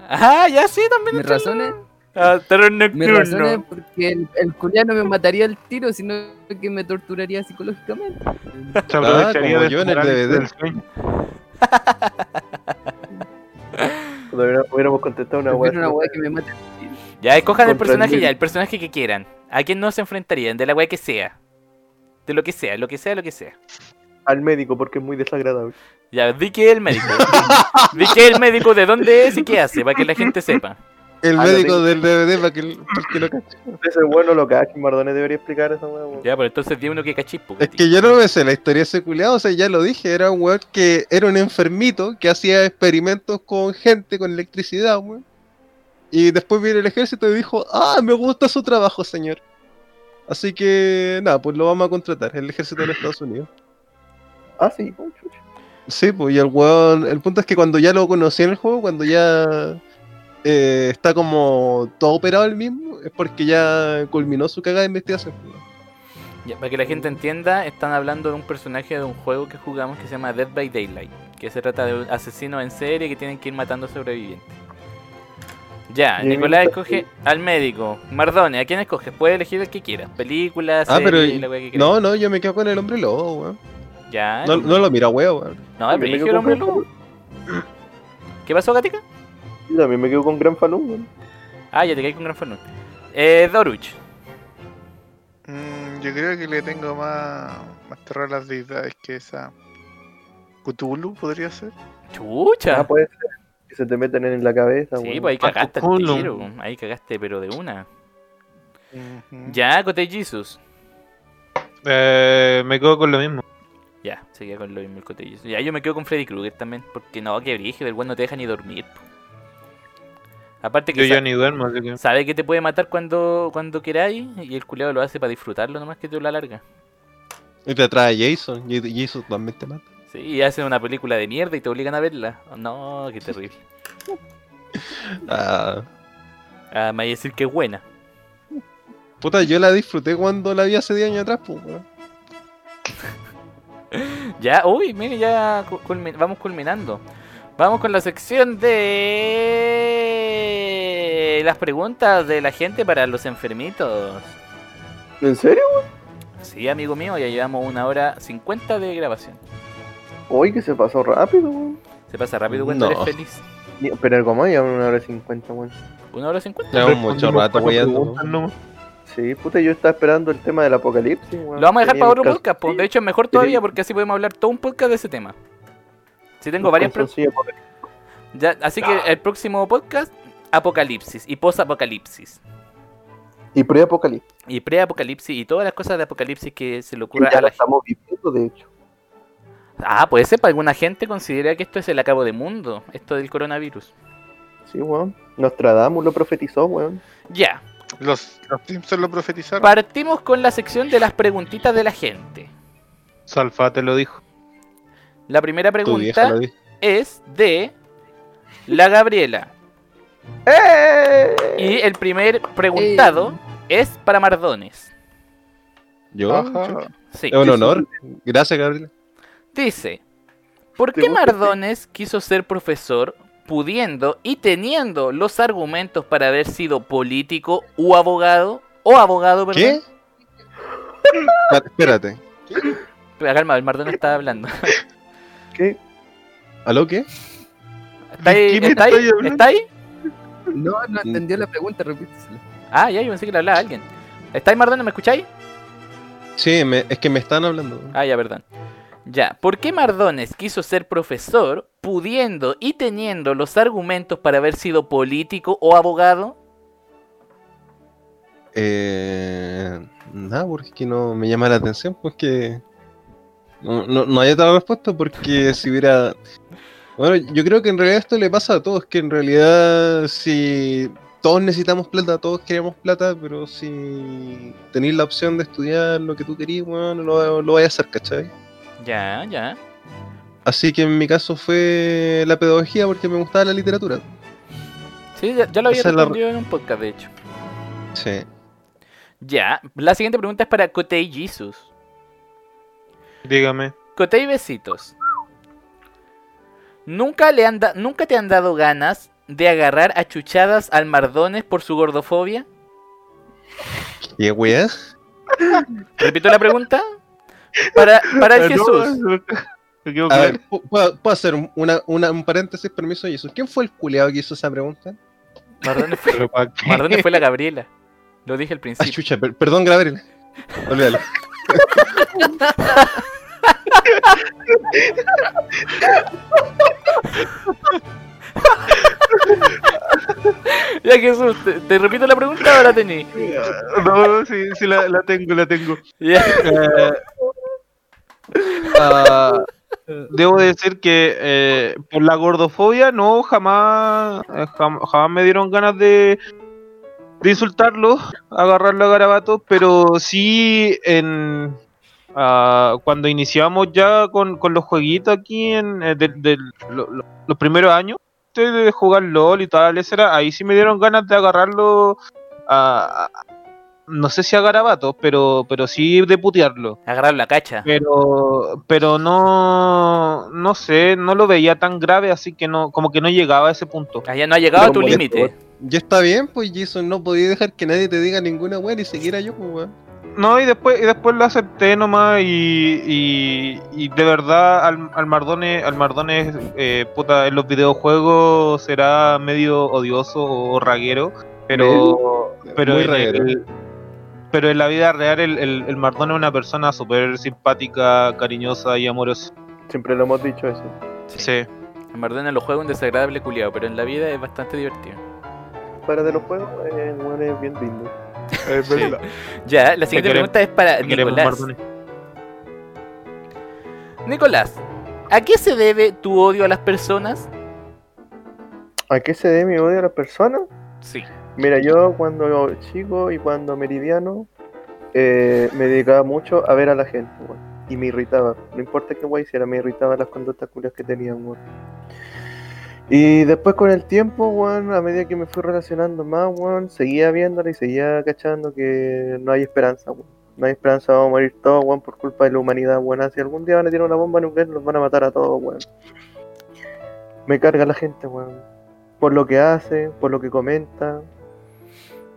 Ah, ya sí, también. Mis razones, Ah, nocturno. razones porque el, el culiano me mataría al tiro, sino que me torturaría psicológicamente. Se aprovecharía de yo en el DVD. del sueño. *laughs* Todavía hubiéramos contestado una. Prefiero una que me mate. Ya, escojan el personaje ya, el personaje que quieran. ¿A quién no se enfrentarían? De la weá que sea. De lo que sea, lo que sea, lo que sea. Al médico porque es muy desagradable. Ya, di que es el médico. di que es el médico, de dónde es y qué hace, para que la gente sepa. El Ah, médico del DVD para que, para el que lo cache. Ese bueno lo cacho, Mardones debería explicar esa weá, weón. Ya, pues entonces di uno que cachispo. Es que yo no me sé la historia de ese culiado, o sea, ya lo dije, era un weón que era un enfermito que hacía experimentos con gente, con electricidad, weón. Y después vino el ejército y dijo, ah, me gusta su trabajo, señor. Así que, nada, pues lo vamos a contratar, el ejército de los Estados Unidos. Ah, sí, oh, chucha. Sí, pues, y el weón, el punto es que cuando ya lo conocí en el juego, cuando ya eh, está como todo operado el mismo, es porque ya culminó su cagada de investigación. pues. Ya, para que la gente entienda, están hablando de un personaje de un juego que jugamos que se llama Dead by Daylight. Que se trata de un asesino en serie que tienen que ir matando sobrevivientes. Ya, Y Nicolás mi- escoge al médico. Mardone, ¿a quién escoges? Puede elegir el que quiera. Películas, Ah, pero serie, la wea que quiera. no, no, yo me quedo con el hombre lobo, weón. Ya. No, no lo mira, weón. No, dije quedo el hombre lobo. ¿Qué pasó, Gatica? Yo también me quedo con Gran Falun, weón. Ah, ya te caí con Gran Fanun. Eh, Doruch. Mm, yo creo que le tengo más, más terror a las deidades que esa. Cthulhu podría ser. Chucha. Ah, puede ser. Que se te meten en la cabeza, sí, weón. pues ahí cagaste Cthulhu. tiro. Ahí cagaste, pero de una. Ya, Cote Jesus. Eh, me quedo con lo mismo. Ya, se queda con lo mismo el Cote Jesus. Ya, yo me quedo con Freddy Krueger también. Porque no, que brígido, el weón no te deja ni dormir. po. Aparte que Yo ya ni duermo, así que. sabe que te puede matar cuando, cuando queráis. Y el culeado lo hace para disfrutarlo nomás que te la larga. Y te trae Jason, y Jason también te mata. Sí, y hacen una película de mierda y te obligan a verla. No, qué terrible. *laughs* Ah, Ah, me vais a decir que es buena. puta, yo la disfruté cuando la vi hace 10 años atrás, pues. *laughs* *laughs* Ya, uy, mire, ya vamos culminando. Vamos con la sección de las preguntas de la gente para los enfermitos. ¿En serio? Sí, amigo mío, ya llevamos una hora 50 de grabación. Hoy que se pasó rápido, weón. Se pasa rápido cuando No. eres feliz. Pero algo más, ya una hora cincuenta, weón. Una hora 50. Llevamos mucho rato nomás. Sí, puta, yo estaba esperando el tema del apocalipsis, weón. Lo vamos a dejar para otro caso- podcast. po. De hecho, es mejor todavía porque así podemos hablar todo un podcast de ese tema. Si tengo varias pre- calzoncillos apocalipsis. ya, Así que el próximo podcast, apocalipsis y post-apocalipsis. Y pre-apocalipsis. Y pre-apocalipsis y todas las cosas de apocalipsis que se le ocurra ya a la gente. estamos viviendo, de hecho. Ah, puede ser, para alguna gente considera que esto es el acabo de mundo, esto del coronavirus. Sí, weón. Nostradamus lo profetizó, weón. Ya, Los, los Simpsons lo profetizaron. partimos con la sección de las preguntitas de la gente. Salfa te lo dijo. La primera pregunta es de la Gabriela. ¡Eh! Y el primer preguntado es para Mardones. Yo. Sí. Es un honor. Gracias, Gabriel. Dice, ¿por ¿Te qué? Mardones quiso ser profesor pudiendo y teniendo los argumentos para haber sido político u abogado? O abogado, perdón. ¿Qué? Espérate. Pero calma, el Mardones está hablando. ¿Qué? ¿Aló qué? ¿Está ahí? qué ¿Está ahí? ¿Está ahí? No, no entendió la pregunta, repítesela. Ah, ya, yo pensé que le hablaba a alguien. ¿Está ahí, Mardones? ¿Me escucháis? Sí, me- es que me están hablando. Ah, ya, perdón. Ya, ¿por qué Mardones quiso ser profesor pudiendo y teniendo los argumentos para haber sido político o abogado? Eh, nada, porque no me llama la atención, pues que no, no, no hay otra respuesta porque si hubiera... Bueno, yo creo que en realidad esto le pasa a todos, que en realidad si todos necesitamos plata, todos queremos plata, pero si tenéis la opción de estudiar lo que tú querías, bueno, lo, lo vais a hacer, ¿cachai? Ya, ya. Así que en mi caso fue la pedagogía porque me gustaba la literatura. Sí, ya, ya lo había la- respondido en un podcast, de hecho. Sí. Ya, la siguiente pregunta es para Cotei Jesus. Dígame. Cotei Besitos. ¿Nunca, le han da- ¿Nunca te han dado ganas de agarrar a chuchadas al Mardones por su gordofobia? ¿Y weá? *laughs* Repito la pregunta. Para, para el Ah, Jesús. me equivoqué. A ver, ¿pu- ¿puedo, puedo hacer un- una, una- un paréntesis, permiso, Jesús? ¿Quién fue el culeado que hizo esa pregunta? Mardones fue, la Gabriela. Lo dije al Ah, principio. chucha, per- perdón, Gabriel. Olvídalo. *laughs* Ya Jesús, te, te repito la pregunta o la tení. No, sí, sí, la, la tengo, la tengo. Ya. Eh, *laughs* ah, debo decir que eh, por la gordofobia no jamás eh, jam- jamás me dieron ganas de, insultarlo, agarrarlo a garabatos, pero sí en ah, cuando iniciamos ya con, los jueguitos aquí en eh, los primeros años de jugar LOL y tal, etcétera, ahí sí me dieron ganas de agarrarlo a, a- no sé si a garabatos, pero pero sí de putearlo. Agarrar la cacha. Pero, pero no, no sé, no lo veía tan grave, así que no, como que no llegaba a ese punto. Allá no ha llegado a tu límite. Ya está bien, pues Jason, no podía dejar que nadie te diga ninguna weá, ni siquiera yo, pues weón. No, y después, y después lo acepté nomás y, y, y de verdad al, al Mardones, al Mardones, eh, puta, en los videojuegos será medio odioso o raguero, pero, pero en el- pero en la vida real el, el, el Mardones es una persona súper simpática, cariñosa y amorosa. Siempre lo hemos dicho eso. Sí. En Mardones lo juega un desagradable culiado, pero en la vida es bastante divertido. Fuera de los juegos, eh, bueno, es bien lindo. *laughs* Es verdad. Ya, la siguiente queremos- pregunta es para Nicolás. Nicolás, ¿a qué se debe tu odio a las personas? ¿A qué se debe mi odio a las personas? Sí. Mira, yo cuando chico y cuando meridiano eh, me dedicaba mucho a ver a la gente, weón. Y me irritaba. No importa qué guay hiciera, me irritaba las conductas culias que tenían, weón. Y después con el tiempo, weón, a medida que me fui relacionando más, weón, seguía viéndola y seguía cachando que no hay esperanza, weón. No hay esperanza, vamos a morir todos, weón, por culpa de la humanidad, weón. Si algún día van a tirar una bomba nuclear, los van a matar a todos, weón. Me carga la gente, weón. Por lo que hace, por lo que comenta,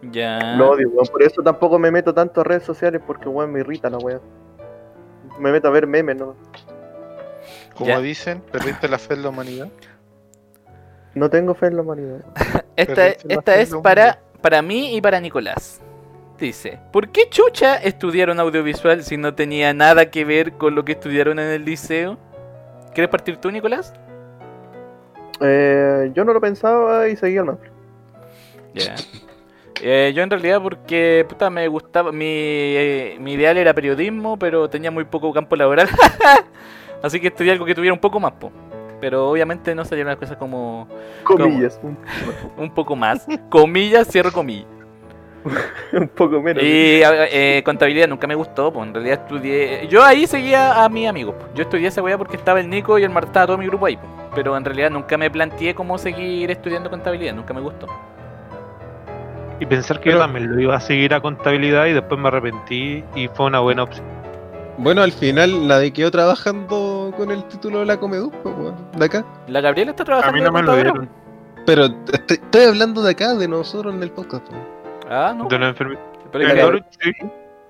Ya. lo odio, weón. Por eso tampoco me meto tanto a redes sociales porque, weón, me irrita la weá. Me meto a ver memes, ¿no? Como Ya. dicen, perdiste la fe en la humanidad. No tengo fe en la humanidad. *laughs* Esta, la esta es para, para mí y para Nicolás. Dice, ¿por qué chucha estudiaron audiovisual si no tenía nada que ver con lo que estudiaron en el liceo? ¿Quieres partir tú, Nicolás? Eh, yo no lo pensaba y seguía mal. Ya. Eh, yo en realidad porque puta me gustaba, mi, eh, mi ideal era periodismo, pero tenía muy poco campo laboral. *laughs* Así que estudié algo que tuviera un poco más, po. Pero obviamente no salieron las cosas como Comillas. Un, *laughs* un poco más. Comillas, cierro comillas. *laughs* un poco menos. Y eh, contabilidad nunca me gustó, pues en realidad estudié. Yo ahí seguía a mis amigos. Yo estudié esa weá porque estaba el Nico y el Marta, todo mi grupo ahí. po. Pero en realidad nunca me planteé cómo seguir estudiando contabilidad, nunca me gustó. Y pensar que yo también lo iba a seguir a contabilidad y después me arrepentí y fue una buena opción. Bueno, al final la de quedó trabajando con el título de la weón, de acá. La Gabriela está A trabajando mí de no me lo dieron. Pero estoy, estoy hablando de acá, de nosotros en el podcast. Ah, no. De. Pero Claro. que, Sí.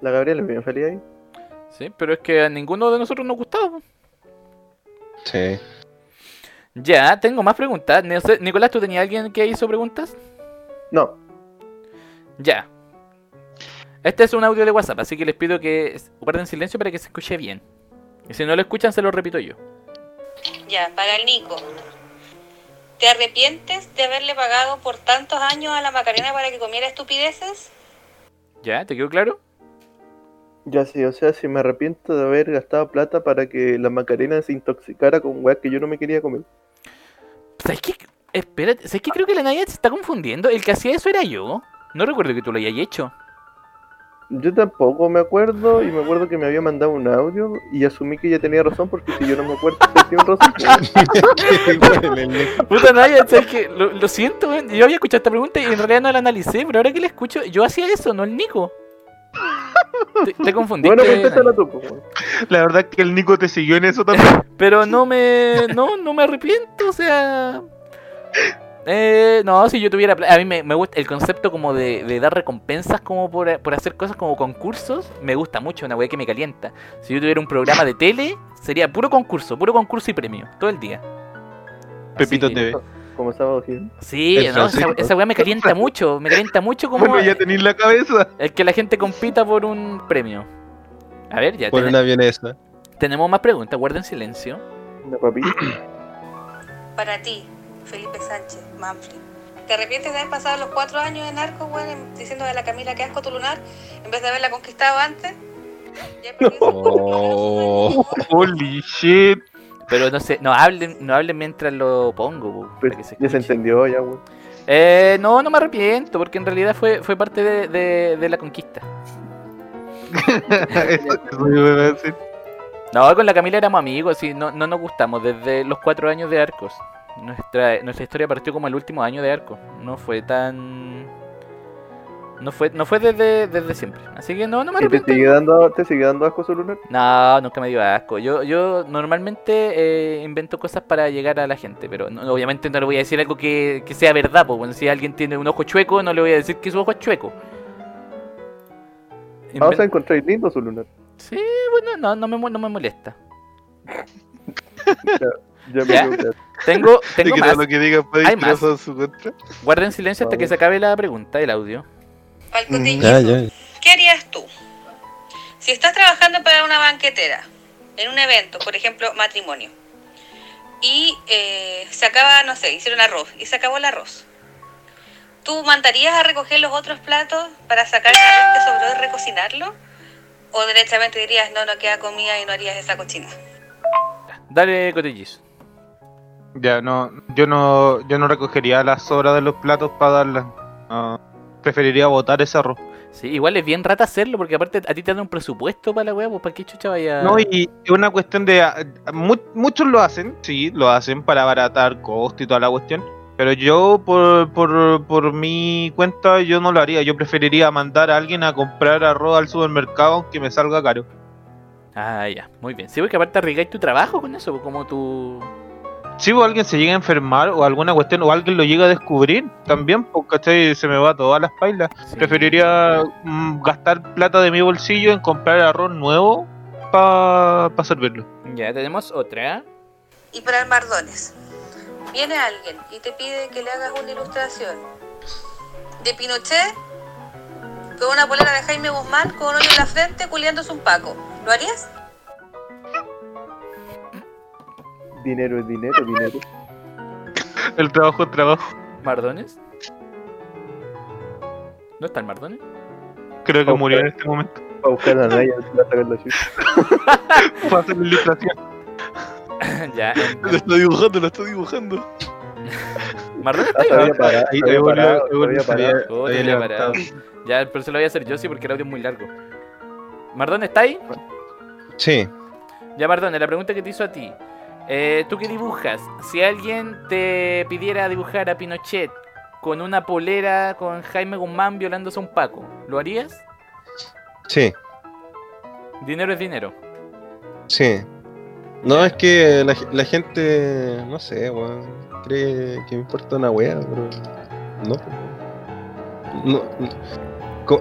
La Gabriela es bien feliz ahí. sí, pero es que a ninguno de nosotros nos gustaba. Sí. Ya, tengo más preguntas. No sé, Nicolás, ¿tú tenías alguien que hizo preguntas? No. Ya. Este es un audio de WhatsApp, así que les pido que guarden silencio para que se escuche bien. Y si no lo escuchan, se lo repito yo. Ya, para el Nico. ¿Te arrepientes de haberle pagado por tantos años a la Macarena para que comiera estupideces? ¿Ya? ¿Te quedó claro? Ya sí, o sea, si me arrepiento de haber gastado plata para que la Macarena se intoxicara con weas que yo no me quería comer. ¿Sabes qué? Espérate, ¿sabes qué? Creo que la Nadia se está confundiendo. El que hacía eso era yo. No recuerdo que tú lo hayas hecho. Yo tampoco me acuerdo y me acuerdo que me había mandado un audio y asumí que ella tenía razón porque si yo no me acuerdo que tenía razón. pues. *laughs* Puta Nadia, ¿sabes qué? Lo, lo siento. Yo había escuchado esta pregunta y en realidad no la analicé, pero ahora que la escucho, yo hacía eso, no el Nico. Te, te confundiste. Bueno, pues empezala tú, pues. La verdad es que el Nico te siguió en eso también. *laughs* Pero no me. No, no me arrepiento, o sea. Eh, no, si yo tuviera. pla- A mí me, me gusta el concepto como de, de dar recompensas como por, por hacer cosas como concursos. Me gusta mucho, una weá que me calienta. Si yo tuviera un programa de tele, sería puro concurso, puro concurso y premio, todo el día. Pepito Así- TV. Como sábado 100. Sí, no, esa, esa weá me calienta mucho, me calienta mucho como Bueno, ya tenéis la cabeza. el que la gente compita por un premio. A ver, ya Por tene- una vienesa. tenemos más preguntas, guarden silencio. Una papita. Para ti, Felipe Sánchez, Manfred. ¿Te arrepientes de haber pasado los cuatro años en arco, weón, en- diciendo a la Camila que asco tu lunar, en vez de haberla conquistado antes? Oh. Holy shit. Pero no sé, no hablen, no hablen mientras lo pongo, po, para Pues, que se ya se entendió, ya, weón. Eh, no, no me arrepiento, porque en realidad fue, fue parte de, de- de la conquista. *laughs* eso, eso yo iba a decir. No, con la Camila éramos amigos, y no, no nos gustamos desde los cuatro años de Arcos. Nuestra, nuestra historia partió como el último año de Arcos. No fue tan... No fue, no fue desde, desde siempre. Así que no, no me ¿Y te arrepiento. sigue dando, te sigue dando asco su lunar? No, nunca me dio asco. Yo, yo normalmente eh, invento cosas para llegar a la gente, pero no- obviamente no le voy a decir algo que, que sea verdad. Bueno, si alguien tiene un ojo chueco, no le voy a decir que su ojo es chueco. Ah, Inven- sea, encontráis lindo su lunar. Sí, bueno, no, no, me, no me molesta. *laughs* Ya me ¿Ya? quedo claro. Tengo, *laughs* tengo que más. lo que diga Hay ir más. su. Guarden silencio hasta que se acabe la pregunta, el audio. Al cotidiano. Ya, ya. ¿Qué harías tú? Si estás trabajando para una banquetera, en un evento, por ejemplo, matrimonio, y eh, se acaba, no sé, hicieron arroz, y se acabó el arroz. ¿Tú mandarías a recoger los otros platos para sacar el arroz que sobró y recocinarlo? ¿O derechamente dirías, no, no queda comida y no harías esa cochina? Dale, cotillizo. Ya, no, yo no, yo no recogería las sobras de los platos para darlas. No, preferiría botar ese arroz. Sí, igual es bien rata hacerlo, porque aparte a ti te dan un presupuesto para la weá, pues para qué chucha vaya. No, y es una cuestión de. ah, mu- muchos lo hacen, sí, lo hacen para abaratar costo y toda la cuestión. Pero yo, por, por, por mi cuenta, yo no lo haría. Yo preferiría mandar a alguien a comprar arroz al supermercado aunque me salga caro. Ah, ya, muy bien. Sí, porque aparte arriesgáis tu trabajo con eso, pues, como tu. Si o alguien se llega a enfermar o alguna cuestión o alguien lo llega a descubrir, también, pues, ¿cachai? Se me va todas las pailas. Sí. Preferiría mm, gastar plata de mi bolsillo en comprar arroz nuevo para servirlo. Ya, tenemos otra. Y para armar dones. Viene alguien y te pide que le hagas una ilustración de Pinochet con una polera de Jaime Guzmán con un hoyo en la frente culiándose un paco. ¿Lo harías? Dinero es dinero, dinero. El trabajo es trabajo. ¿Mardones? ¿No está el Mardones? Creo que murió en este momento. Para buscar a Naya, a sacar la chucha. Para hacer la ilustración. *laughs* ya. Lo está dibujando, lo está dibujando. ¿Mardones está Ah, ahí? todavía parado, Ahí- todavía parado. Ya, pero se lo voy a hacer yo sí porque el audio es muy largo. ¿Mardón está ahí? Sí. Ya, Mardón, la pregunta que te hizo a ti. Eh, ¿Tú qué dibujas? Si alguien te pidiera dibujar a Pinochet con una polera con Jaime Guzmán violándose a un Paco, ¿lo harías? Sí. Dinero es dinero. Sí. No, es que la, la gente, no sé, weón, cree que me importa una wea, pero no. No,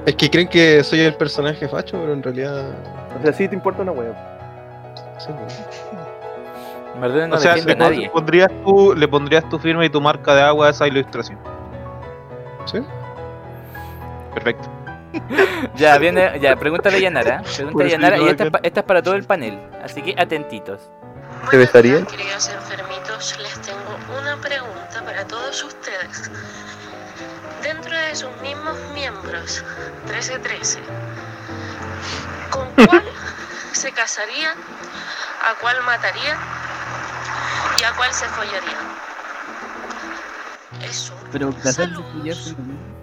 Es que creen que soy el personaje facho, pero en realidad... O sea, sí te importa una wea. sí, weón. No o sea, defiende le, pon- nadie. pondrías tu, le pondrías tu firma y tu marca de agua a esa ilustración. ¿Sí? Perfecto. *laughs* Ya, viene, ya, pregúntale a Yanara. *laughs* Pregúntale a Yanara y esta, es esta para todo el panel. Así que atentitos. ¿Te besarían? Queridos enfermitos, les tengo una pregunta para todos ustedes. dentro de sus mismos miembros, 13-13. ¿Con cuál *laughs* se casaría? ¿A cuál mataría? ¿Y a cuál se follaría? Eso. Pero Saludos. no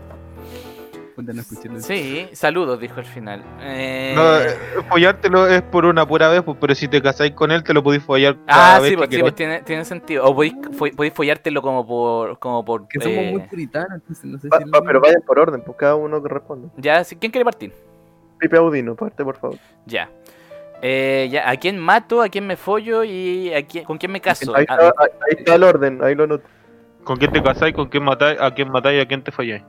Sí, saludos, dijo al final. Eh, No, eh, follártelo es por una pura vez, pues, pero si te casáis con él, te lo podéis follar cada Ah, vez sí, que pues, sí, pues tiene, tiene sentido. O podéis, podéis follártelo como por. Como por Que somos eh, muy puritanos, entonces no sé si. pa- pero vayan por orden, pues cada uno que responda. Ya, ¿quién quiere partir? Pipe Audino, parte por favor. Ya. Eh, ya, ¿a quién mato? ¿A quién me follo? ¿Y a quién, con quién me caso? Ahí Ah, está, ahí, está el orden, ahí lo noto. ¿Con quién te casáis? ¿Con quién matáis? ¿A quién matáis? ¿A quién te folláis?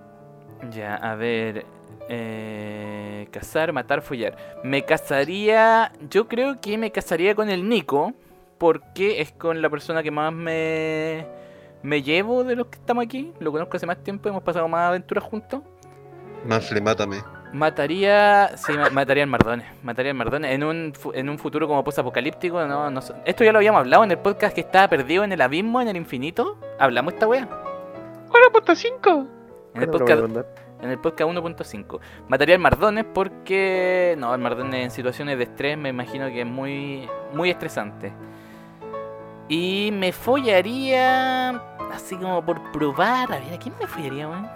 Ya, a ver. Eh, cazar, matar, follar. Me casaría. Yo creo que me casaría con el Nico. Porque es con la persona que más me. Me llevo de los que estamos aquí. Lo conozco hace más tiempo. Hemos pasado más aventuras juntos. Manfle, mátame. Mataría. Sí, ma- mataría al Mardones. Mataría al Mardones. En un, en un futuro como post-apocalíptico. No, no sé. Esto ya lo habíamos hablado en el podcast que estaba perdido en el abismo, en el infinito. Hablamos esta wea. ¡Hola, puta 5! En el ¿Cuándo lo voy a podcast mandar? en el podcast 1.5. Mataría al Mardones porque. No, el Mardones en situaciones de estrés me imagino que es muy, muy estresante. Y me follaría. Así como por probar. A ver, ¿a quién me follaría, weón?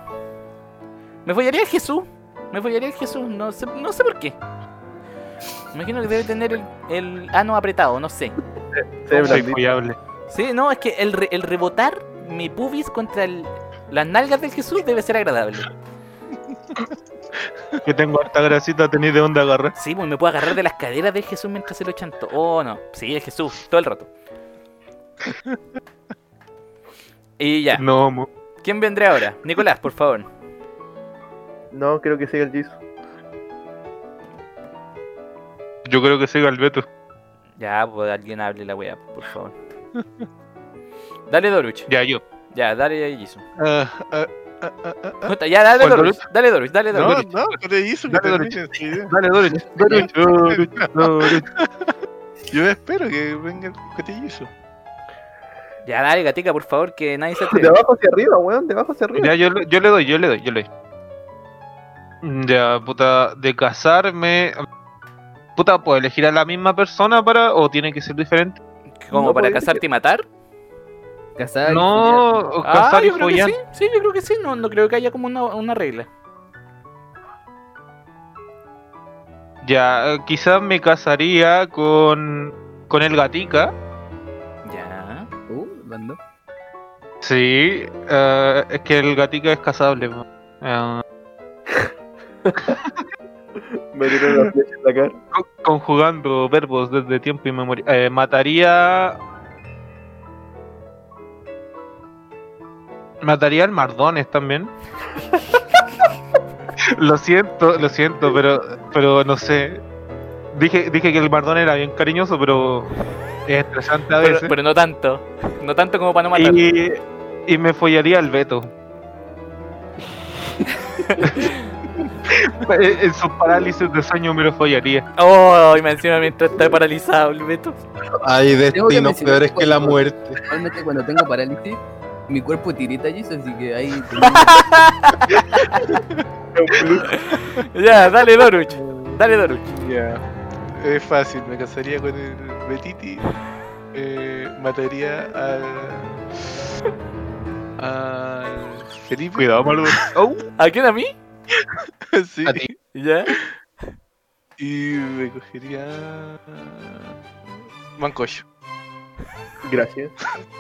Me follaría a Jesús. Me follaría a Jesús. No sé, no sé por qué. Me imagino que debe tener el, el ano apretado, no sé. Blandito. follable. Sí, no, es que el, re- el rebotar mi pubis contra el- las nalgas del Jesús debe ser agradable. Que tengo harta grasita, tenéis de dónde agarrar. Sí, pues me puedo agarrar de las caderas del Jesús mientras se lo chanto. Oh, no. Sí, el Jesús, todo el rato. *laughs* Y ya. No, mo. ¿Quién vendrá ahora? Nicolás, por favor. No, creo que siga el Jisoo. yo creo que siga el Beto. Ya, pues alguien hable la wea, por favor. *laughs* Dale, Doruch. Ya, yo. Ya, dale, Jisoo. Ah, ah. Puta, Ya, dale, ¿Cuál, Doruch. Dale, Doruch, dale, No, Doruch. no, no Dale, te Dale, enseguida. *laughs* Dale, Dorich. Dorich, *laughs* Dorich, Dorich. Yo espero que venga el cotillizo. Ya, dale, gatica, por favor, que nadie se De atreve. abajo hacia arriba, weón, de abajo hacia arriba. Ya, yo, yo le doy, yo le doy, yo le doy. Ya, puta, de casarme. Puta, ¿puedo elegir a la misma persona para o tiene que ser diferente? Como No para podía casarte y matar. Casar y No, o Ah, casar y yo creo que follar. sí. Sí, yo creo que sí. No, no creo que haya como una, una regla. Ya, quizás me casaría con, con el gatica. Ya. Uh, bando. Sí, eh, es que el gatica es casable. *laughs* *laughs* Me tiró una flecha en la cara. co- conjugando verbos desde tiempo inmemorial. Eh, mataría. Mataría al Mardones también. *laughs* lo siento, lo siento, pero pero no sé. Dije, dije que el Mardones era bien cariñoso, pero es estresante a Pero, veces. pero no tanto. No tanto como para no matar. y, y me follaría al Beto. *laughs* *laughs* En en sus parálisis de sueño me lo follaría. Oh, y me encima mientras está paralizado el Beto. Hay destinos mencionar peores que la muerte. Normalmente cuando tengo parálisis, mi cuerpo tirita allí, así que ahí. *laughs* Ya, dale Doruch. Dale Doruch. Ya. Es fácil, me casaría con el Betiti. Eh, mataría al. al. Felipe. Cuidado, Mardo. ¿A quién a mí? *laughs* sí. A ti. Ya. Y me cogería. Mancocho. Gracias.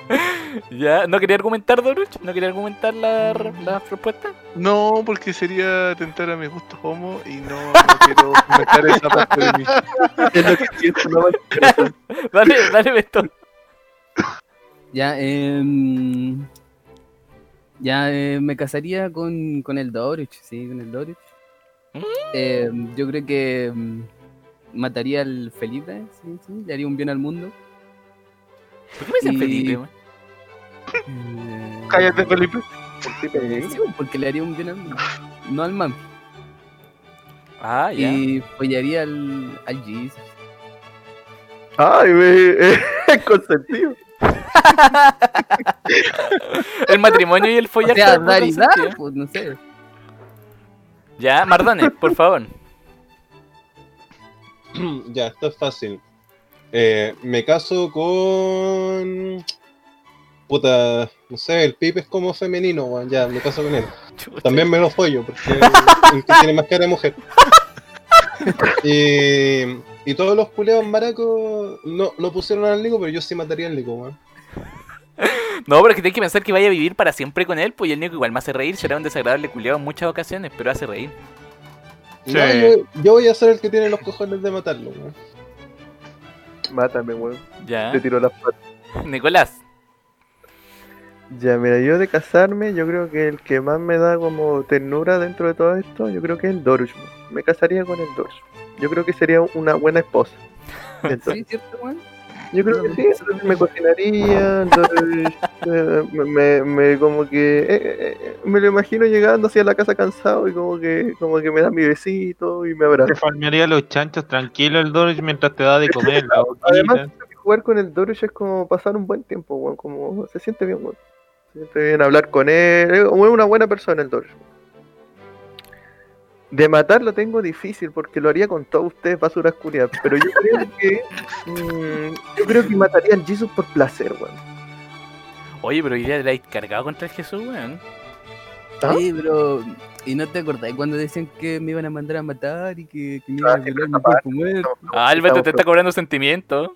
*laughs* Ya. ¿No quería argumentar Doruch? ¿No quería argumentar la, la respuesta? No, porque sería atentar a mis gustos homo y no, no quiero comentar esa parte de mí. *laughs* Es lo que siento, no. Dale, dale Beto. Ya, em, ya eh, me casaría con, con el Dorich, sí, con el Dorich. Mm. Em, yo creo que em, mataría al Felipe, sí, sí, le haría un bien al mundo. ¿Por qué me dicen Y- Felipe? Eh, *laughs* Cállate, Felipe. eh, sí, porque le haría un bien al mundo, no al man. Ah, ya. Y follaría al, al Jesus. Ay, me. *laughs* Es consentido. El matrimonio y el O follar. sea, todo dar y dar, consentido. pues no sé. Ya, Mardones, por favor. *clears throat* ya, esto es fácil. Eh, me caso con. Puta, no sé, el Pipe es como femenino. Ya, me caso con él. También me lo follo, porque *laughs* el que tiene más cara de mujer. Y, y todos los culeados maracos no, no pusieron al Nico, pero yo sí mataría al Nico, weón. No, pero es que tienes que pensar que vaya a vivir para siempre con él, pues y el Nico igual me hace reír, será un desagradable culiado en muchas ocasiones, pero hace reír. Sí. No, yo, yo voy a ser el que tiene los cojones de matarlo, weón. Mátame, weón. Ya. Te tiro las patas. *laughs* Nicolás. Ya, mira, yo de casarme, yo creo que el que más me da como ternura dentro de todo esto, yo creo que es el Doruch. weón. Me casaría con el Doruch. Yo creo que sería una buena esposa. *laughs* Entonces, Sí, cierto, weón. Yo creo que sí, entonces me cocinaría, entonces *laughs* eh, me, me, me como que eh, eh, me lo imagino llegando hacia la casa cansado y como que como que me da mi besito y me abraza. Te farmearía los chanchos tranquilo el Dorich mientras te da de comer la Además, jugar con el Doruch es como pasar un buen tiempo, como se siente bien, weón. Se siente bien hablar con él, es una buena persona el Doruch. De matar lo tengo difícil porque lo haría con todos ustedes basuras culiadas, pero yo creo *laughs* que mm, yo creo que mataría al Jesus por placer, weón. Oye, pero la he cargado contra el Jesús, weón. ¿Ah? Sí, pero. ¿Y no te acordás cuando decían que me iban a mandar a matar y que, que me iban Ah, a sí, violar mi cuerpo muerto? Ah, Alberto te está cobrando sentimientos.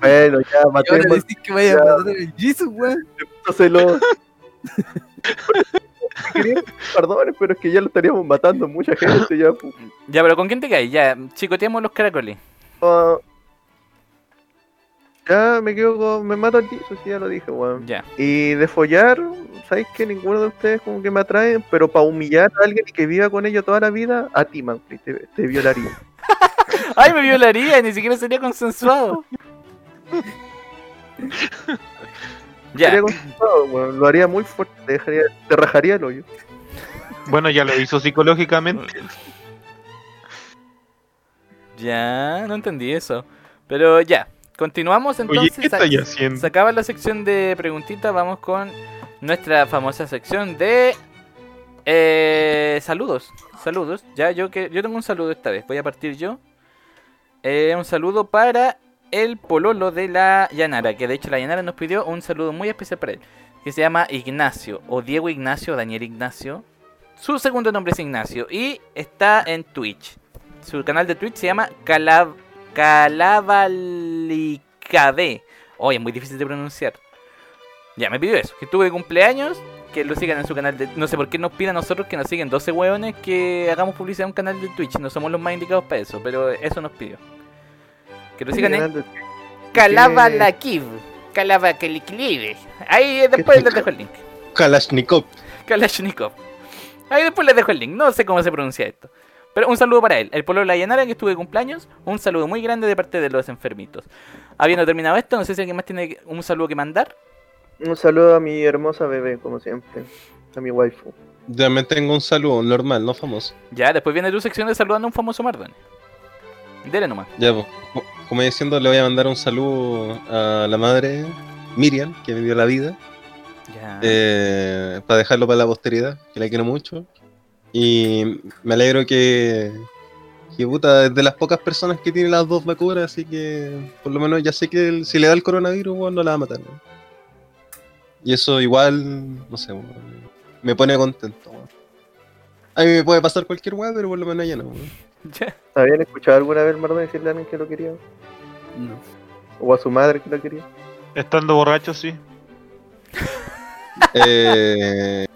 Bueno, ya, Y ahora decís que vaya a matar al Jesus, weón. celos. *laughs* Quería perdones, pero es que ya lo estaríamos matando mucha gente ya. Ya, pero ¿con quién te caes? Ya, chicoteamos los caracoles. Ah, ya me quedo con. Me mata al Jesus, ya lo dije, weón. Ya. Y de follar, ¿sabéis que ninguno de ustedes como que me atraen? Pero para humillar a alguien y que viva con ellos toda la vida, a ti, Manfred, te, te violaría. *laughs* Ay, me violaría, ni siquiera sería consensuado. *laughs* Sería Ya, weón, Lo haría muy fuerte, te, dejaría, te rajaría el hoyo. Bueno, ya lo hizo psicológicamente. ya, no entendí eso. Pero ya, continuamos Oye, entonces. ¿qué Sa- estáis haciendo? Se acaba la sección de preguntitas, vamos con nuestra famosa sección de eh, saludos. Saludos. Ya, yo que yo tengo un saludo esta vez. Voy a partir yo. Eh, un saludo para el pololo de la Yanara, que de hecho la Yanara nos pidió un saludo muy especial para él, que se llama Ignacio, o Diego Ignacio, o Daniel Ignacio. Su segundo nombre es Ignacio y está en Twitch. Su canal de Twitch se llama Calab Calavalicade. Oye, es muy difícil de pronunciar. Ya, me pidió eso, que tuve cumpleaños, que lo sigan en su canal de... No sé por qué nos piden a nosotros que nos siguen 12 hueones que hagamos publicidad en un canal de Twitch. No somos los más indicados para eso, pero eso nos pidió. Que lo sigan en Calavalakiv. Calavakelikiv. Ahí eh, después les dejo el link. Kalashnikov. Kalashnikov. Ahí después les dejo el link. No sé cómo se pronuncia esto. Pero un saludo para él. El pueblo de la Llanara que estuve de cumpleaños. Un saludo muy grande de parte de los enfermitos. Habiendo terminado esto, no sé si alguien más tiene un saludo que mandar. Un saludo a mi hermosa bebé, como siempre. A mi waifu. Yo también tengo un saludo normal, no famoso. Ya, después viene tu sección de saludando a un famoso Mardon. Dele nomás. Ya, como diciendo, le voy a mandar un saludo a la madre Miriam, que me dio la vida, eh, para dejarlo para la posteridad, que la quiero mucho. Y me alegro que, que puta, es de las pocas personas que tiene las dos vacunas, así que por lo menos ya sé que el- si le da el coronavirus, weón, no la va a matar. ¿no? Y eso igual, no sé, weón, me pone contento. weón. A mí me puede pasar cualquier weón, pero por lo menos ya no. weón. Ya. ¿Habían escuchado alguna vez Mardón decirle a alguien que lo quería? No. ¿O a su madre que lo quería? Estando borracho, sí. *laughs* Eh,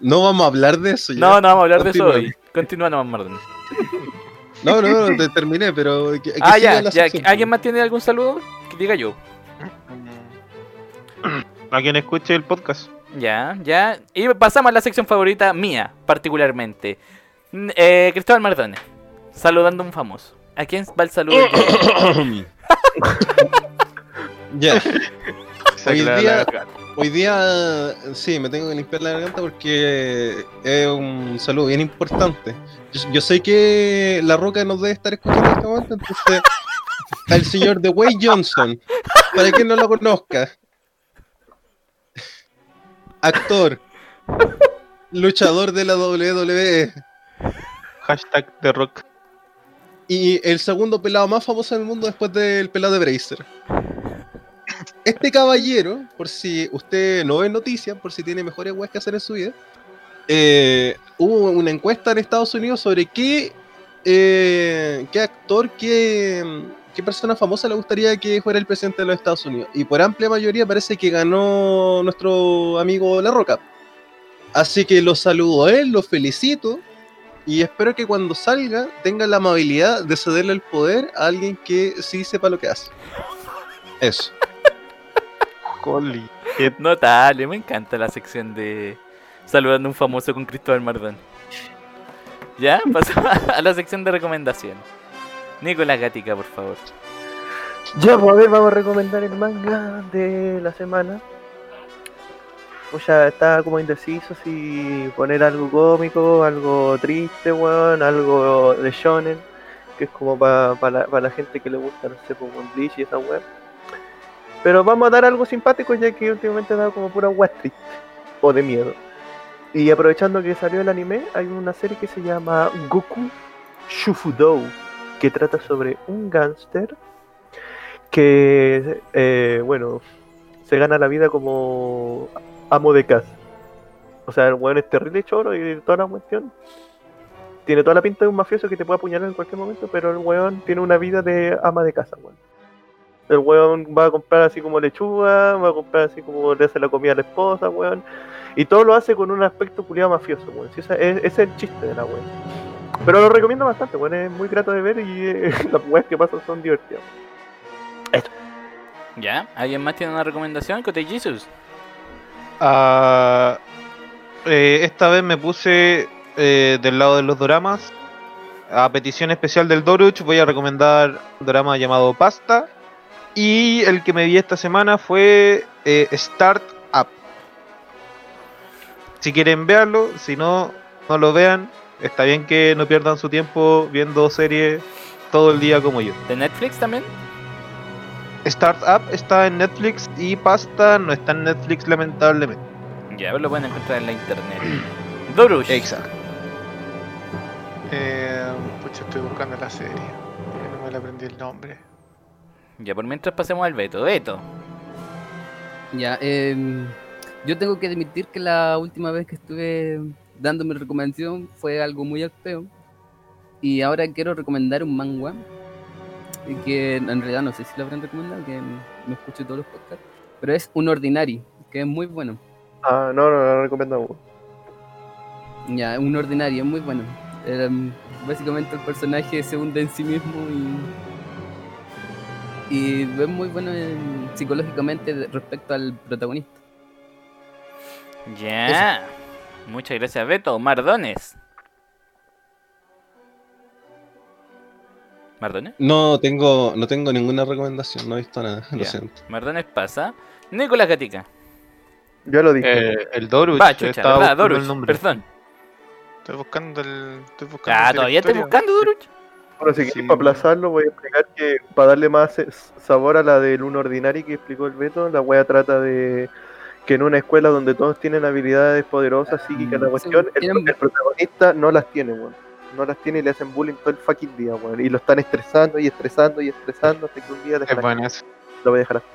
no vamos a hablar de eso. ya. No, no vamos a hablar de eso hoy. Continúa nomás, Mardon. No, no, no, te terminé, pero. que- que Ah, ya, ya. sección. ¿Alguien más tiene algún saludo? Que diga yo. *clears throat* A quien escuche el podcast. Ya, ya. Y pasamos a la sección favorita mía, particularmente. Eh, Cristóbal Mardones, saludando a un famoso. ¿A quién va el saludo? *coughs* ya, Hoy día- hoy día sí, me tengo que limpiar la garganta porque es un saludo bien importante. Yo, yo sé que la roca nos debe estar escuchando en este momento, entonces. *laughs* Al señor de Way Johnson, para quien no lo conozca. Actor. Luchador de la WWE. Hashtag The Rock. Y el segundo pelado más famoso del mundo después del pelado de Bracer. Este caballero, por si usted no ve noticias, por si tiene mejores weas que hacer en su vida, eh, hubo una encuesta en Estados Unidos sobre qué, eh, qué actor, qué, qué persona famosa le gustaría que fuera el presidente de los Estados Unidos. Y por amplia mayoría parece que ganó nuestro amigo La Roca. Así que lo saludo a él, lo felicito. Y espero que cuando salga tenga la amabilidad de cederle el poder a alguien que sí sepa lo que hace. Eso. *laughs* Holy. Notable, me encanta la sección de saludando a un famoso con Cristóbal Mardón. Ya, *laughs* pasamos a la sección de recomendaciones. Nicolás Gatica, por favor. Ya, pues a ver, vamos a recomendar el manga de la semana. Pues ya estaba como indeciso si poner algo cómico, algo triste, weón, algo de shonen, que es como para la, pa la gente que le gusta, no sé, pues One Bleach y esa weón. Pero vamos a dar algo simpático ya que últimamente he dado como pura weá triste o de miedo. Y aprovechando que salió el anime, hay una serie que se llama Goku Shufudou, que trata sobre un gángster que, eh, bueno, se gana la vida como amo de casa. O sea, el weón es terrible choro y toda la cuestión. Tiene toda la pinta de un mafioso que te puede apuñalar en cualquier momento, pero el weón tiene una vida de ama de casa, weón. El weón va a comprar así como lechuga, va a comprar así como le hace la comida a la esposa, weón. Y todo lo hace con un aspecto culiado mafioso, weón. Sí, esa- es, ese es el chiste de la weón. Pero lo recomiendo bastante, weón. Es muy grato de ver y eh, *laughs* las weas que pasan son divertidas. ¿Ya? ¿Alguien más tiene una recomendación? Cote Jesus. Ah, eh, esta vez me puse eh, del lado de los doramas. A petición especial del Doruch voy a recomendar un drama llamado Pasta. Y el que me vi esta semana fue eh, Start Up. Si quieren verlo, si no, no lo vean. Está bien que no pierdan su tiempo viendo series todo el día como yo. ¿De Netflix también? Startup está en Netflix y Pasta no está en Netflix lamentablemente. Ya, lo pueden encontrar en la internet. *clears throat* Dorush. Exacto. Eh, pucha, estoy buscando la serie. No me la aprendí el nombre. Ya, por mientras pasemos al Beto. Beto. Ya, em, yo tengo que admitir que la última vez que estuve dando mi recomendación fue algo muy al feo. Y ahora quiero recomendar un manga que en realidad no sé si lo habrán recomendado, que no escucho todos los podcasts, pero es un ordinary, que es muy bueno. Ah, no, no, no lo recomiendo. weón. Ya, un ordinario, es muy bueno. Em, básicamente el personaje se hunde en sí mismo y. Y es muy bueno en- psicológicamente respecto al protagonista. Ya. Muchas gracias, Beto. Mardones. ¿Mardones? No tengo, no tengo ninguna recomendación, no he visto nada, lo siento. Mardones pasa. Nicolás Gatica. Ya lo dije. Eh, el Doruch, Va, chucha, estaba ¿verdad? buscando Doruch. el nombre. Perdón. Estoy buscando el. Estoy buscando Ah, el todavía estoy buscando, Doruch. Bueno, si Sí. quieres para aplazarlo, voy a explicar que para darle más sabor a la del uno ordinario que explicó el Beto, la wea trata de que en una escuela donde todos tienen habilidades poderosas, psíquicas, la sí, cuestión, el, el protagonista no las tiene, weón. No las tiene y le hacen bullying todo el fucking día, weón. Y lo están estresando y estresando y estresando hasta que un día Es dejará- bueno eso. lo voy a dejar así.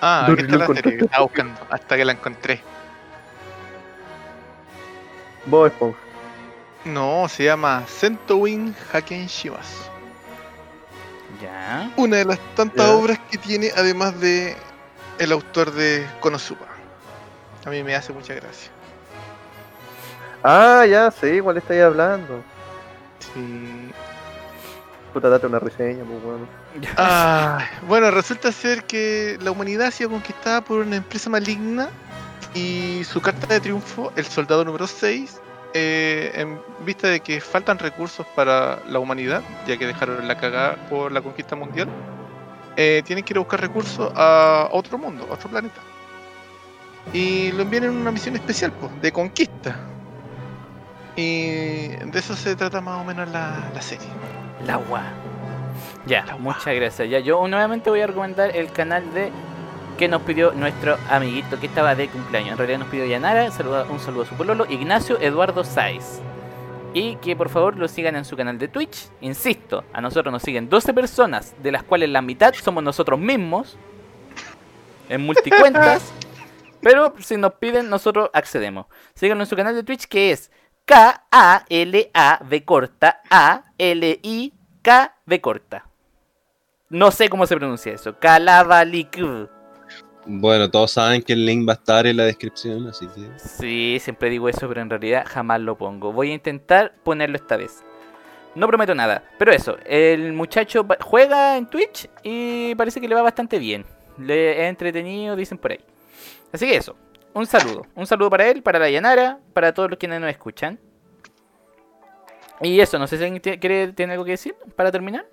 Ah, aquí está la serie que estaba buscando. Hasta que la encontré. Bob Esponja. No, se llama Sentowin Haken Shivas. Ya. Una de las tantas Ya. obras que tiene, además de el autor de Konosuba. A mí me hace mucha gracia. Ah, ya sé, igual estáis hablando. Sí. Puta, date una reseña, pues weón. *laughs* Ah, bueno, resulta ser que la humanidad ha sido conquistada por una empresa maligna y su carta de triunfo, el soldado número 6, eh, en vista de que faltan recursos para la humanidad, ya que dejaron la cagada por la conquista mundial, eh, tienen que ir a buscar recursos a otro mundo, a otro planeta. Y lo envían en una misión especial, pues, de conquista. Y de eso se trata más o menos la, la serie. La agua. Ya, muchas gracias. Ya, yo nuevamente voy a recomendar el canal de que nos pidió nuestro amiguito que estaba de cumpleaños. En realidad nos pidió Yanara, saluda- un saludo a su pololo, Ignacio Eduardo Saiz. Y que por favor lo sigan en su canal de Twitch. Insisto, a nosotros nos siguen 12 personas, de las cuales la mitad somos nosotros mismos. En multicuentas. *laughs* pero si nos piden, nosotros accedemos. Síganlo en su canal de Twitch que es K-A-L-A-V corta A-L-I-K-V corta. No sé cómo se pronuncia eso. Kalavalik. Bueno, todos saben que el link va a estar en la descripción, así que. Sí, siempre digo eso, pero en realidad jamás lo pongo. Voy a intentar ponerlo esta vez. No prometo nada, pero eso, el muchacho juega en Twitch y parece que le va bastante bien. Le es entretenido, dicen por ahí. Así que eso, un saludo. Un saludo para él, para la Yanara, para todos los quienes nos escuchan. Y eso, no sé si alguien quiere, tiene algo que decir para terminar.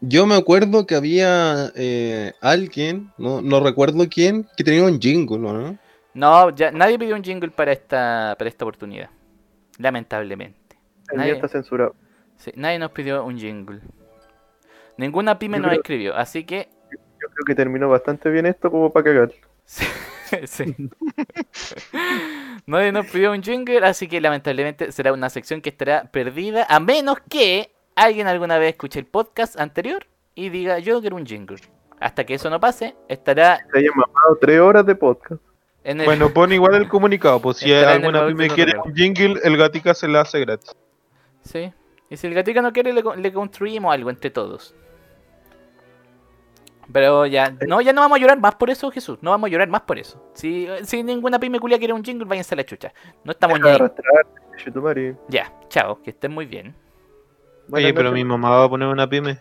Yo me acuerdo que había eh, alguien, no, no recuerdo quién, que tenía un jingle, ¿no? No, ya nadie pidió un jingle para esta, para esta oportunidad. Lamentablemente. El Nadie- está censurado. Sí, nadie nos pidió un jingle. Ninguna pyme Yo nos creo- escribió, así que. Yo creo que terminó bastante bien esto como para cagar. sí. *laughs* nadie nos pidió un jingle, así que lamentablemente será una sección que estará perdida, a menos que alguien alguna vez escuche el podcast anterior y diga yo quiero un jingle. Hasta que eso no pase, estará Se haya mamado tres horas de podcast. en el. Bueno, pone igual el comunicado. Pues si *laughs* alguna pyme de quiere un jingle, el gatica se la hace gratis. Sí. Y si el gatica no quiere, le, co- le construimos algo entre todos. Pero ya, *laughs* no, ya no vamos a llorar más por eso, Jesús. No vamos a llorar más por eso. Si, si ninguna pyme culia quiere un jingle, váyanse a la chucha. No estamos ni. Ya, chao, que estén muy bien. Buenas Oye, pero mi mamá va a poner una pyme.